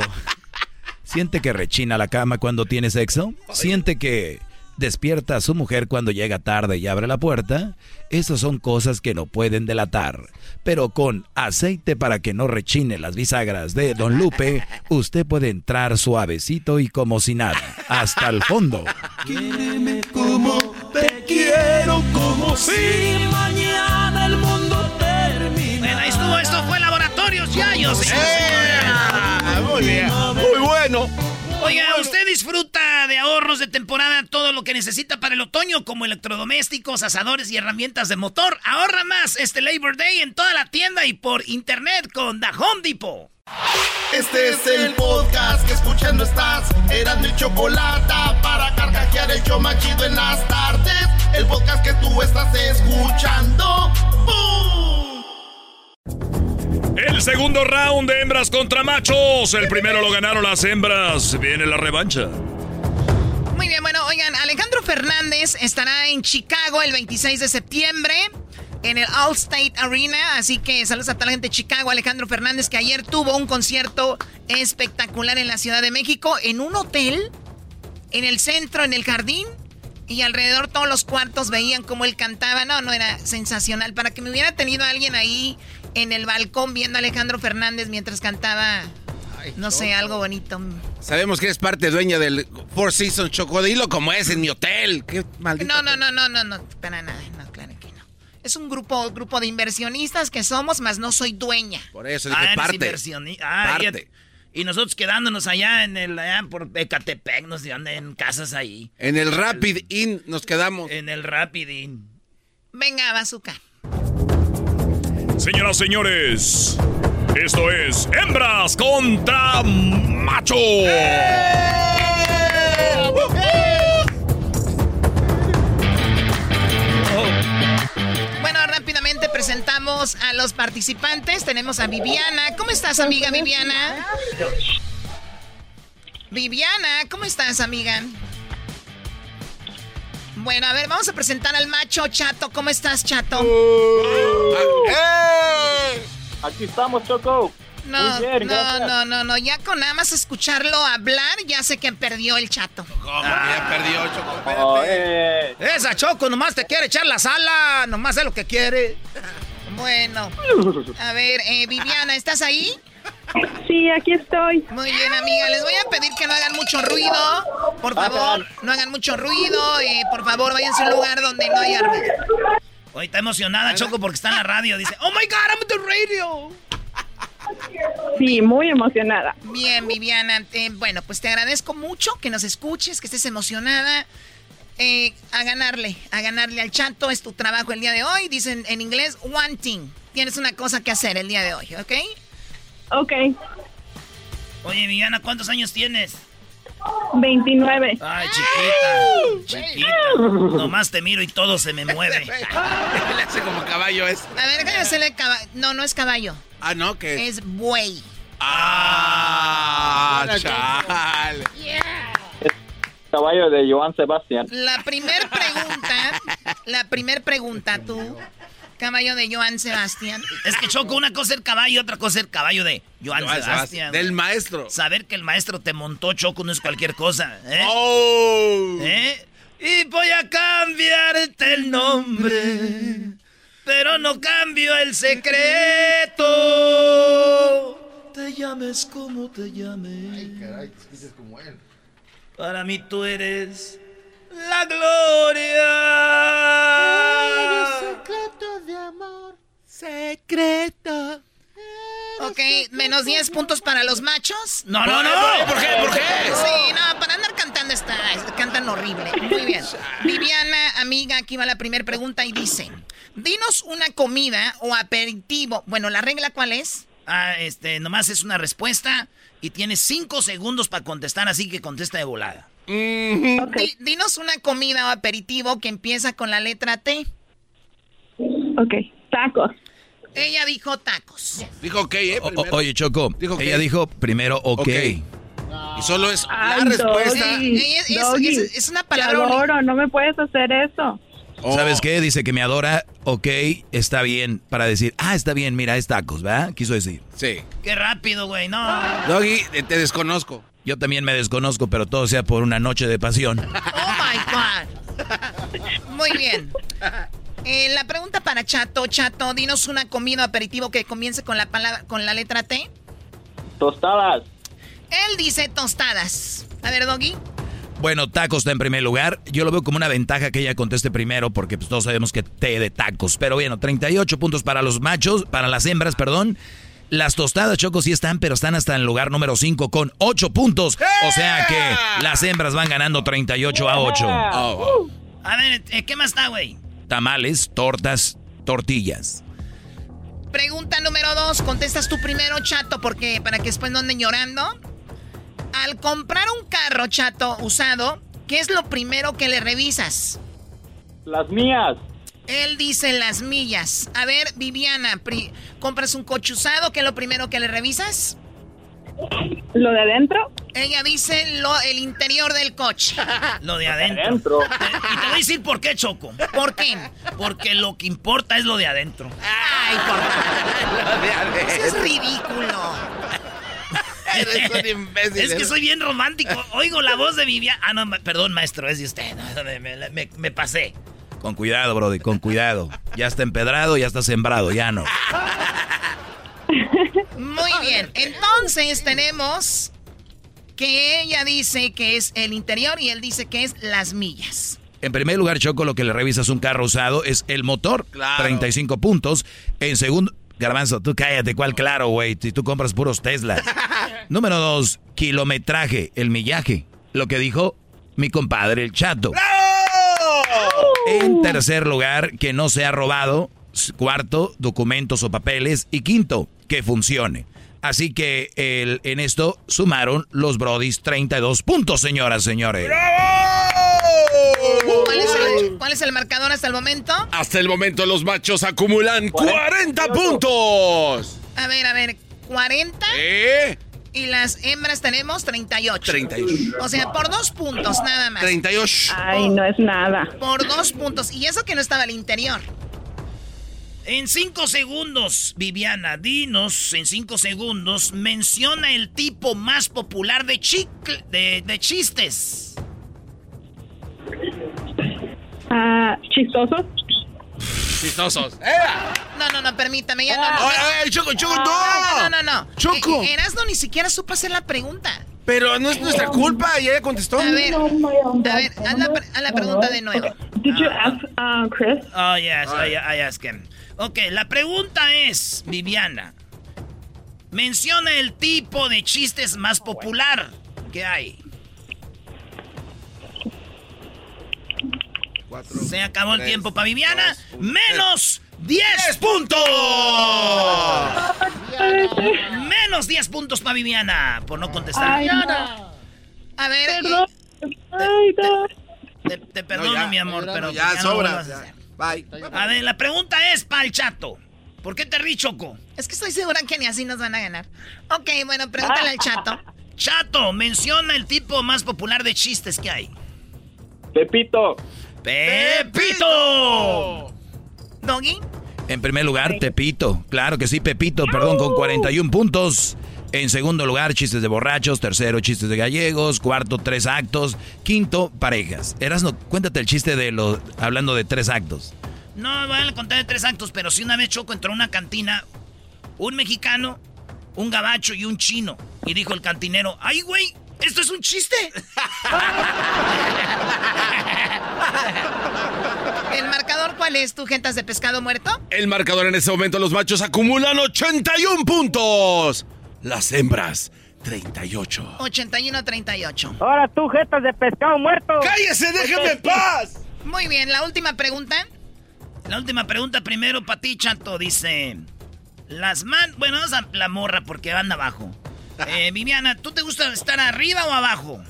¿Siente que rechina la cama cuando tiene sexo? ¿Siente que despierta a su mujer cuando llega tarde y abre la puerta? Esas son cosas que no pueden delatar. Pero con aceite para que no rechine las bisagras de Don Lupe, usted puede entrar suavecito y como si nada, hasta el fondo. Quiéreme como te quiero, como si mañana el mundo termina. Bueno, ahí estuvo. Esto fue Laboratorios Yayos. señores. muy bien. Muy bueno. Oiga, usted disfruta de ahorros de temporada, todo lo que necesita para el otoño, como electrodomésticos, asadores y herramientas de motor. Ahorra más este Labor Day en toda la tienda y por internet con The Home Depot. Este es el podcast que escuchando estás. Eran mi chocolate para carcajear el show más chido en las tardes. El podcast que tú estás escuchando. ¡Bum! El segundo round de hembras contra machos. El primero lo ganaron las hembras. Viene la revancha. Muy bien, bueno, oigan, Alejandro Fernández estará en Chicago el 26 de septiembre en el Allstate Arena. Así que saludos a toda la gente de Chicago. Alejandro Fernández, que ayer tuvo un concierto espectacular en la Ciudad de México, en un hotel, en el centro, en el jardín. Y alrededor todos los cuartos veían cómo él cantaba. No, no era sensacional. Para que me hubiera tenido alguien ahí en el balcón viendo a Alejandro Fernández mientras cantaba, no sé, algo bonito. Sabemos que eres parte dueña del Four Seasons Chocodilo como es en mi hotel. Qué maldito. No, no, no, no, no, no, para nada. No, claro que no. Es un grupo, grupo de inversionistas que somos, más no soy dueña. Por eso Ah, dije eres parte. Ah, Parte. Y, y nosotros quedándonos allá en el allá por Ecatepec, nos llevan en casas ahí. En el Rapid Inn nos quedamos. En el Rapid Inn. Venga, bazooka. Señoras, señores, esto es Hembras contra Macho. Bueno, rápidamente presentamos a los participantes. Tenemos a Viviana. ¿Cómo estás, amiga Viviana? Viviana, ¿cómo estás, amiga? Bueno, a ver, vamos a presentar al macho Chato. ¿Cómo estás, Chato? Aquí estamos, Choco. No, bien, no, no, no, no, ya con nada más escucharlo hablar, ya sé que perdió el chato. ya perdió, Choco. Oh, eh. Esa Choco nomás te quiere echar la sala, nomás es lo que quiere. Bueno, a ver, eh, Viviana, ¿estás ahí? Sí, aquí estoy. Muy bien, amiga. Les voy a pedir que no hagan mucho ruido. Por favor, no hagan mucho ruido. eh, por favor, váyanse a un lugar donde no haya ruido. Hoy está emocionada Choco porque está en la radio. Dice, oh my God, I'm at the radio. Sí, muy emocionada. Bien, Viviana. eh, bueno, pues te agradezco mucho que nos escuches, que estés emocionada. Eh, a ganarle, a ganarle al chato es tu trabajo el día de hoy. Dicen en inglés, one thing. Tienes una cosa que hacer el día de hoy, ¿ok? Ok, Oye, Viviana, ¿cuántos años tienes? 29. Ay, chiquita, chiquita. Nomás te miro y todo se me (laughs) mueve. (laughs) Le hace como caballo es. A ver, déjame hacerle caballo. No, no es caballo. Ah, no, que. Es buey. Ah, chale. Caballo de Joan Sebastián. La primer pregunta, la primer pregunta, tú, caballo de Joan Sebastián. Es que Choco, una cosa es el caballo, otra cosa es el caballo de Joan, Joan Sebastián. Sebastián, del maestro. Saber que el maestro te montó, Choco, no es cualquier cosa. ¿eh? Oh. ¿Eh? Y voy a cambiarte el nombre, pero no cambio el secreto. Te llames como te llames. como él. Para mí tú eres la gloria. secreto de amor. Secreto. Ok, menos 10 puntos para los machos. No, no, no. ¿Por qué? ¿Por qué? Sí, no, para andar cantando está, cantan horrible. Muy bien. Viviana, amiga, aquí va la primera pregunta y dice, dinos una comida o aperitivo. Bueno, ¿la regla cuál es? Ah, este, nomás es una respuesta y tienes cinco segundos para contestar, así que contesta de volada. Di- dinos una comida o aperitivo que empieza con la letra T. Ok, tacos. Ella dijo tacos. Dijo ok, ¿eh? O- oye, Choco, Dijo ella dijo primero ok. Ok. Y solo es la Ay, respuesta. Doggy, Ella- es- Doggy, es- es una te palabra adoro, no me puedes hacer eso. Oh. ¿Sabes qué? Dice que me adora, ok, está bien, para decir, ah, está bien, mira, es tacos, ¿verdad? Quiso decir. Sí. Qué rápido, güey, no. Doggy, te desconozco. Yo también me desconozco, pero todo sea por una noche de pasión. (laughs) Oh my God. Muy bien. Eh, la pregunta para Chato, Chato, dinos una comida o aperitivo que comience con la palabra, con la letra T. Tostadas. Él dice tostadas. A ver, Doggy. Bueno, tacos está en primer lugar. Yo lo veo como una ventaja que ella conteste primero, porque pues, todos sabemos que té de tacos. Pero bueno, 38 puntos para los machos, para las hembras, perdón. Las tostadas, Choco, sí están, pero están hasta en el lugar número 5 con 8 puntos. O sea que las hembras van ganando 38 a 8. A ver, eh, ¿qué más está, güey? Tamales, tortas, tortillas. Pregunta número dos. Contestas tú primero, Chato, porque para que después no anden llorando. Al comprar un carro, Chato, usado, ¿qué es lo primero que le revisas? Las mías. Él dice las millas. A ver, Viviana, pri- compras un coche usado, ¿qué es lo primero que le revisas? ¿Lo de adentro? Ella dice lo, el interior del coche. (laughs) Lo de adentro. (laughs) Y te voy a decir por qué, Choco. ¿Por qué? Porque lo que importa es lo de adentro. Ay, por (laughs) Lo de adentro. Eso es ridículo. Eres un imbécil. Es que soy bien romántico. Oigo la voz de Viviana. Ah, no, perdón, maestro, es de usted. me, me, me pasé. Con cuidado, Brody, con cuidado. Ya está empedrado, ya está sembrado, ya no. Muy bien. Entonces tenemos que ella dice que es el interior y él dice que es las millas. En primer lugar, Choco, lo que le revisas un carro usado es el motor. Claro. 35 puntos. En segundo... Garbanzo, tú cállate, ¿cuál claro, güey? Si tú compras puros Teslas. (laughs) Número dos, kilometraje, el millaje. Lo que dijo mi compadre, el chato. En tercer lugar, que no sea robado. Cuarto, documentos o papeles. Y quinto, que funcione. Así que el, en esto sumaron los Brodis 32 puntos, señoras, señores. ¿Cuál es, el, cuál es el marcador hasta el momento? Hasta el momento los machos acumulan 40 puntos. A ver, a ver, 40. ¿Eh? Y las hembras tenemos 38. 38. O sea, por dos puntos nada más. 38. Ay, no es nada. Por dos puntos. Y eso que no estaba al interior. En cinco segundos, Viviana, dinos, en cinco segundos, menciona el tipo más popular de, chicle, de, de chistes. Ah, chistosos. Chistosos. No, no, no, permítame, ya no. no, Ay, ay, Choco, Choco, no. No, no, no. Choco. Eh, Erasmo ni siquiera supo hacer la pregunta. Pero no es nuestra culpa, y ella contestó. A ver, a ver, haz la, haz la pregunta de nuevo. Did you ask uh, Chris? Oh, yes, I, I asked him. Ok, la pregunta es, Viviana, menciona el tipo de chistes más popular que hay. Se acabó el tiempo para Viviana. dos, ¡Menos 10 puntos! (laughs) Menos 10 puntos para Viviana por no contestar. Ay, no. A ver, Perdón. Ay, no. Te, te perdono, No, ya, mi amor, pero ya, ya sobra. Bye. A ver, la pregunta es para el chato. ¿Por qué te ríes, Choco? es que estoy segura que ni así nos van a ganar. Ok, bueno, pregúntale al chato. Chato, menciona el tipo más popular de chistes que hay. Pepito. ¡Pepito! ¿Doggy? En primer lugar, Pepito. Claro que sí, Pepito, perdón, con 41 puntos. En segundo lugar, chistes de borrachos. Tercero, chistes de gallegos. Cuarto, tres actos. Quinto, parejas. Erasno, cuéntate el chiste de los. hablando de tres actos. No voy a contar de tres actos, pero si una vez Choco entró a una cantina, un mexicano, un gabacho y un chino. Y dijo el cantinero, ¡ay, güey! ¿Esto es un chiste? (laughs) ¿El marcador cuál es? ¿Tu gentas de pescado muerto? El marcador en este momento, los machos acumulan 81 puntos. Las hembras, 38. 81-38. Ahora tú, jetas de pescado muerto. ¡Cállese, déjeme en paz! Muy bien, la última pregunta. La última pregunta primero para ti, Chato. Dice, las man... Bueno, vamos a la morra porque anda abajo. Eh, Viviana, ¿tú te gusta estar arriba o abajo?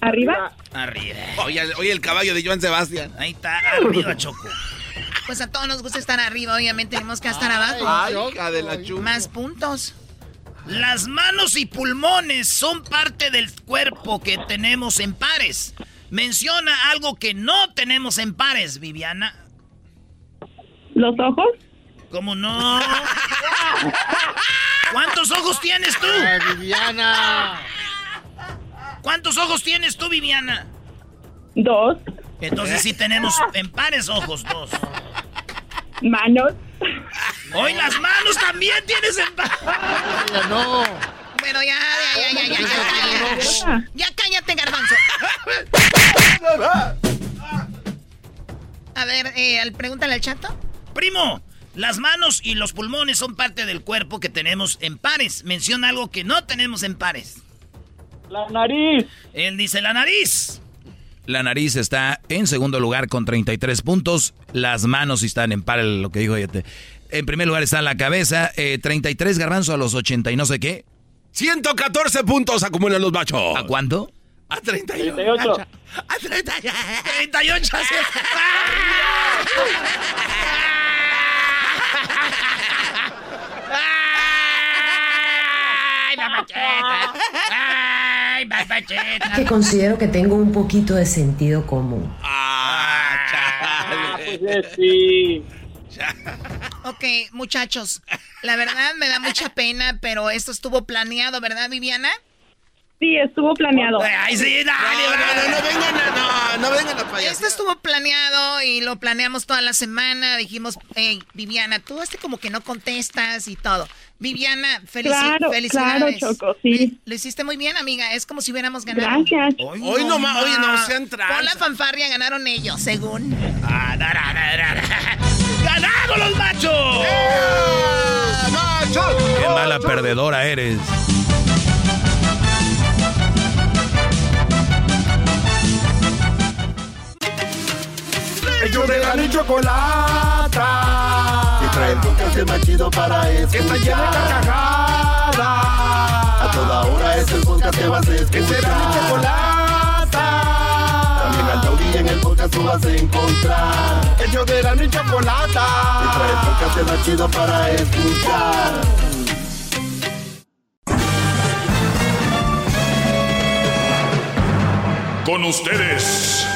¿Arriba? Arriba. Oye, oye, el caballo de Joan Sebastián. Ahí está, arriba, Choco. Pues a todos nos gusta estar arriba, obviamente tenemos que estar abajo. Ay, hija de la chupa. Más puntos. Las manos y pulmones son parte del cuerpo que tenemos en pares. Menciona algo que no tenemos en pares, Viviana. ¿Los ojos? ¿Cómo no? (laughs) ¿Cuántos ojos tienes tú? Ay, Viviana. ¿Cuántos ojos tienes tú, Viviana? Dos. Entonces sí tenemos en pares ojos, dos. Manos. Hoy las manos también tienes en pares. Ya no. Bueno, ya, ya, ya, ya, ya, ya, ya. Ya cállate, garbanzo. (laughs) A ver, eh, al- pregúntale al chato. Primo, las manos y los pulmones son parte del cuerpo que tenemos en pares. Menciona algo que no tenemos en pares. La nariz. Él dice la nariz. La nariz está en segundo lugar con 33 puntos. Las manos sí están en par, lo que dijo Yete. En primer lugar está la cabeza, eh, 33 garbanzo a los 80 y no sé qué. 114 puntos acumulan los machos. ¿A cuánto? A 38. 38. A 38. 38. (laughs) ¡Ay! Que considero que tengo un poquito de sentido común. ¡Ah, ah pues sí. Ok, muchachos, la verdad me da mucha pena, pero esto estuvo planeado, ¿verdad, Viviana? Sí, estuvo planeado. Ay, sí, dale, No, no, no vengan a, no, no vengan a payasar. Esto estuvo planeado y lo planeamos toda la semana. Dijimos, hey, Viviana, tú este como que no contestas y todo. Viviana, felici Claro, felicidades. claro, Choco, sí. Lo hiciste muy bien, amiga. Es como si hubiéramos ganado. Gracias. Hoy no, ma- oye, no sean Con la fanfarria ganaron ellos, según. Ah, da, da, da, da, da. ¡Ganamos los machos! Qué mala perdedora eres. Ellos de la ni chocolata. Que trae el podcast más chido para escuchar. Que está llena de carcajadas. A toda hora es el podcast que vas a escuchar. Que será mi chocolata. También al taurí en el podcast tú vas a encontrar. Ellos de la ni chocolata. Que trae el podcast más chido para escuchar. Con ustedes.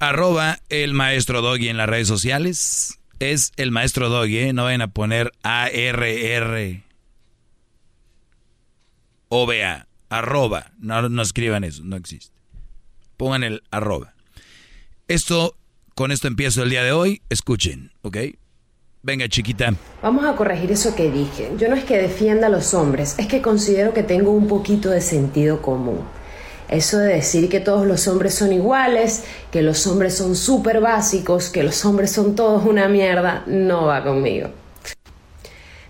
Arroba el maestro Doggy en las redes sociales. Es el maestro Doggy, ¿eh? No vayan a poner A-R-R. O-B-A. Arroba. No, no escriban eso, no existe. Pongan el arroba. Esto, con esto empiezo el día de hoy. Escuchen, ¿ok? Venga, chiquita. Vamos a corregir eso que dije. Yo no es que defienda a los hombres, es que considero que tengo un poquito de sentido común. Eso de decir que todos los hombres son iguales, que los hombres son súper básicos, que los hombres son todos una mierda, no va conmigo.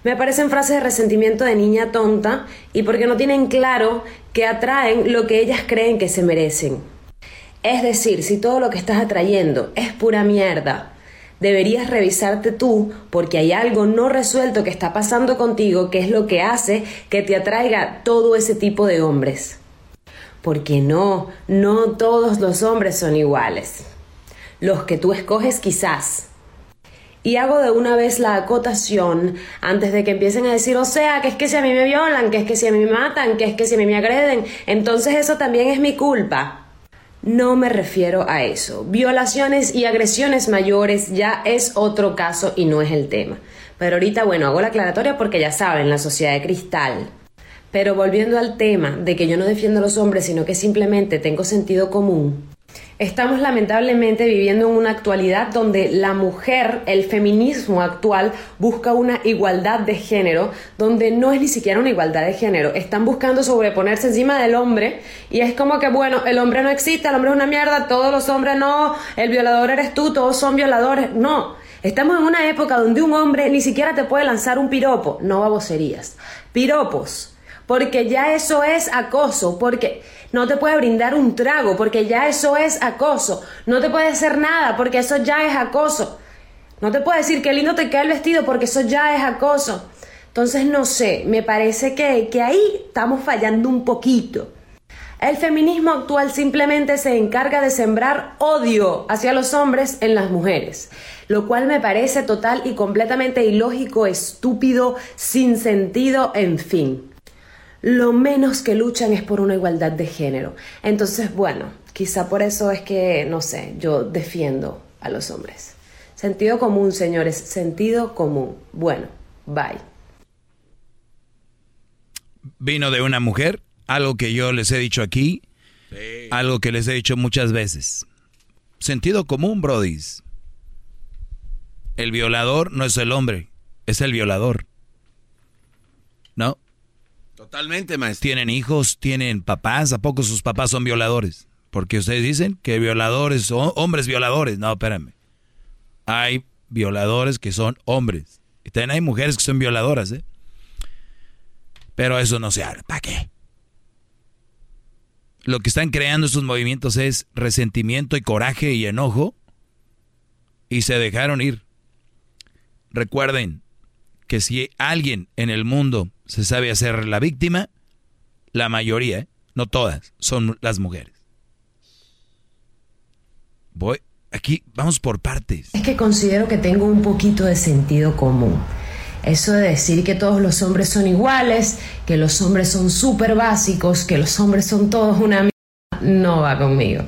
Me parecen frases de resentimiento de niña tonta y porque no tienen claro que atraen lo que ellas creen que se merecen. Es decir, si todo lo que estás atrayendo es pura mierda, deberías revisarte tú porque hay algo no resuelto que está pasando contigo que es lo que hace que te atraiga todo ese tipo de hombres. Porque no, no todos los hombres son iguales. Los que tú escoges quizás. Y hago de una vez la acotación antes de que empiecen a decir, o sea, que es que si a mí me violan, que es que si a mí me matan, que es que si a mí me agreden, entonces eso también es mi culpa. No me refiero a eso. Violaciones y agresiones mayores ya es otro caso y no es el tema. Pero ahorita, bueno, hago la aclaratoria porque ya saben, la sociedad de cristal. Pero volviendo al tema de que yo no defiendo a los hombres, sino que simplemente tengo sentido común, estamos lamentablemente viviendo en una actualidad donde la mujer, el feminismo actual, busca una igualdad de género, donde no es ni siquiera una igualdad de género. Están buscando sobreponerse encima del hombre y es como que, bueno, el hombre no existe, el hombre es una mierda, todos los hombres no, el violador eres tú, todos son violadores. No. Estamos en una época donde un hombre ni siquiera te puede lanzar un piropo, no baboserías. Piropos porque ya eso es acoso, porque no te puede brindar un trago, porque ya eso es acoso, no te puede hacer nada, porque eso ya es acoso, no te puede decir qué lindo te queda el vestido, porque eso ya es acoso. Entonces, no sé, me parece que, que ahí estamos fallando un poquito. El feminismo actual simplemente se encarga de sembrar odio hacia los hombres en las mujeres, lo cual me parece total y completamente ilógico, estúpido, sin sentido, en fin lo menos que luchan es por una igualdad de género. Entonces, bueno, quizá por eso es que, no sé, yo defiendo a los hombres. Sentido común, señores, sentido común. Bueno, bye. Vino de una mujer, algo que yo les he dicho aquí, algo que les he dicho muchas veces. Sentido común, brodis. El violador no es el hombre, es el violador. ¿No? Totalmente, maestro. Tienen hijos, tienen papás, ¿a poco sus papás son violadores? Porque ustedes dicen que violadores son hombres violadores. No, espérame. Hay violadores que son hombres. Y también hay mujeres que son violadoras, ¿eh? Pero eso no se habla. ¿Para qué? lo que están creando estos movimientos es resentimiento y coraje y enojo y se dejaron ir. Recuerden que si alguien en el mundo se sabe hacer la víctima, la mayoría, no todas, son las mujeres. Voy, aquí vamos por partes. Es que considero que tengo un poquito de sentido común. Eso de decir que todos los hombres son iguales, que los hombres son súper básicos, que los hombres son todos una mierda, no va conmigo.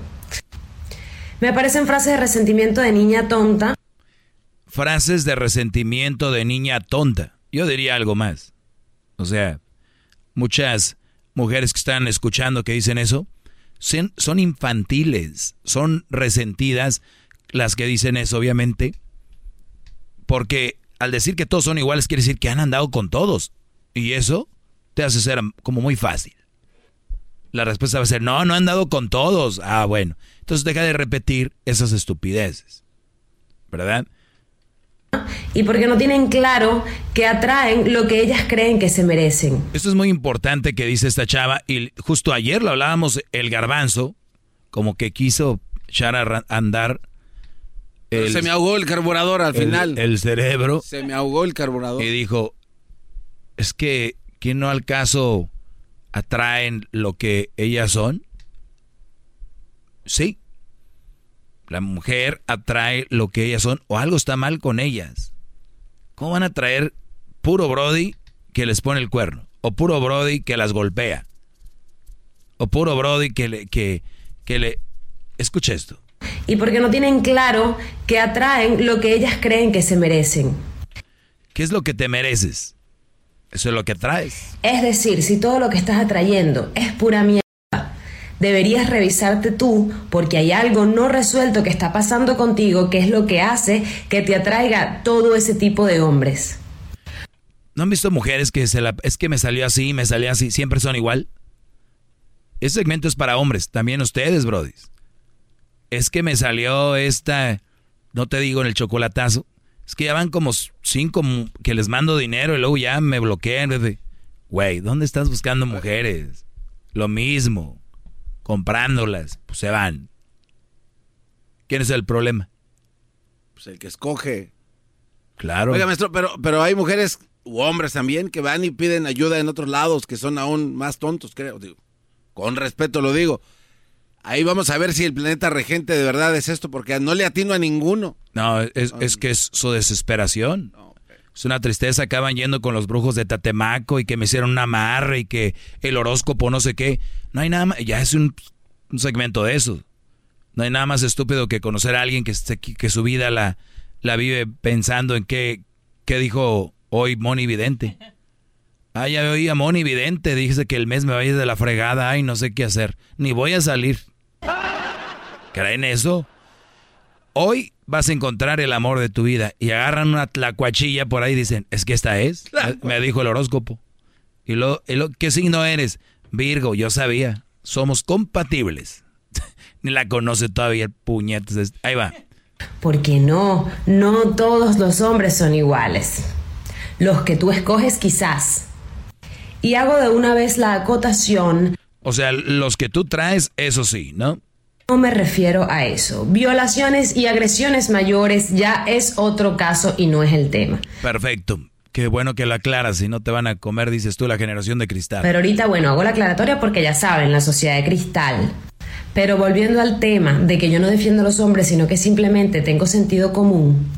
Me aparecen frases de resentimiento de niña tonta. Frases de resentimiento de niña tonta. Yo diría algo más. O sea, muchas mujeres que están escuchando que dicen eso son, infantiles, son resentidas las que dicen eso, obviamente, porque al decir que todos son iguales quiere decir que han andado con todos. Y eso te hace ser como muy fácil. La respuesta va a ser, no, no han andado con todos. Ah, bueno. Entonces deja de repetir esas estupideces. ¿Verdad? Y porque no tienen claro que atraen lo que ellas creen que se merecen. Esto es muy importante que dice esta chava. Y justo ayer lo hablábamos, el garbanzo, como que quiso echar a andar se me ahogó el carburador al final. El cerebro. Se me ahogó el carburador. Y dijo, es que, ¿quién no al caso atraen lo que ellas son? Sí. La mujer atrae lo que ellas son o algo está mal con ellas. ¿Cómo van a traer puro Brody que les pone el cuerno? O puro Brody que las golpea. O puro Brody que le... Que, que le... Escucha esto y porque no tienen claro que atraen lo que ellas creen que se merecen. ¿Qué es lo que te mereces? Eso es lo que atraes. Es decir, si todo lo que estás atrayendo es pura mierda, deberías revisarte tú porque hay algo no resuelto que está pasando contigo que es lo que hace que te atraiga todo ese tipo de hombres. ¿No han visto mujeres que se la, es que me salió así, me salió así, siempre son igual? Ese segmento es para hombres, también ustedes, brodis es que me salió esta, no te digo en el chocolatazo, es que ya van como cinco que les mando dinero y luego ya me bloquean. Güey, ¿dónde estás buscando mujeres? Lo mismo, comprándolas, pues se van. ¿Quién es el problema? Pues el que escoge. Claro. Oiga, maestro, pero, pero hay mujeres u hombres también que van y piden ayuda en otros lados que son aún más tontos, creo. Digo, con respeto lo digo. Ahí vamos a ver si el planeta regente de verdad es esto, porque no le atino a ninguno. No, es, que es su desesperación. Es una tristeza, acaban yendo con los brujos de Tatemaco y que me hicieron una amarre y que el horóscopo no sé qué. No hay nada más, ya es un, segmento de eso. No hay nada más estúpido que conocer a alguien que, que su vida la, la vive pensando en qué, qué dijo hoy Moni Vidente. Ah, ya oí a Moni Vidente, dice que el mes me va a ir de la fregada, ay, no sé qué hacer, ni voy a salir. ¿Creen eso? Hoy vas a encontrar el amor de tu vida y agarran una tlacuachilla por ahí y dicen, es que esta es, me dijo el horóscopo. ¿Y lo, qué signo eres? Virgo, yo sabía, somos compatibles. (laughs) Ni la conoce todavía el puñetes. Ahí va. Porque no, no todos los hombres son iguales. Los que tú escoges quizás. Y hago de una vez la acotación. O sea, los que tú traes, eso sí, ¿no? No me refiero a eso. Violaciones y agresiones mayores ya es otro caso y no es el tema. Perfecto. Qué bueno que lo aclaras, si no te van a comer, dices tú, la generación de cristal. Pero ahorita, bueno, hago la aclaratoria porque ya saben, la sociedad de cristal. Pero volviendo al tema de que yo no defiendo a los hombres, sino que simplemente tengo sentido común.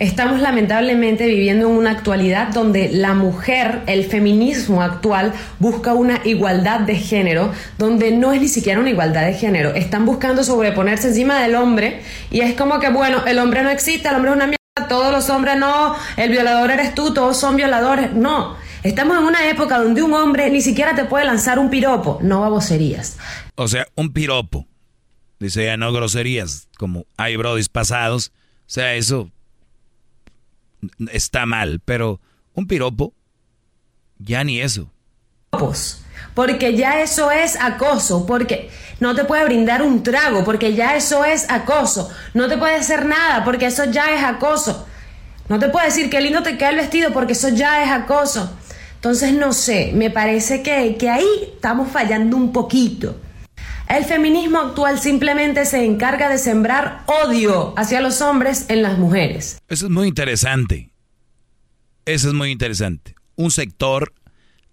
Estamos lamentablemente viviendo en una actualidad donde la mujer, el feminismo actual, busca una igualdad de género, donde no es ni siquiera una igualdad de género. Están buscando sobreponerse encima del hombre y es como que, bueno, el hombre no existe, el hombre es una mierda, todos los hombres no, el violador eres tú, todos son violadores. No, estamos en una época donde un hombre ni siquiera te puede lanzar un piropo, no baboserías. O sea, un piropo. Dice ya no groserías, como hay brodis pasados. O sea, eso está mal, pero un piropo, ya ni eso. Porque ya eso es acoso, porque no te puede brindar un trago, porque ya eso es acoso. No te puede hacer nada, porque eso ya es acoso. No te puede decir qué lindo te queda el vestido, porque eso ya es acoso. Entonces, no sé, me parece que, que ahí estamos fallando un poquito. El feminismo actual simplemente se encarga de sembrar odio hacia los hombres en las mujeres. Eso es muy interesante. Eso es muy interesante. Un sector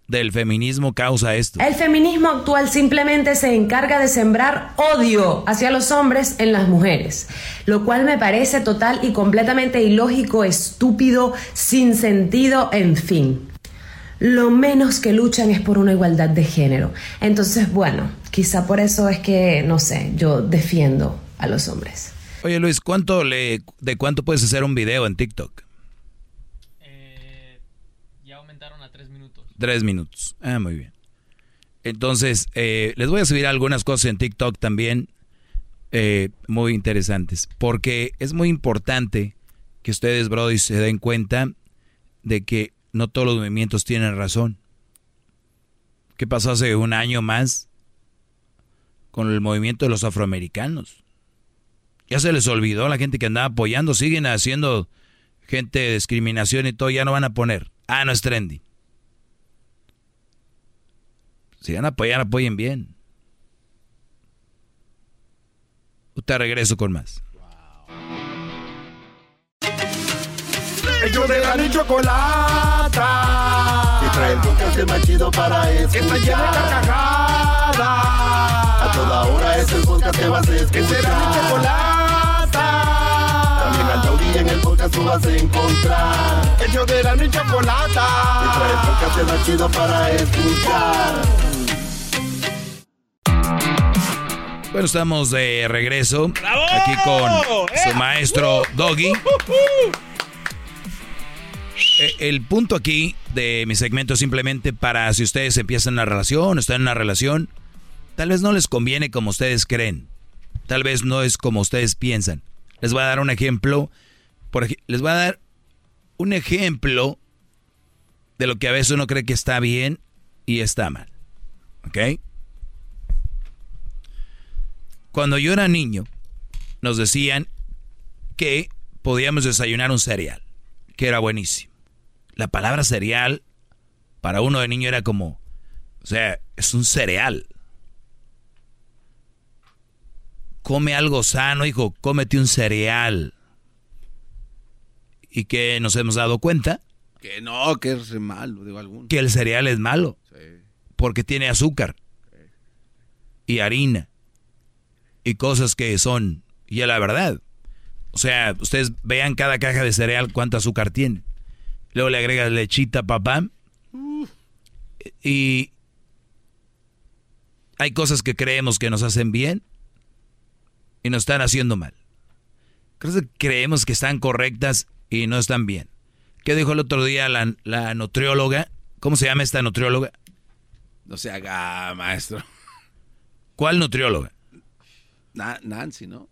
del feminismo causa esto. El feminismo actual simplemente se encarga de sembrar odio hacia los hombres en las mujeres, lo cual me parece total y completamente ilógico, estúpido, sin sentido, en fin. Lo menos que luchan es por una igualdad de género. Entonces, bueno, quizá por eso es que, no sé, yo defiendo a los hombres. Oye Luis, ¿cuánto le, ¿de cuánto puedes hacer un video en TikTok? Tres minutos. Ah, muy bien. Entonces, eh, les voy a subir algunas cosas en TikTok también eh, muy interesantes. Porque es muy importante que ustedes, Brody, se den cuenta de que no todos los movimientos tienen razón. ¿Qué pasó hace un año más con el movimiento de los afroamericanos? Ya se les olvidó la gente que andaba apoyando, siguen haciendo gente de discriminación y todo, ya no van a poner. Ah, no es trendy. Si van a apoyar, apoyen bien. Usted regreso con más. Ellos de la chocolata. Y trae el podcast más chido para escuchar. Está llena de carcajadas. Toda hora es el podcast que vas a escuchar. Que será mi chocolata. También al taurí en el podcast tú vas a encontrar. Ellos de la chocolata. Y trae el podcast más chido para escuchar. Bueno, estamos de regreso aquí con su maestro Doggy. Eh, el punto aquí de mi segmento es simplemente para si ustedes empiezan una relación, están en una relación, tal vez no les conviene como ustedes creen. Tal vez no es como ustedes piensan. Les voy a dar un ejemplo. Les voy a dar un ejemplo de lo que a veces uno cree que está bien y está mal. ¿Ok? Cuando yo era niño, nos decían que podíamos desayunar un cereal, que era buenísimo. La palabra cereal para uno de niño era como, o sea, es un cereal. Come algo sano, hijo, cómete un cereal. ¿Y que nos hemos dado cuenta? Que no, que es malo, digo alguno. Que el cereal es malo. Porque tiene azúcar. Y harina y cosas que son, y es la verdad. O sea, ustedes vean cada caja de cereal cuánto azúcar tiene. Luego le agregas lechita, papá. Y hay cosas que creemos que nos hacen bien y nos están haciendo mal. Creemos que están correctas y no están bien. ¿Qué dijo el otro día la, la nutrióloga? ¿Cómo se llama esta nutrióloga? No se haga, maestro. ¿Cuál nutrióloga? Nancy, ¿no?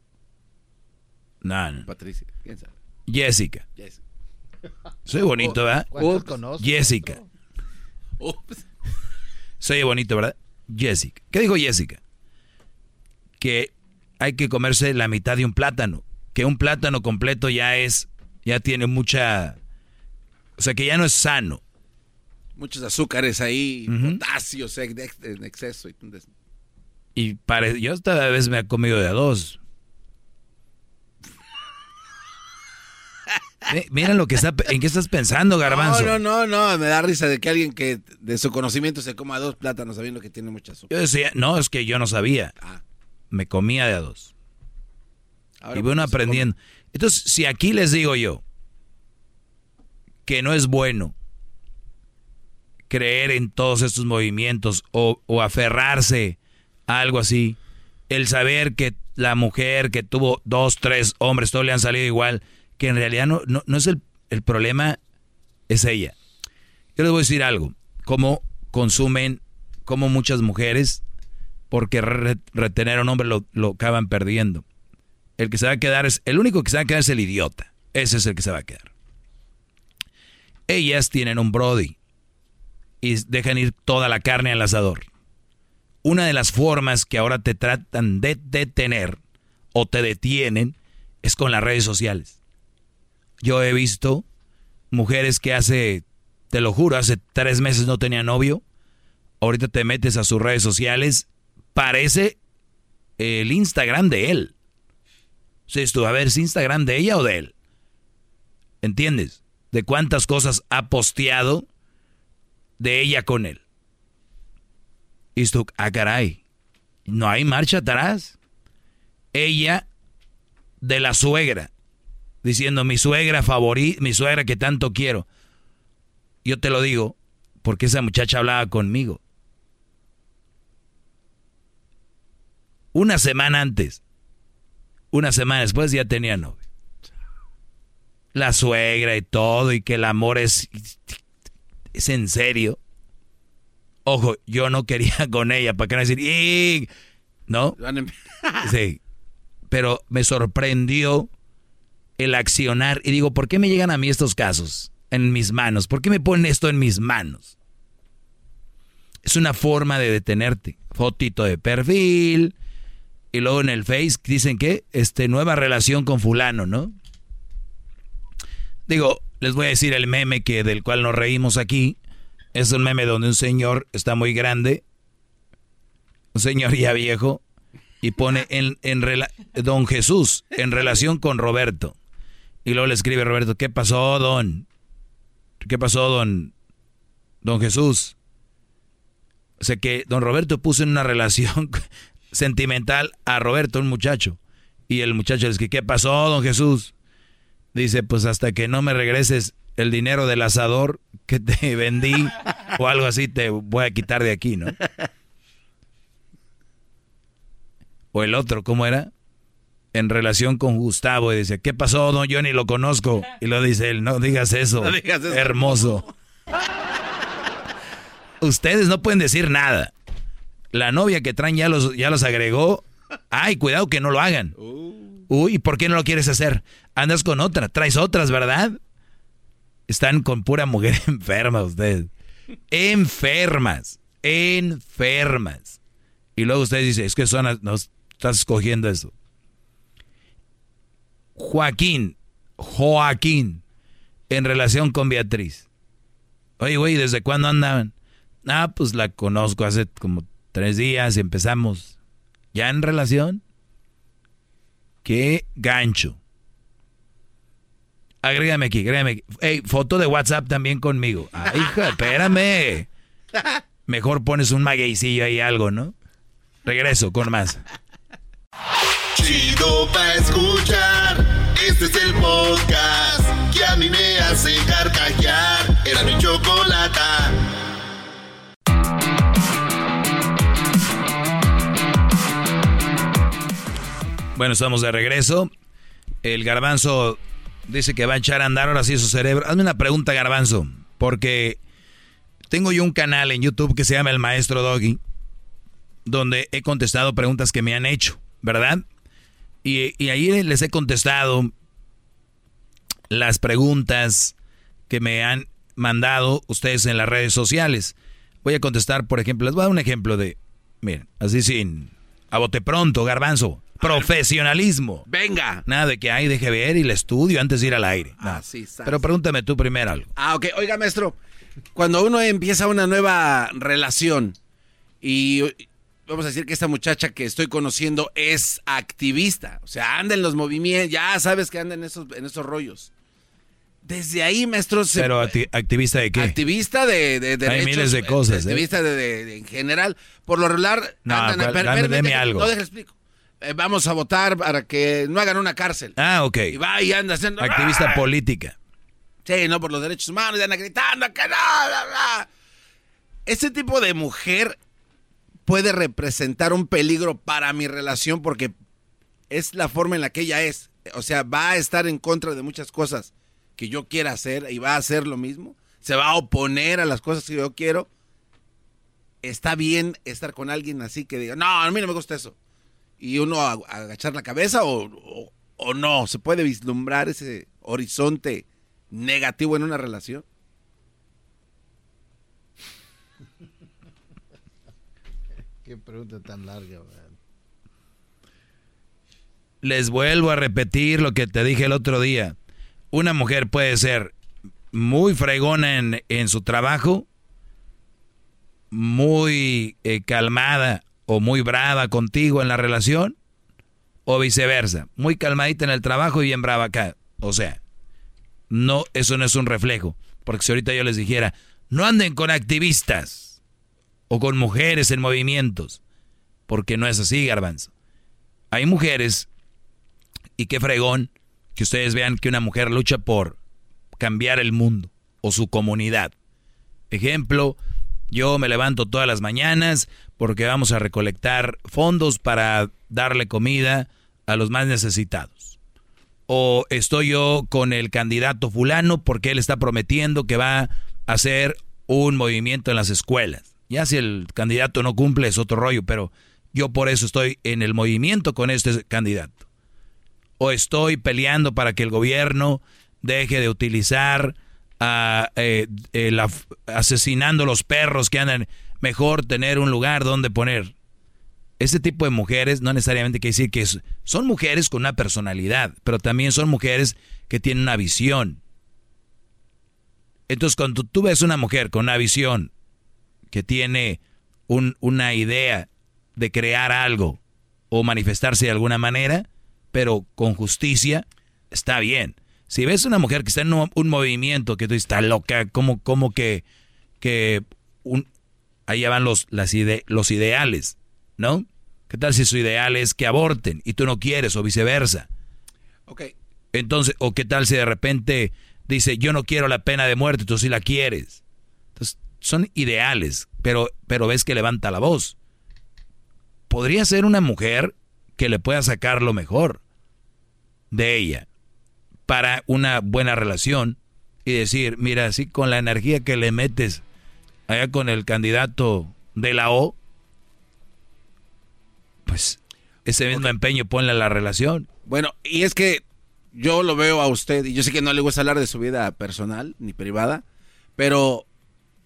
No, Patricia, ¿quién sabe? Jessica. Soy bonito, ¿verdad? Jessica. Soy bonito, ¿verdad? Jessica. ¿Qué dijo Jessica? Que hay que comerse la mitad de un plátano. Que un plátano completo ya es, ya tiene mucha, o sea, que ya no es sano. Muchos azúcares ahí, potasios en exceso. Y pare... yo esta vez me he comido de a dos. Miren lo que está, en qué estás pensando, Garbanzo. No, no, no, no, me da risa de que alguien que de su conocimiento se coma dos plátanos sabiendo que tiene mucha azúcar. Yo decía, no, es que yo no sabía. Ah. Me comía de a dos. y bueno, aprendiendo. Entonces, si aquí les digo yo que no es bueno creer en todos estos movimientos o, o aferrarse algo así. El saber que la mujer que tuvo dos, tres hombres, todos le han salido igual, que en realidad no, no, es el, el, problema, es ella. Yo les voy a decir algo, cómo consumen, como muchas mujeres, porque retener a un hombre lo, lo acaban perdiendo. El que se va a quedar es, el único que se va a quedar es el idiota. Ese es el que se va a quedar. Ellas tienen un Brody y dejan ir toda la carne al asador una de las formas que ahora te tratan de detener o te detienen es con las redes sociales. Yo he visto mujeres que hace, te lo juro, hace tres meses no tenía novio. Ahorita te metes a sus redes sociales, parece el Instagram de él. O sea, tú, a ver, ¿es Instagram de ella o de él? ¿Entiendes? De cuántas cosas ha posteado de ella con él. Y tú, ah, caray, no hay marcha atrás. Ella de la suegra, diciendo mi suegra favorita, mi suegra que tanto quiero. Yo te lo digo porque esa muchacha hablaba conmigo. Una semana antes, una semana después ya tenía novio. La suegra y todo, y que el amor es, es en serio. Ojo, yo no quería (laughs) con ella, para que no decir, ¿no? (laughs) Sí. Pero me sorprendió el accionar y digo, ¿por qué me llegan a mí estos casos en mis manos? ¿Por qué me ponen esto en mis manos? Es una forma de detenerte. Fotito de perfil. Y luego en el Face dicen que este nueva relación con fulano, ¿no? Digo, les voy a decir el meme que del cual nos reímos aquí. Es un meme donde un señor está muy grande, un señor ya viejo, y pone en, en Don Jesús en relación con Roberto. Y luego le escribe Roberto, ¿qué pasó, don? ¿Qué pasó, don, don Jesús? O sea que don Roberto puso en una relación (laughs) sentimental a Roberto, un muchacho. Y el muchacho le dice, ¿qué pasó, don Jesús? Dice, pues hasta que no me regreses el dinero del asador que te (laughs) vendí o algo así, te voy a quitar de aquí, ¿no? O el otro, ¿cómo era? En relación con Gustavo y dice, ¿qué pasó, don? Yo ni lo conozco. Y lo dice él, no digas eso. Hermoso. Ustedes no pueden decir nada. La novia que traen ya los, ya los agregó. Ay, cuidado que no lo hagan. Uy, ¿por qué no lo quieres hacer? Andas con otra, traes otras, ¿verdad? Están con pura mujer (laughs) enferma ustedes. Enfermas, enfermas. Y luego ustedes dicen, es que son, no estás escogiendo eso. Joaquín, Joaquín, en relación con Beatriz. Oye, güey, ¿desde cuándo andaban? Ah, pues la conozco hace como tres días y empezamos. ¿Ya en relación? Qué gancho. Agrégame aquí, agrégame aquí. Ey, foto de WhatsApp también conmigo. Ay, hija, (laughs) espérame. Mejor pones un magueycillo ahí algo, ¿no? Regreso con más. Chido pa' escuchar. Este es el podcast que a mí me hace carcajear. Era mi chocolata. Bueno, estamos de regreso. El garbanzo dice que va a echar a andar ahora sí su cerebro. Hazme una pregunta, garbanzo, porque tengo yo un canal en YouTube que se llama El Maestro Doggy, donde he contestado preguntas que me han hecho, ¿verdad? Y, y ahí les he contestado las preguntas que me han mandado ustedes en las redes sociales. Voy a contestar, por ejemplo, les voy a dar un ejemplo de, miren, así sin, a bote pronto, garbanzo. Profesionalismo. Venga. Nada de que hay, deje ver y le estudio antes de ir al aire. Ah, sí, Pero pregúntame tú primero algo. Ah, ok. Oiga, maestro, cuando uno empieza una nueva relación y vamos a decir que esta muchacha que estoy conociendo es activista, o sea, anda en los movimientos, ya sabes que anda en esos, en esos rollos. Desde ahí, maestro. Se, Pero activista de qué? Activista de, de Hay miles de cosas. ¿eh? Activista de, en general. Por lo regular. No, dame algo. No, deje explico. Eh, vamos a votar para que no hagan una cárcel. Ah, ok. Y va y anda haciendo... Activista ¡ah! política. Sí, no, por los derechos humanos, y anda gritando que no, bla, bla. Ese tipo de mujer puede representar un peligro para mi relación porque es la forma en la que ella es. O sea, va a estar en contra de muchas cosas que yo quiera hacer y va a hacer lo mismo. Se va a oponer a las cosas que yo quiero. Está bien estar con alguien así que diga, no, a mí no me gusta eso y uno agachar la cabeza o, o, no? ¿Se puede vislumbrar ese horizonte negativo en una relación? (laughs) Qué pregunta tan larga, man. Les vuelvo a repetir lo que te dije el otro día. Una mujer puede ser muy fregona en, en su trabajo, muy eh, calmada o muy brava contigo en la relación, o viceversa, muy calmadita en el trabajo y bien brava acá. O sea, no, eso no es un reflejo. Porque si ahorita yo les dijera, no anden con activistas o con mujeres en movimientos, porque no es así, garbanzo. Hay mujeres, y qué fregón, que ustedes vean que una mujer lucha por cambiar el mundo o su comunidad. Ejemplo, yo me levanto todas las mañanas porque vamos a recolectar fondos para darle comida a los más necesitados. O estoy yo con el candidato fulano porque él está prometiendo que va a hacer un movimiento en las escuelas. Ya si el candidato no cumple es otro rollo, pero yo por eso estoy en el movimiento con este candidato. O estoy peleando para que el gobierno deje de utilizar a, eh, asesinando los perros que andan. Mejor tener un lugar donde poner. Ese tipo de mujeres no necesariamente quiere decir que son mujeres con una personalidad, pero también son mujeres que tienen una visión. Entonces, cuando tú ves una mujer con una visión que tiene una idea de crear algo o manifestarse de alguna manera, pero con justicia, está bien. Si ves una mujer que está en un, movimiento que tú está loca, como, como que, que un, ahí van los, las los ideales, ¿no? ¿Qué tal si su ideal es que aborten y tú no quieres o viceversa? Ok. Entonces, o qué tal si de repente dice, yo no quiero la pena de muerte, tú sí la quieres. Entonces, son ideales, pero, pero ves que levanta la voz. Podría ser una mujer que le pueda sacar lo mejor de ella para una buena relación y decir, mira, así con la energía que le metes allá con el candidato de la O, pues ese mismo empeño ponle a la relación. Bueno, y es que yo lo veo a usted, y yo sé que no le gusta hablar de su vida personal ni privada, pero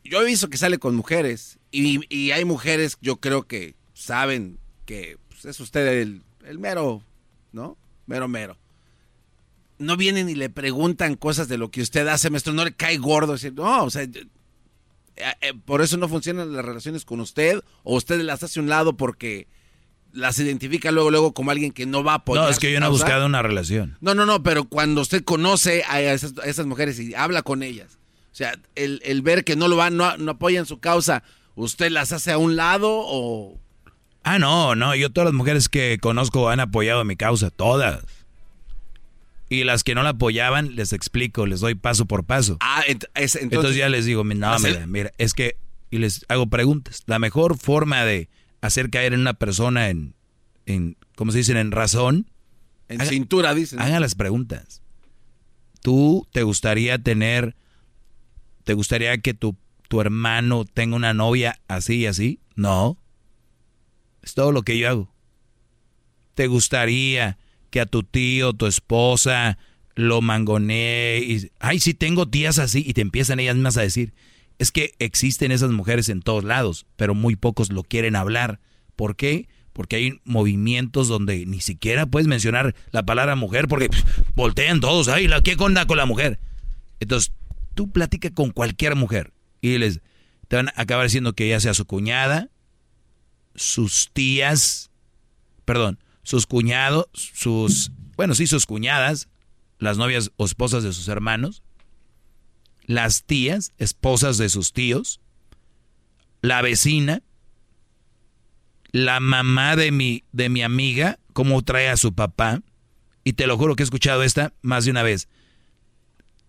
yo he visto que sale con mujeres, y, hay mujeres, yo creo que saben que pues, es usted el, el mero, ¿no? Mero, mero no vienen y le preguntan cosas de lo que usted hace, maestro, no le cae gordo. Decir, no, o sea, eh, eh, por eso no funcionan las relaciones con usted, o usted las hace a un lado porque las identifica luego, luego como alguien que no va a apoyar. No, es que yo no he buscado una relación. No, no, no, pero cuando usted conoce a esas, mujeres y habla con ellas, o sea, el, ver que no lo van, no, no apoyan su causa, ¿usted las hace a un lado o...? Ah, no, no, yo todas las mujeres que conozco han apoyado mi causa, todas. Y las que no la apoyaban, les explico, les doy paso por paso. Ah, entonces, ya les digo, no, mira, mira, es que, y les hago preguntas. La mejor forma de hacer caer en una persona en, en ¿cómo se dicen? En razón. En cintura, dicen. Hagan las preguntas. ¿Tú te gustaría tener, te gustaría que tu, tu hermano tenga una novia así y así? No. Es todo lo que yo hago. ¿Te gustaría a tu tío, tu esposa, lo mangonee y, ay, sí tengo tías así, y te empiezan ellas mismas a decir, es que existen esas mujeres en todos lados, pero muy pocos lo quieren hablar. ¿Por qué? Porque hay movimientos donde ni siquiera puedes mencionar la palabra mujer porque voltean todos, ay, ¿qué onda con la mujer? Entonces, tú platica con cualquier mujer y les te van a acabar diciendo que ella sea su cuñada, sus tías, perdón, sus cuñados, sus, bueno, sí, sus cuñadas, las novias o esposas de sus hermanos, las tías, esposas de sus tíos, la vecina, la mamá de mi, de mi amiga, cómo trae a su papá, y te lo juro que he escuchado esta más de una vez.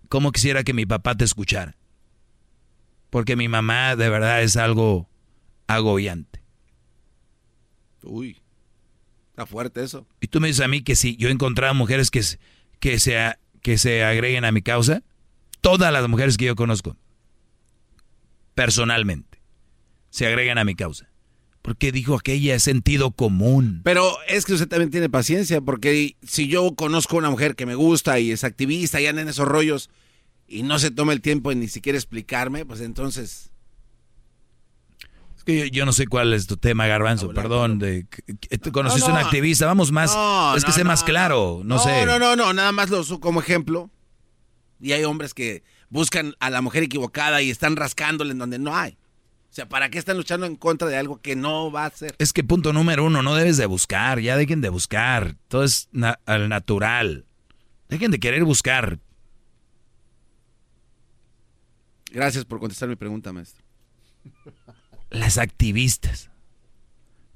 ¿Cómo quisiera que mi papá te escuchara? Porque mi mamá de verdad es algo agobiante. Uy. Está fuerte eso. Y tú me dices a mí que si yo he encontrado mujeres que, que, se, que se agreguen a mi causa, todas las mujeres que yo conozco, personalmente, se agregan a mi causa. Porque dijo aquella es sentido común. Pero es que usted también tiene paciencia, porque si yo conozco a una mujer que me gusta y es activista y anda en esos rollos y no se toma el tiempo en ni siquiera explicarme, pues entonces yo, no sé cuál es tu tema, Garbanzo, perdón. De, ¿Conociste a un activista? Vamos más. es que sé más claro, no, sé. No, no, no, nada más lo uso como ejemplo. Y hay hombres que buscan a la mujer equivocada y están rascándole en donde no hay. O sea, ¿para qué están luchando en contra de algo que no va a ser? Es que punto número uno, no debes de buscar, ya dejen de buscar. Todo es na- al natural. Dejen de querer buscar. Gracias por contestar mi pregunta, maestro. Las activistas.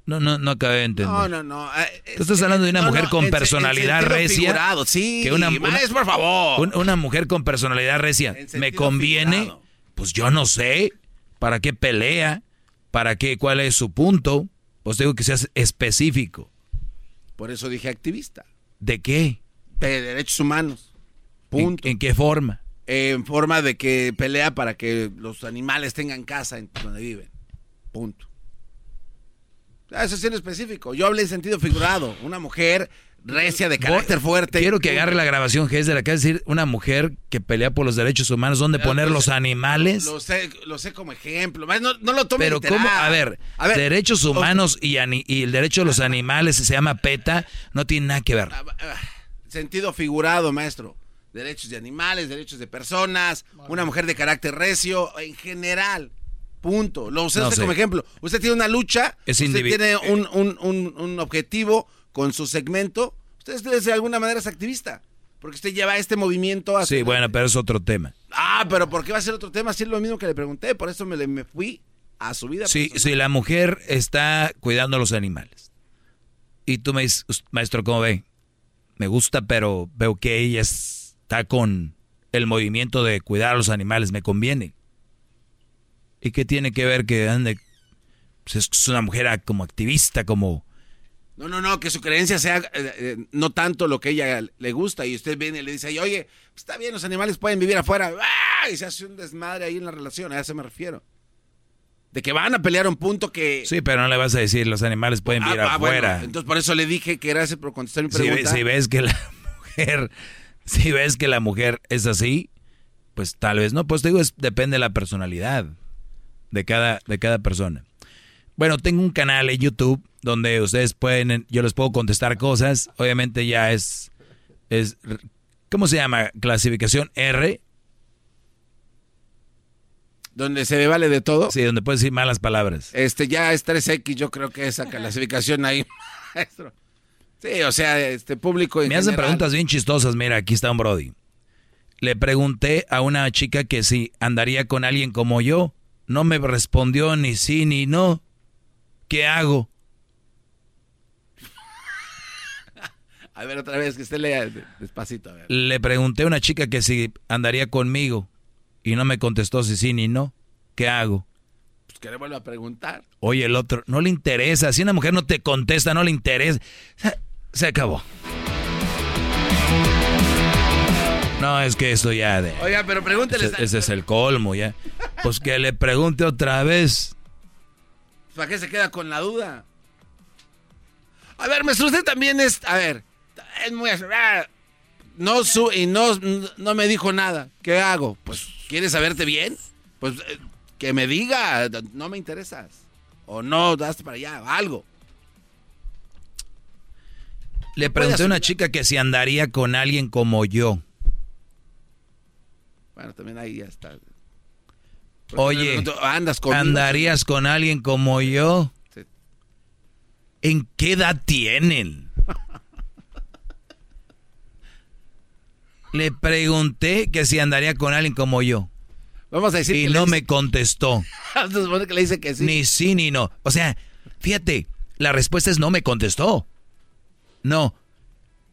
No, no, no acabé de entender. No, no, no. eh, Tú estás hablando de una no, mujer no, con en se- en personalidad recia. figurado, sí, que una, por favor. un- una mujer con personalidad recia. ¿Me conviene? Pues yo no sé. ¿Para qué pelea? ¿Para qué? ¿Cuál es su punto? Pues digo que seas específico. Por eso dije activista. ¿De qué? De derechos humanos. Punto. ¿En qué forma? en forma de que pelea para que los animales tengan casa en donde viven. Punto. Ah, Eso es en específico. Yo hablé en sentido figurado. Una mujer recia de carácter fuerte. Quiero que agarre la grabación que es de la que es decir una mujer que pelea por los derechos humanos, ¿dónde poner los animales? Lo sé, lo sé como ejemplo. No, no lo tomen Pero literal. cómo, a ver, A ver, derechos humanos y, el derecho de los animales se llama PETA, no tiene nada que ver. Ah, Sentido figurado, maestro. Derechos de animales, derechos de personas, una mujer de carácter recio, en general. Punto. Lo usé No sé. como ejemplo. Usted tiene una lucha, Es usted tiene un, un- un- un objetivo con su segmento. Usted de alguna manera es activista. Porque usted lleva este movimiento a... Sí, bueno, pero es otro tema. Ah, pero ¿por qué va a ser otro tema? Si es lo mismo que le pregunté. Por eso me, le- me fui a su vida. Si, si la mujer está cuidando a los animales y tú me dices, "Us- maestro, ¿cómo ve? Me gusta, pero veo que ella es- está con el movimiento de cuidar a los animales, me conviene. ¿Y qué tiene que ver que ande? Pues es una mujer a- como activista, como... No, no, no, que su creencia sea eh, eh, no tanto lo que ella le gusta y usted viene y le dice, "Ay, oye, pues, está bien, los animales pueden vivir afuera, ¡Ah! y se hace un desmadre ahí en la relación, a eso me refiero. De que van a pelear un punto que... Sí, pero no le vas a decir, los animales pueden vivir Ah, ah, bueno, afuera. entonces por eso le dije que gracias por contestar mi si, pregunta. ves, si ves que la (laughs) mujer, si ves que la mujer es así, pues tal vez no. Pues te digo, es, depende de la personalidad de cada, de cada persona. Bueno, tengo un canal en YouTube donde ustedes pueden, yo les puedo contestar cosas. Obviamente ya es, es, ¿cómo se llama? Clasificación R. Donde se vale de todo. Sí, donde puedes decir malas palabras. Este ya es 3X, yo creo que esa clasificación ahí, (laughs) maestro. Sí, o sea, este público en Me hacen general. preguntas bien chistosas. Mira, aquí está un Brody. Le pregunté a una chica que si andaría con alguien como yo. No me respondió ni sí ni no. ¿Qué hago? (laughs) A ver, otra vez, que usted lea despacito, a ver. Le pregunté a una chica que si andaría conmigo. Y no me contestó si sí ni no. ¿Qué hago? Pues que le vuelva a preguntar. Oye, el otro, no le interesa. Si una mujer no te contesta, no le interesa. Se- Se acabó. No, es que esto ya de... Oiga, pero pregúntele. Ese, ese es el colmo ya. Pues que le pregunte otra vez. ¿Para qué se queda con la duda? A ver, maestro, usted también es. A ver, es muy. ah, No su y no, no me dijo nada. ¿Qué hago? Pues, ¿quieres saberte bien? Pues eh, que me diga, no me interesas. O no, das para allá, algo. Le pregunté a una chica que si andaría con alguien como yo. Bueno, también ahí ya está. Oye, andas conmigo. ¿andarías con alguien como yo? Sí. ¿En qué edad tienen? (laughs) Le pregunté que si andaría con alguien como yo. Vamos a decir Y que no me contestó. (laughs) Se supone que le dice que sí. Ni sí ni no. O sea, fíjate, la respuesta es no me contestó. No.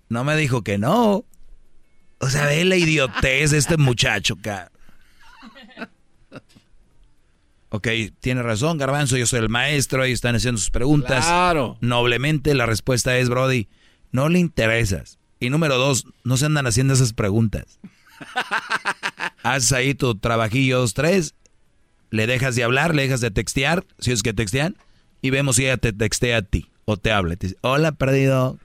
No me dijo que no. O sea, ve la idiotez de este muchacho, cara. Ok, tiene razón, Garbanzo, yo soy el maestro, ahí están haciendo sus preguntas. Claro. Noblemente la respuesta es, Brody, no le interesas. Y número dos, no se andan haciendo esas preguntas. Haz ahí tu trabajillo dos, tres, le dejas de hablar, le dejas de textear, si es que textean, y vemos si ella te textea a ti o te habla. Te dice, hola, perdido.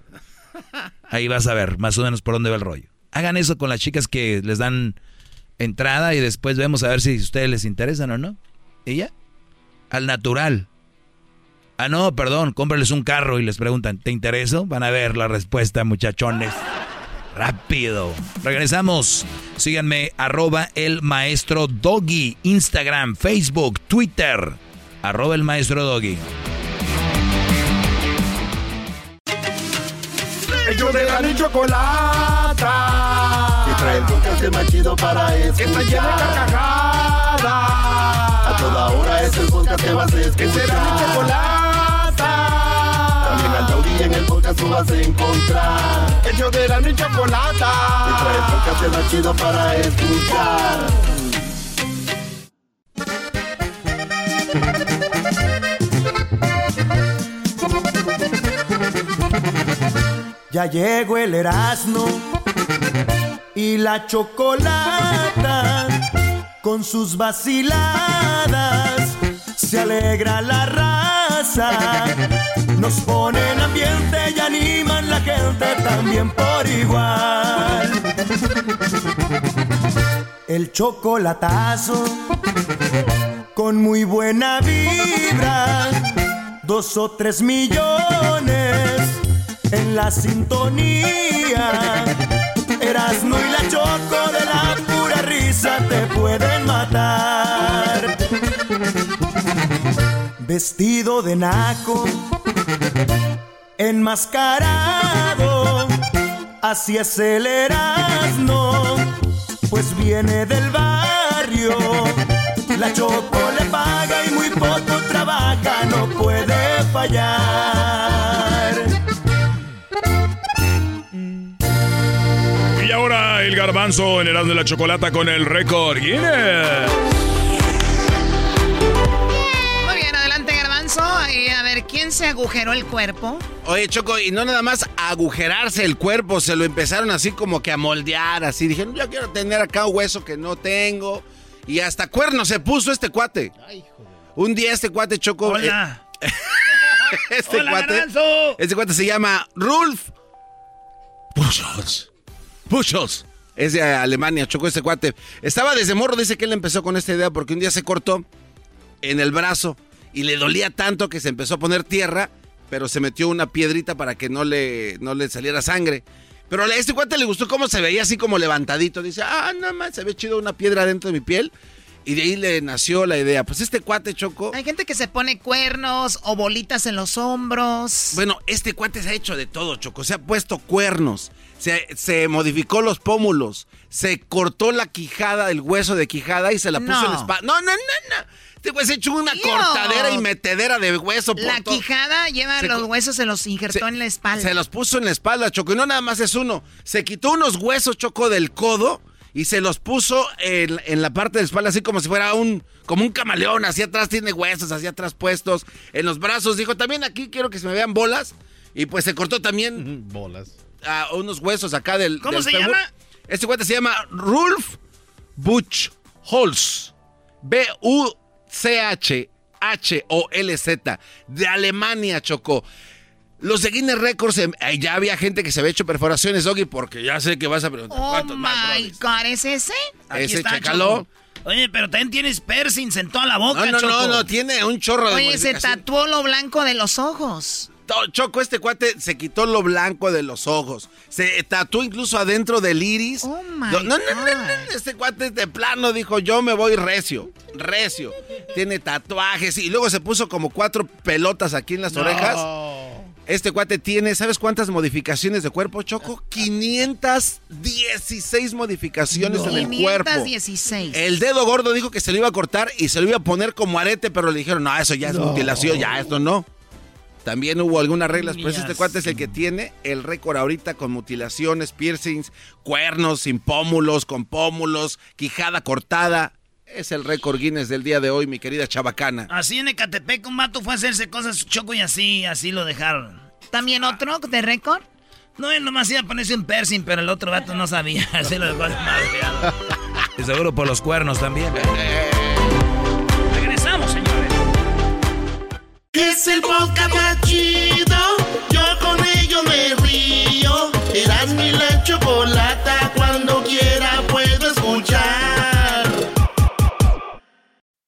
Ahí vas a ver más o menos por dónde va el rollo. Hagan eso con las chicas que les dan entrada y después vemos a ver si ustedes les interesan o no. Y ya, al natural. Ah, no, perdón, cómprales un carro y les preguntan, ¿te intereso? Van a ver la respuesta, muchachones. Rápido. Regresamos. Síganme, arroba el maestro Doggy, Instagram, Facebook, Twitter. Arroba el maestro Doggy. Ellos de la ni chocolata. Y trae el podcast más chido para escuchar. Que está llena de carcajadas. A toda hora es el podcast que vas a escuchar. Que será mi chocolata. También al taurí en el podcast tú vas a encontrar. Ellos de la ni chocolata. Y trae el podcast más chido para escuchar. Ya llegó el Erasmo y la chocolata con sus vaciladas. Se alegra la raza, nos ponen ambiente y animan la gente también por igual. El chocolatazo con muy buena vibra, dos o tres millones la sintonía. Erasmo y la choco de la pura risa te pueden matar. Vestido de naco, enmascarado, así es el Erasmo, pues viene del barrio. La choco le paga y muy poco trabaja, no puede fallar. El garbanzo en Erasmo de la Chocolata con el récord Guinness. Muy bien, adelante, Garbanzo. Y a ver, ¿quién se agujeró el cuerpo? Oye, Choco, y no nada más agujerarse el cuerpo, se lo empezaron así como que a moldear, así. Dijeron, yo quiero tener acá un hueso que no tengo. Y hasta cuerno se puso este cuate. Un día este cuate, Choco. Hola. eh, (laughs) este Hola, cuate. Garbanzo. Este cuate se llama Rulf Buchholz. Buchholz. Es de Alemania, Choco, este cuate. Estaba desde morro, dice que él empezó con esta idea porque un día se cortó en el brazo y le dolía tanto que se empezó a poner tierra, pero se metió una piedrita para que no le, no le saliera sangre. Pero a este cuate le gustó cómo se veía así como levantadito. Dice, ah, nada más, se ve chido una piedra dentro de mi piel. Y de ahí le nació la idea. Pues este cuate, Choco, Hay gente que se pone cuernos o bolitas en los hombros. Bueno, este cuate se ha hecho de todo, Choco. Se ha puesto cuernos, se, se modificó los pómulos, se cortó la quijada, el hueso de quijada y se la puso No. en la espalda. No, no, no, no. Este güey se hecho una cortadera y metedera de hueso. por La todo. quijada lleva Se los huesos, se los injertó en la espalda. Se los puso en la espalda, Choco. Y no nada más es uno. Se quitó unos huesos, Choco, del codo y se los puso en, en la parte de la espalda, así como si fuera un, como un camaleón. Hacia atrás tiene huesos, hacia atrás puestos. En los brazos, dijo, también aquí quiero que se me vean bolas. Y pues se cortó también Bolas. A unos huesos acá del. ¿Cómo del se llama? Este cuate se llama Rulf Butch Holz. B-U-C-H-H-O-L-Z. De Alemania, Chocó. Los de Guinness Records, em, eh, ya había gente que se había hecho perforaciones, Doggy, porque ya sé que vas a preguntar Oh cuántos más, my God, ¿es ese? Aquí Ese, está, chécalo. Oye, pero también tienes piercings en toda la boca, No, no, Choco. no, no, tiene un chorro de Oye, se tatuó lo blanco de los ojos. Choco, este cuate se quitó lo blanco de los ojos. Se tatuó incluso adentro del iris. Oh my no, no, no, no, Este cuate de plano dijo, yo me voy recio, recio. Tiene tatuajes y luego se puso como cuatro pelotas aquí en las orejas. Este cuate tiene, ¿sabes cuántas modificaciones de cuerpo, Choco? 516 modificaciones en el cuerpo. 516. El dedo gordo dijo que se lo iba a cortar y se lo iba a poner como arete, pero le dijeron, no, eso ya es mutilación, ya esto no. También hubo algunas reglas, pero este cuate es el que tiene el récord ahorita con mutilaciones, piercings, cuernos, sin pómulos, con pómulos, quijada cortada. Es el récord Guinness del día de hoy, mi querida chabacana. Así en Ecatepec un vato fue a hacerse cosas choco y así, así lo dejaron. ¿También otro de récord? No, él nomás iba a ponerse un piercing, pero el otro vato no sabía. (laughs) Así lo dejó madreado. Y (laughs) seguro por los cuernos también. Es el podcast más chido. Yo con ello me río. Eras mi la chocolata. Cuando quiera puedo escuchar.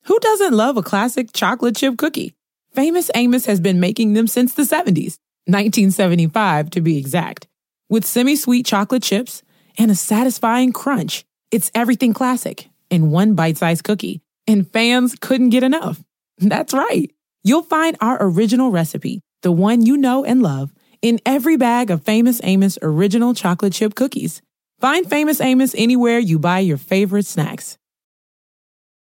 Who doesn't love a classic chocolate chip cookie? Famous Amos has been making them since the 70s, 1975 to be exact. With semi sweet chocolate chips and a satisfying crunch, it's everything classic in one bite sized cookie, and fans couldn't get enough. That's right. You'll find our original recipe, the one you know and love, in every bag of Famous Amos original chocolate chip cookies. Find Famous Amos anywhere you buy your favorite snacks.